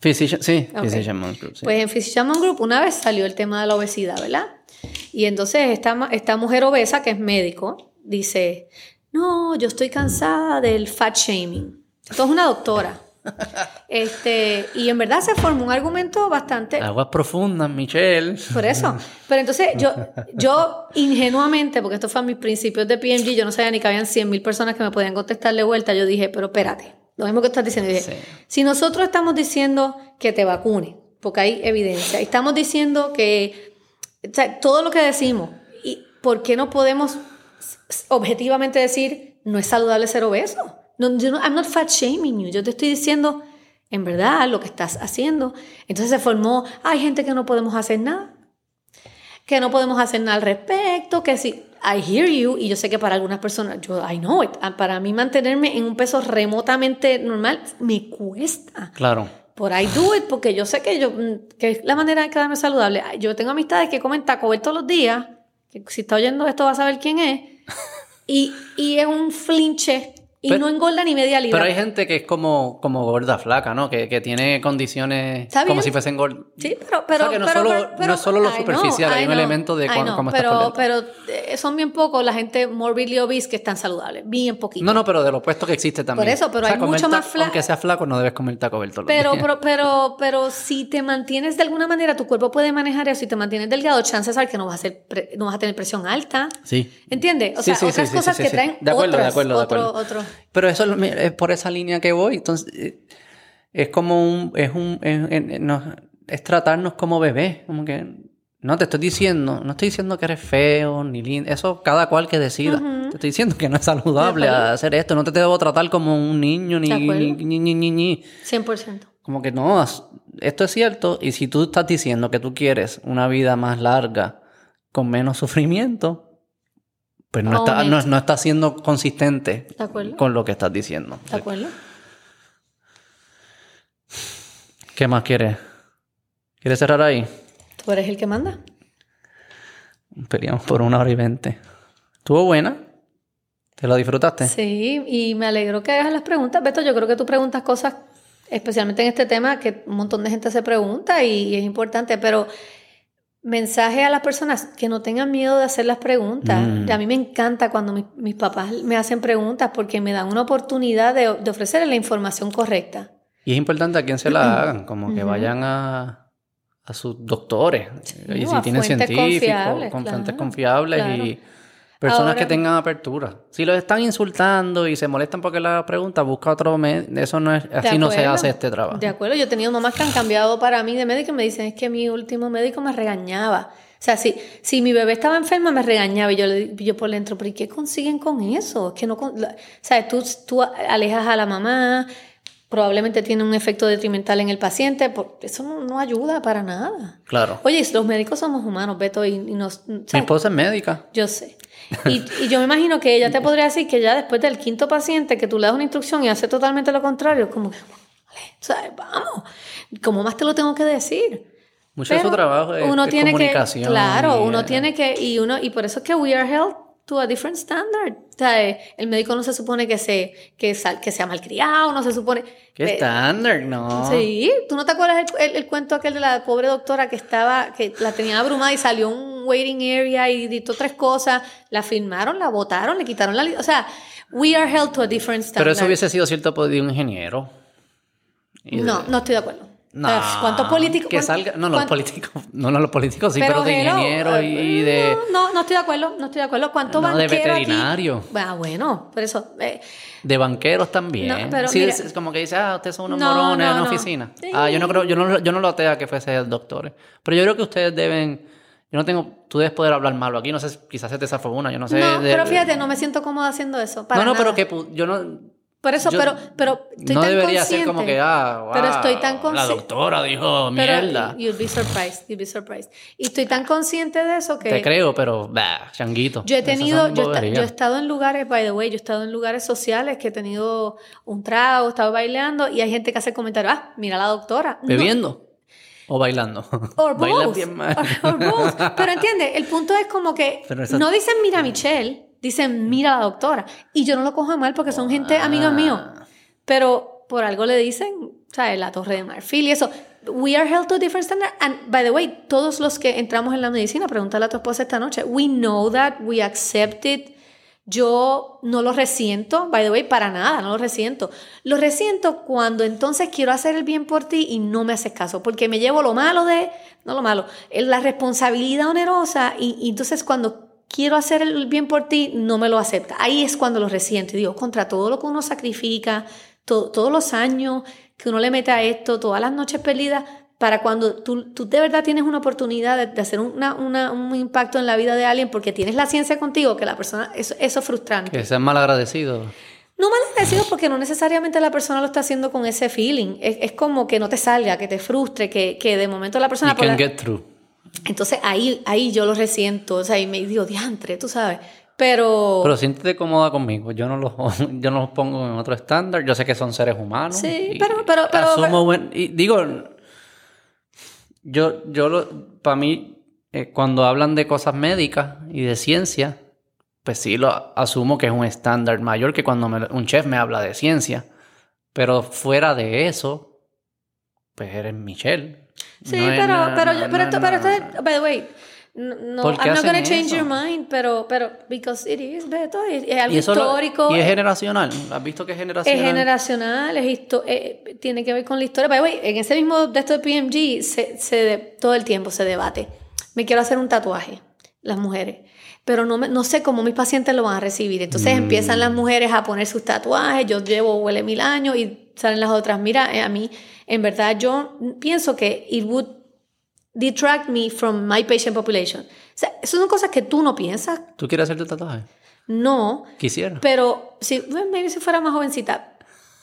Speaker 1: Physician, sí,
Speaker 2: Ok.
Speaker 1: Physician Monk Group, sí.
Speaker 2: Pues en Physician Mom Group una vez salió el tema de la obesidad, ¿verdad? Y entonces esta, esta mujer obesa, que es médico, dice, no, yo estoy cansada del fat shaming. Esto es una doctora. Este, y en verdad se formó un argumento bastante...
Speaker 1: Aguas profundas, Michelle.
Speaker 2: Por eso. Pero entonces yo, yo ingenuamente, porque esto fue a mis principios de PMG, yo no sabía ni que habían 100 mil personas que me podían contestar de vuelta, yo dije, pero espérate, lo mismo que estás diciendo,
Speaker 1: Sí.
Speaker 2: si nosotros estamos diciendo que te vacunes, porque hay evidencia, estamos diciendo que o sea, todo lo que decimos, ¿y por qué no podemos objetivamente decir no es saludable ser obeso? No, yo no, I'm not fat shaming you, yo te estoy diciendo en verdad lo que estás haciendo. Entonces se formó, hay gente que no podemos hacer nada, que no podemos hacer nada al respecto, que si I hear you y yo sé que para algunas personas, yo I know it, ah, para mí mantenerme en un peso remotamente normal me cuesta.
Speaker 1: Claro.
Speaker 2: Por I do it porque yo sé que yo mm, que es la manera de quedarme saludable. Yo tengo amistades que comen Taco Bell todos los días, que si está oyendo esto va a saber quién es. Y, y es un flinche y
Speaker 1: Pero-
Speaker 2: no engorda ni media libra.
Speaker 1: Pero hay gente que es como, como gorda flaca, ¿no? Que, que tiene condiciones como si fuesen gordas.
Speaker 2: Sí, pero, pero,
Speaker 1: O sea, que no
Speaker 2: pero-
Speaker 1: solo-
Speaker 2: pero-
Speaker 1: no es solo lo superficial, hay
Speaker 2: ay,
Speaker 1: un elemento de cuán-
Speaker 2: no,
Speaker 1: cómo estás
Speaker 2: pero, pero eh, son bien pocos la gente morbidly obese que están saludables, bien poquito.
Speaker 1: No, no, pero de lo opuesto que existe también.
Speaker 2: Por eso, pero hay mucho más
Speaker 1: ta-
Speaker 2: fla-
Speaker 1: Aunque sea flaco, no debes comer Taco Bell todos los
Speaker 2: Pero, pero, pero, pero si te mantienes de alguna manera, tu cuerpo puede manejar eso. Si te mantienes delgado, chances hay que no vas a, hacer pre- no vas a tener presión alta.
Speaker 1: Sí.
Speaker 2: ¿Entiendes? O sea,
Speaker 1: sí, sí,
Speaker 2: otras
Speaker 1: sí,
Speaker 2: cosas que traen
Speaker 1: De acuerdo, de
Speaker 2: otras,
Speaker 1: acuerdo, de
Speaker 2: otro,
Speaker 1: acuerdo.
Speaker 2: otro.
Speaker 1: Pero eso es por esa línea que voy. Entonces, eh, es como un. Es un. Es, es- no, es tratarnos como bebés. Como que. No te estoy diciendo. No estoy diciendo que eres feo ni lindo. Eso cada cual que decida. Te estoy diciendo que no es saludable hacer esto. No te debo tratar como un niño ni. Ni, ni, ni, ni, ni.
Speaker 2: 100%.
Speaker 1: Como que no, esto es cierto. Y si tú estás diciendo que tú quieres una vida más larga, con menos sufrimiento, pues no, está, no, no estás siendo consistente con lo que estás diciendo.
Speaker 2: ¿De acuerdo?
Speaker 1: ¿Qué más quieres? ¿Quieres cerrar ahí?
Speaker 2: Tú eres el que manda.
Speaker 1: Peleamos por una hora y veinte. ¿Estuvo buena? ¿Te lo disfrutaste?
Speaker 2: Sí, y me alegro que hagas las preguntas. Beto, yo creo que tú preguntas cosas, especialmente en este tema, que un montón de gente se pregunta y, es importante, pero mensaje a las personas que no tengan miedo de hacer las preguntas.
Speaker 1: Mm.
Speaker 2: Y A mí me encanta cuando mis, mis papás me hacen preguntas porque me dan una oportunidad de, de ofrecerles la información correcta.
Speaker 1: Y es importante a quién se la hagan, como que vayan a, a sus doctores. y
Speaker 2: No,
Speaker 1: si tienen científicos, con fuentes
Speaker 2: claro,
Speaker 1: confiables
Speaker 2: claro.
Speaker 1: y personas
Speaker 2: Ahora-
Speaker 1: que tengan apertura. Si los están insultando y se molestan porque la pregunta, busca otro médico. Eso no es,
Speaker 2: ¿De
Speaker 1: así no se hace este trabajo.
Speaker 2: De acuerdo, yo he tenido mamás que han cambiado para mí de médico y me dicen, es que mi último médico me regañaba. O sea, si, si mi bebé estaba enferma, me regañaba y yo, le- yo por dentro, ¿pero y qué consiguen con eso? Es que no... O sea, tú, tú alejas a la mamá, probablemente tiene un efecto detrimental en el paciente, por- eso no, no ayuda para nada.
Speaker 1: Claro.
Speaker 2: Oye, los médicos somos humanos, Beto, y, y nos...
Speaker 1: Mi
Speaker 2: ¿sabes?
Speaker 1: esposa es médica.
Speaker 2: Yo sé. Y, y yo me imagino que ella te podría decir que ya después del quinto paciente que tú le das una instrucción y hace totalmente lo contrario, como que, ¿sabes? Vamos, ¿cómo más te lo tengo que decir?
Speaker 1: Mucho de su
Speaker 2: Pero
Speaker 1: trabajo es,
Speaker 2: uno
Speaker 1: es
Speaker 2: tiene
Speaker 1: comunicación.
Speaker 2: que, claro,
Speaker 1: y,
Speaker 2: uno tiene que, y uno, y por eso es que we are held to a different standard. O sea, eh, el médico no se supone que se, que, sal- que sea malcriado, no se supone.
Speaker 1: ¿Qué
Speaker 2: eh,
Speaker 1: estándar? No.
Speaker 2: Sí, ¿tú no te acuerdas el, el- el cuento aquel de la pobre doctora que estaba, que la tenía abrumada y salió un waiting area y dictó tres cosas, la firmaron, la votaron, le quitaron la... O sea, we are held to a different standard.
Speaker 1: Pero eso hubiese sido cierto de un ingeniero. Y de-
Speaker 2: No, no estoy de acuerdo.
Speaker 1: No,
Speaker 2: Eh, ¿Cuántos políticos?
Speaker 1: Que salga. No, los políticos. No, no, los políticos sí, pero, de
Speaker 2: hello,
Speaker 1: ingenieros y,
Speaker 2: eh,
Speaker 1: de.
Speaker 2: No, no, no estoy de acuerdo, no estoy de acuerdo. ¿Cuánto
Speaker 1: No, de
Speaker 2: banquero aquí?
Speaker 1: veterinario.
Speaker 2: Ah, bueno, por eso... eh,
Speaker 1: De banqueros también.
Speaker 2: No, pero
Speaker 1: sí,
Speaker 2: mira-
Speaker 1: es, es como que dice, ah, ustedes son unos
Speaker 2: No,
Speaker 1: morones
Speaker 2: no,
Speaker 1: en la
Speaker 2: no.
Speaker 1: oficina.
Speaker 2: Sí.
Speaker 1: Ah, yo no creo, yo no, yo no lo atea que fuese doctores. Pero yo creo que ustedes deben. Yo no tengo. Tú debes poder hablar malo aquí. No sé, quizás se te zafó una, yo no sé.
Speaker 2: no,
Speaker 1: de-
Speaker 2: pero fíjate, no me siento cómoda haciendo eso. Para
Speaker 1: no, no, pero
Speaker 2: nada.
Speaker 1: que pu- yo no.
Speaker 2: Por eso,
Speaker 1: yo-
Speaker 2: pero, pero estoy
Speaker 1: no
Speaker 2: tan
Speaker 1: debería
Speaker 2: consciente.
Speaker 1: ser como que, ah,
Speaker 2: Pero
Speaker 1: wow,
Speaker 2: estoy tan
Speaker 1: La doctora dijo
Speaker 2: Pero
Speaker 1: mierda.
Speaker 2: you'd be surprised, you'd be surprised. Y estoy tan consciente de eso que...
Speaker 1: Te creo, pero, bah, changuito.
Speaker 2: Yo he tenido, yo, he yo he estado en lugares, by the way, yo he estado en lugares sociales que he tenido un trago, he estado bailando y hay gente que hace comentarios, ah, mira a la doctora. No,
Speaker 1: ¿Bebiendo? ¿O bailando?
Speaker 2: Or
Speaker 1: Bailan
Speaker 2: both.
Speaker 1: bien mal.
Speaker 2: Or- or both. Pero entiende, el punto es como que
Speaker 1: Pero
Speaker 2: no dicen mira a Michelle, dicen mira la doctora. Y yo no lo cojo mal porque son gente amigos míos. Pero por algo le dicen, ¿sabes? La torre de marfil y eso. We are held to a different standard. And by the way, todos los que entramos en la medicina, pregúntale a tu esposa esta noche. We know that, we accept it. Yo no lo resiento, by the way, para nada, no lo resiento. Lo resiento cuando entonces quiero hacer el bien por ti y no me haces caso, porque me llevo lo malo de, no lo malo, es la responsabilidad onerosa y, y entonces cuando quiero hacer el bien por ti, no me lo acepta. Ahí es cuando lo resiento y digo, contra todo lo que uno sacrifica, to- todos los años que uno le mete a esto, todas las noches perdidas, para cuando tú, tú de verdad tienes una oportunidad de, de hacer una, una- un impacto en la vida de alguien porque tienes la ciencia contigo, que la persona, eso, eso es frustrante.
Speaker 1: Que sean mal agradecidos.
Speaker 2: No mal agradecido porque no necesariamente la persona lo está haciendo con ese feeling. Es, es como que no te salga, que te frustre, que, que de momento la persona...
Speaker 1: You can
Speaker 2: la-
Speaker 1: get through.
Speaker 2: Entonces ahí, ahí yo lo resiento, o sea, y me digo, diantre, tú sabes. Pero...
Speaker 1: Pero siéntete cómoda conmigo. Yo no los, yo no los pongo en otro estándar. Yo sé que son seres humanos.
Speaker 2: Sí, pero- pero- pero-
Speaker 1: asumo buen- y digo, yo, yo lo, para mí, eh, cuando hablan de cosas médicas y de ciencia, pues sí lo asumo que es un estándar mayor que cuando me- un chef me habla de ciencia. Pero fuera de eso, pues eres Michelle.
Speaker 2: Sí,
Speaker 1: No es
Speaker 2: pero,
Speaker 1: nada-
Speaker 2: pero,
Speaker 1: no-
Speaker 2: yo- pero,
Speaker 1: no-
Speaker 2: esto, pero esto, by the way, no, no,
Speaker 1: ¿Por qué
Speaker 2: I'm not gonna change
Speaker 1: eso?
Speaker 2: your mind, pero, pero, because it is, Beto, es, es algo
Speaker 1: Y eso lo-
Speaker 2: histórico,
Speaker 1: y es
Speaker 2: es,
Speaker 1: generacional. ¿Has visto que es generacional?
Speaker 2: generacional, es histo- eh, tiene que ver con la historia. By the way, en ese mismo de esto de PMG, se, se de- todo el tiempo se debate. Me quiero hacer un tatuaje, las mujeres. Pero no, me- no sé cómo mis pacientes lo van a recibir. Entonces
Speaker 1: Mm.
Speaker 2: empiezan las mujeres a poner sus tatuajes. Yo llevo huele mil años y salen las otras. Mira, eh, a mí, en verdad, yo pienso que it would detract me from my patient population. O sea, esas son cosas que tú no piensas.
Speaker 1: ¿Tú quieres hacerte tatuaje?
Speaker 2: No.
Speaker 1: Quisiera.
Speaker 2: Pero si, bueno, maybe si fuera más jovencita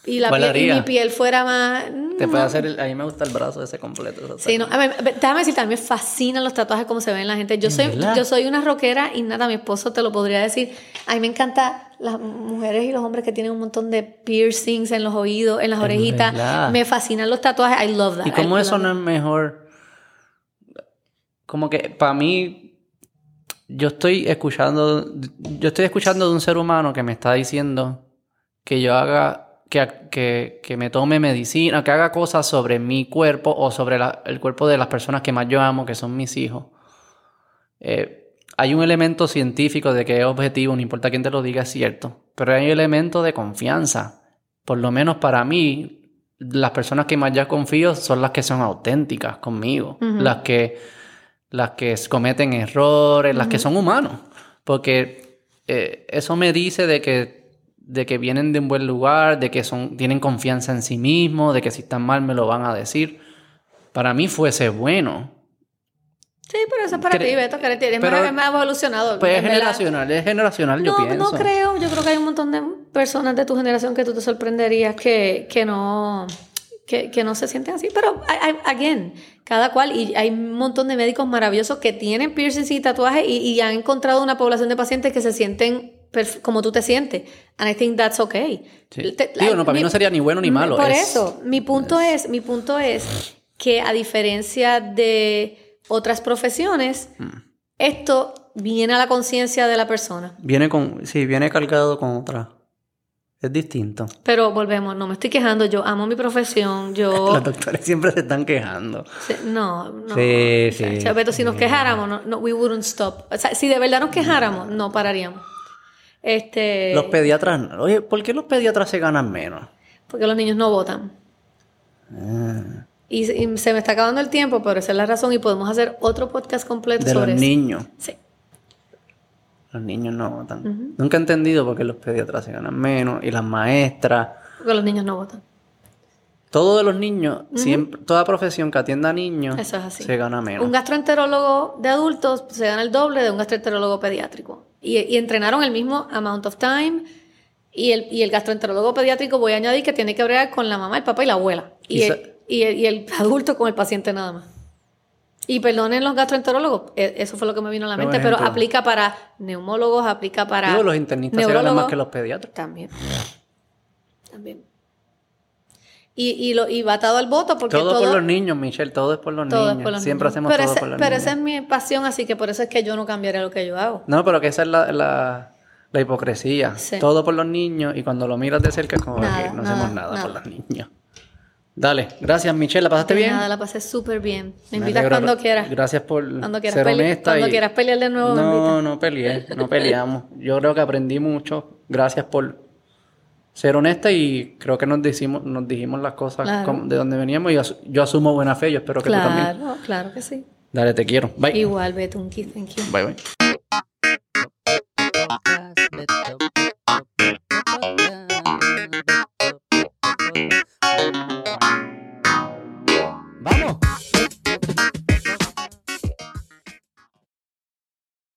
Speaker 2: y, la
Speaker 1: ¿Cuál
Speaker 2: piel, y mi piel fuera más...
Speaker 1: Te puede hacer el- A mí me gusta el brazo ese completo. ese
Speaker 2: Sí, no, a ver, déjame decirte, a mí me fascinan los tatuajes como se ven la gente. Yo soy,
Speaker 1: verdad?
Speaker 2: yo soy una rockera y nada, mi esposo te lo podría decir. A mí me encanta las mujeres y los hombres que tienen un montón de piercings en los oídos, en las orejitas.
Speaker 1: verdad.
Speaker 2: Me fascinan los tatuajes. I love that.
Speaker 1: ¿Y cómo
Speaker 2: I
Speaker 1: eso no es mejor? Como que para mí, yo estoy escuchando, yo estoy escuchando de un ser humano que me está diciendo que yo haga, que, que, que me tome medicina, que haga cosas sobre mi cuerpo o sobre la- el cuerpo de las personas que más yo amo, que son mis hijos. Eh, hay un elemento científico de que es objetivo, no importa quién te lo diga, es cierto, pero hay un elemento de confianza. Por lo menos para mí, las personas que más ya confío son las que son auténticas conmigo, las que las que cometen errores, las que son humanos, porque eh, eso me dice de que de que vienen de un buen lugar, de que son tienen confianza en sí mismos, de que si están mal me lo van a decir. Para mí fuese bueno,
Speaker 2: Sí, pero eso es para ti, Beto, que eres,
Speaker 1: pero-
Speaker 2: más, más evolucionado.
Speaker 1: pues es generacional, es generacional, yo
Speaker 2: no,
Speaker 1: pienso.
Speaker 2: no creo. Yo creo que hay un montón de personas de tu generación que tú te sorprenderías que, que no que, que no se sienten así. Pero, I- I- again, cada cual. Y hay un montón de médicos maravillosos que tienen piercings y tatuajes y, y han encontrado una población de pacientes que se sienten como tú te sientes. And I think that's okay.
Speaker 1: Sí.
Speaker 2: Te-
Speaker 1: Digo, no, para mí no sería ni bueno ni malo,
Speaker 2: Por
Speaker 1: es-
Speaker 2: eso, mi punto es, mi punto es que a diferencia de otras profesiones,
Speaker 1: Mm.
Speaker 2: esto viene a la conciencia de la persona.
Speaker 1: Viene con, sí, viene cargado con otra. Es distinto.
Speaker 2: Pero volvemos, no me estoy quejando, yo amo mi profesión, yo...
Speaker 1: Los doctores siempre se están quejando.
Speaker 2: Sí, No, no.
Speaker 1: Sí,
Speaker 2: O sea,
Speaker 1: sí.
Speaker 2: Chaveto, si nos quejáramos, no, no, we wouldn't stop. O sea, si de verdad nos quejáramos, no pararíamos. Este,
Speaker 1: Los pediatras, oye, ¿por qué los pediatras se ganan menos?
Speaker 2: porque los niños no votan.
Speaker 1: Ah,
Speaker 2: Y, y se me está acabando el tiempo, pero esa es la razón y podemos hacer otro podcast completo
Speaker 1: de los
Speaker 2: sobre eso.
Speaker 1: niños.
Speaker 2: Sí.
Speaker 1: Los niños no votan. Nunca he entendido por qué los pediatras se ganan menos y las maestras.
Speaker 2: Porque los niños no votan.
Speaker 1: Todo de los niños, siempre, toda profesión que atienda a niños
Speaker 2: Eso es así.
Speaker 1: se gana menos.
Speaker 2: Un gastroenterólogo de adultos se gana el doble de un gastroenterólogo pediátrico. Y, y entrenaron el mismo amount of time. Y el, y el gastroenterólogo pediátrico, voy a añadir que tiene que bregar con la mamá, el papá y la abuela. Y,
Speaker 1: Y
Speaker 2: el, y el- y el adulto con el paciente nada más. Y perdonen los gastroenterólogos, e- eso fue lo que me vino a la mente, pero aplica para neumólogos, aplica para.
Speaker 1: Digo, los internistas se más que los pediatras.
Speaker 2: También. También. Y, y, lo, y va atado al voto porque
Speaker 1: Todo,
Speaker 2: todo,
Speaker 1: por los niños, Michelle, todo es por los
Speaker 2: todo
Speaker 1: niños.
Speaker 2: por los
Speaker 1: Siempre
Speaker 2: niños.
Speaker 1: hacemos
Speaker 2: pero
Speaker 1: todo
Speaker 2: ese-
Speaker 1: por los
Speaker 2: Pero
Speaker 1: niños.
Speaker 2: esa es mi pasión, así que por eso es que yo no cambiaré lo que yo hago.
Speaker 1: No, pero que esa es la, la, la hipocresía.
Speaker 2: Sí.
Speaker 1: Todo por los niños y cuando lo miras de cerca es como
Speaker 2: Nada,
Speaker 1: que no
Speaker 2: nada,
Speaker 1: hacemos nada, por los niños. Dale, gracias Michelle, ¿la pasaste
Speaker 2: De
Speaker 1: bien?
Speaker 2: Nada, la pasé súper bien. Me
Speaker 1: Me
Speaker 2: invitas
Speaker 1: alegro.
Speaker 2: cuando quieras.
Speaker 1: Gracias por
Speaker 2: Cuando quieras,
Speaker 1: ser honesta.
Speaker 2: cuando
Speaker 1: y-
Speaker 2: quieras pelear de nuevo,
Speaker 1: No, no peleé, no peleamos. Yo creo que aprendí mucho. Gracias por ser honesta y creo que nos dijimos, nos dijimos las cosas
Speaker 2: Claro.
Speaker 1: como- de donde veníamos y yo asumo buena fe. Yo espero que tú también.
Speaker 2: Claro, claro que sí.
Speaker 1: Dale, te quiero. Bye.
Speaker 2: Igual, Betunki, thank you.
Speaker 1: Bye, bye.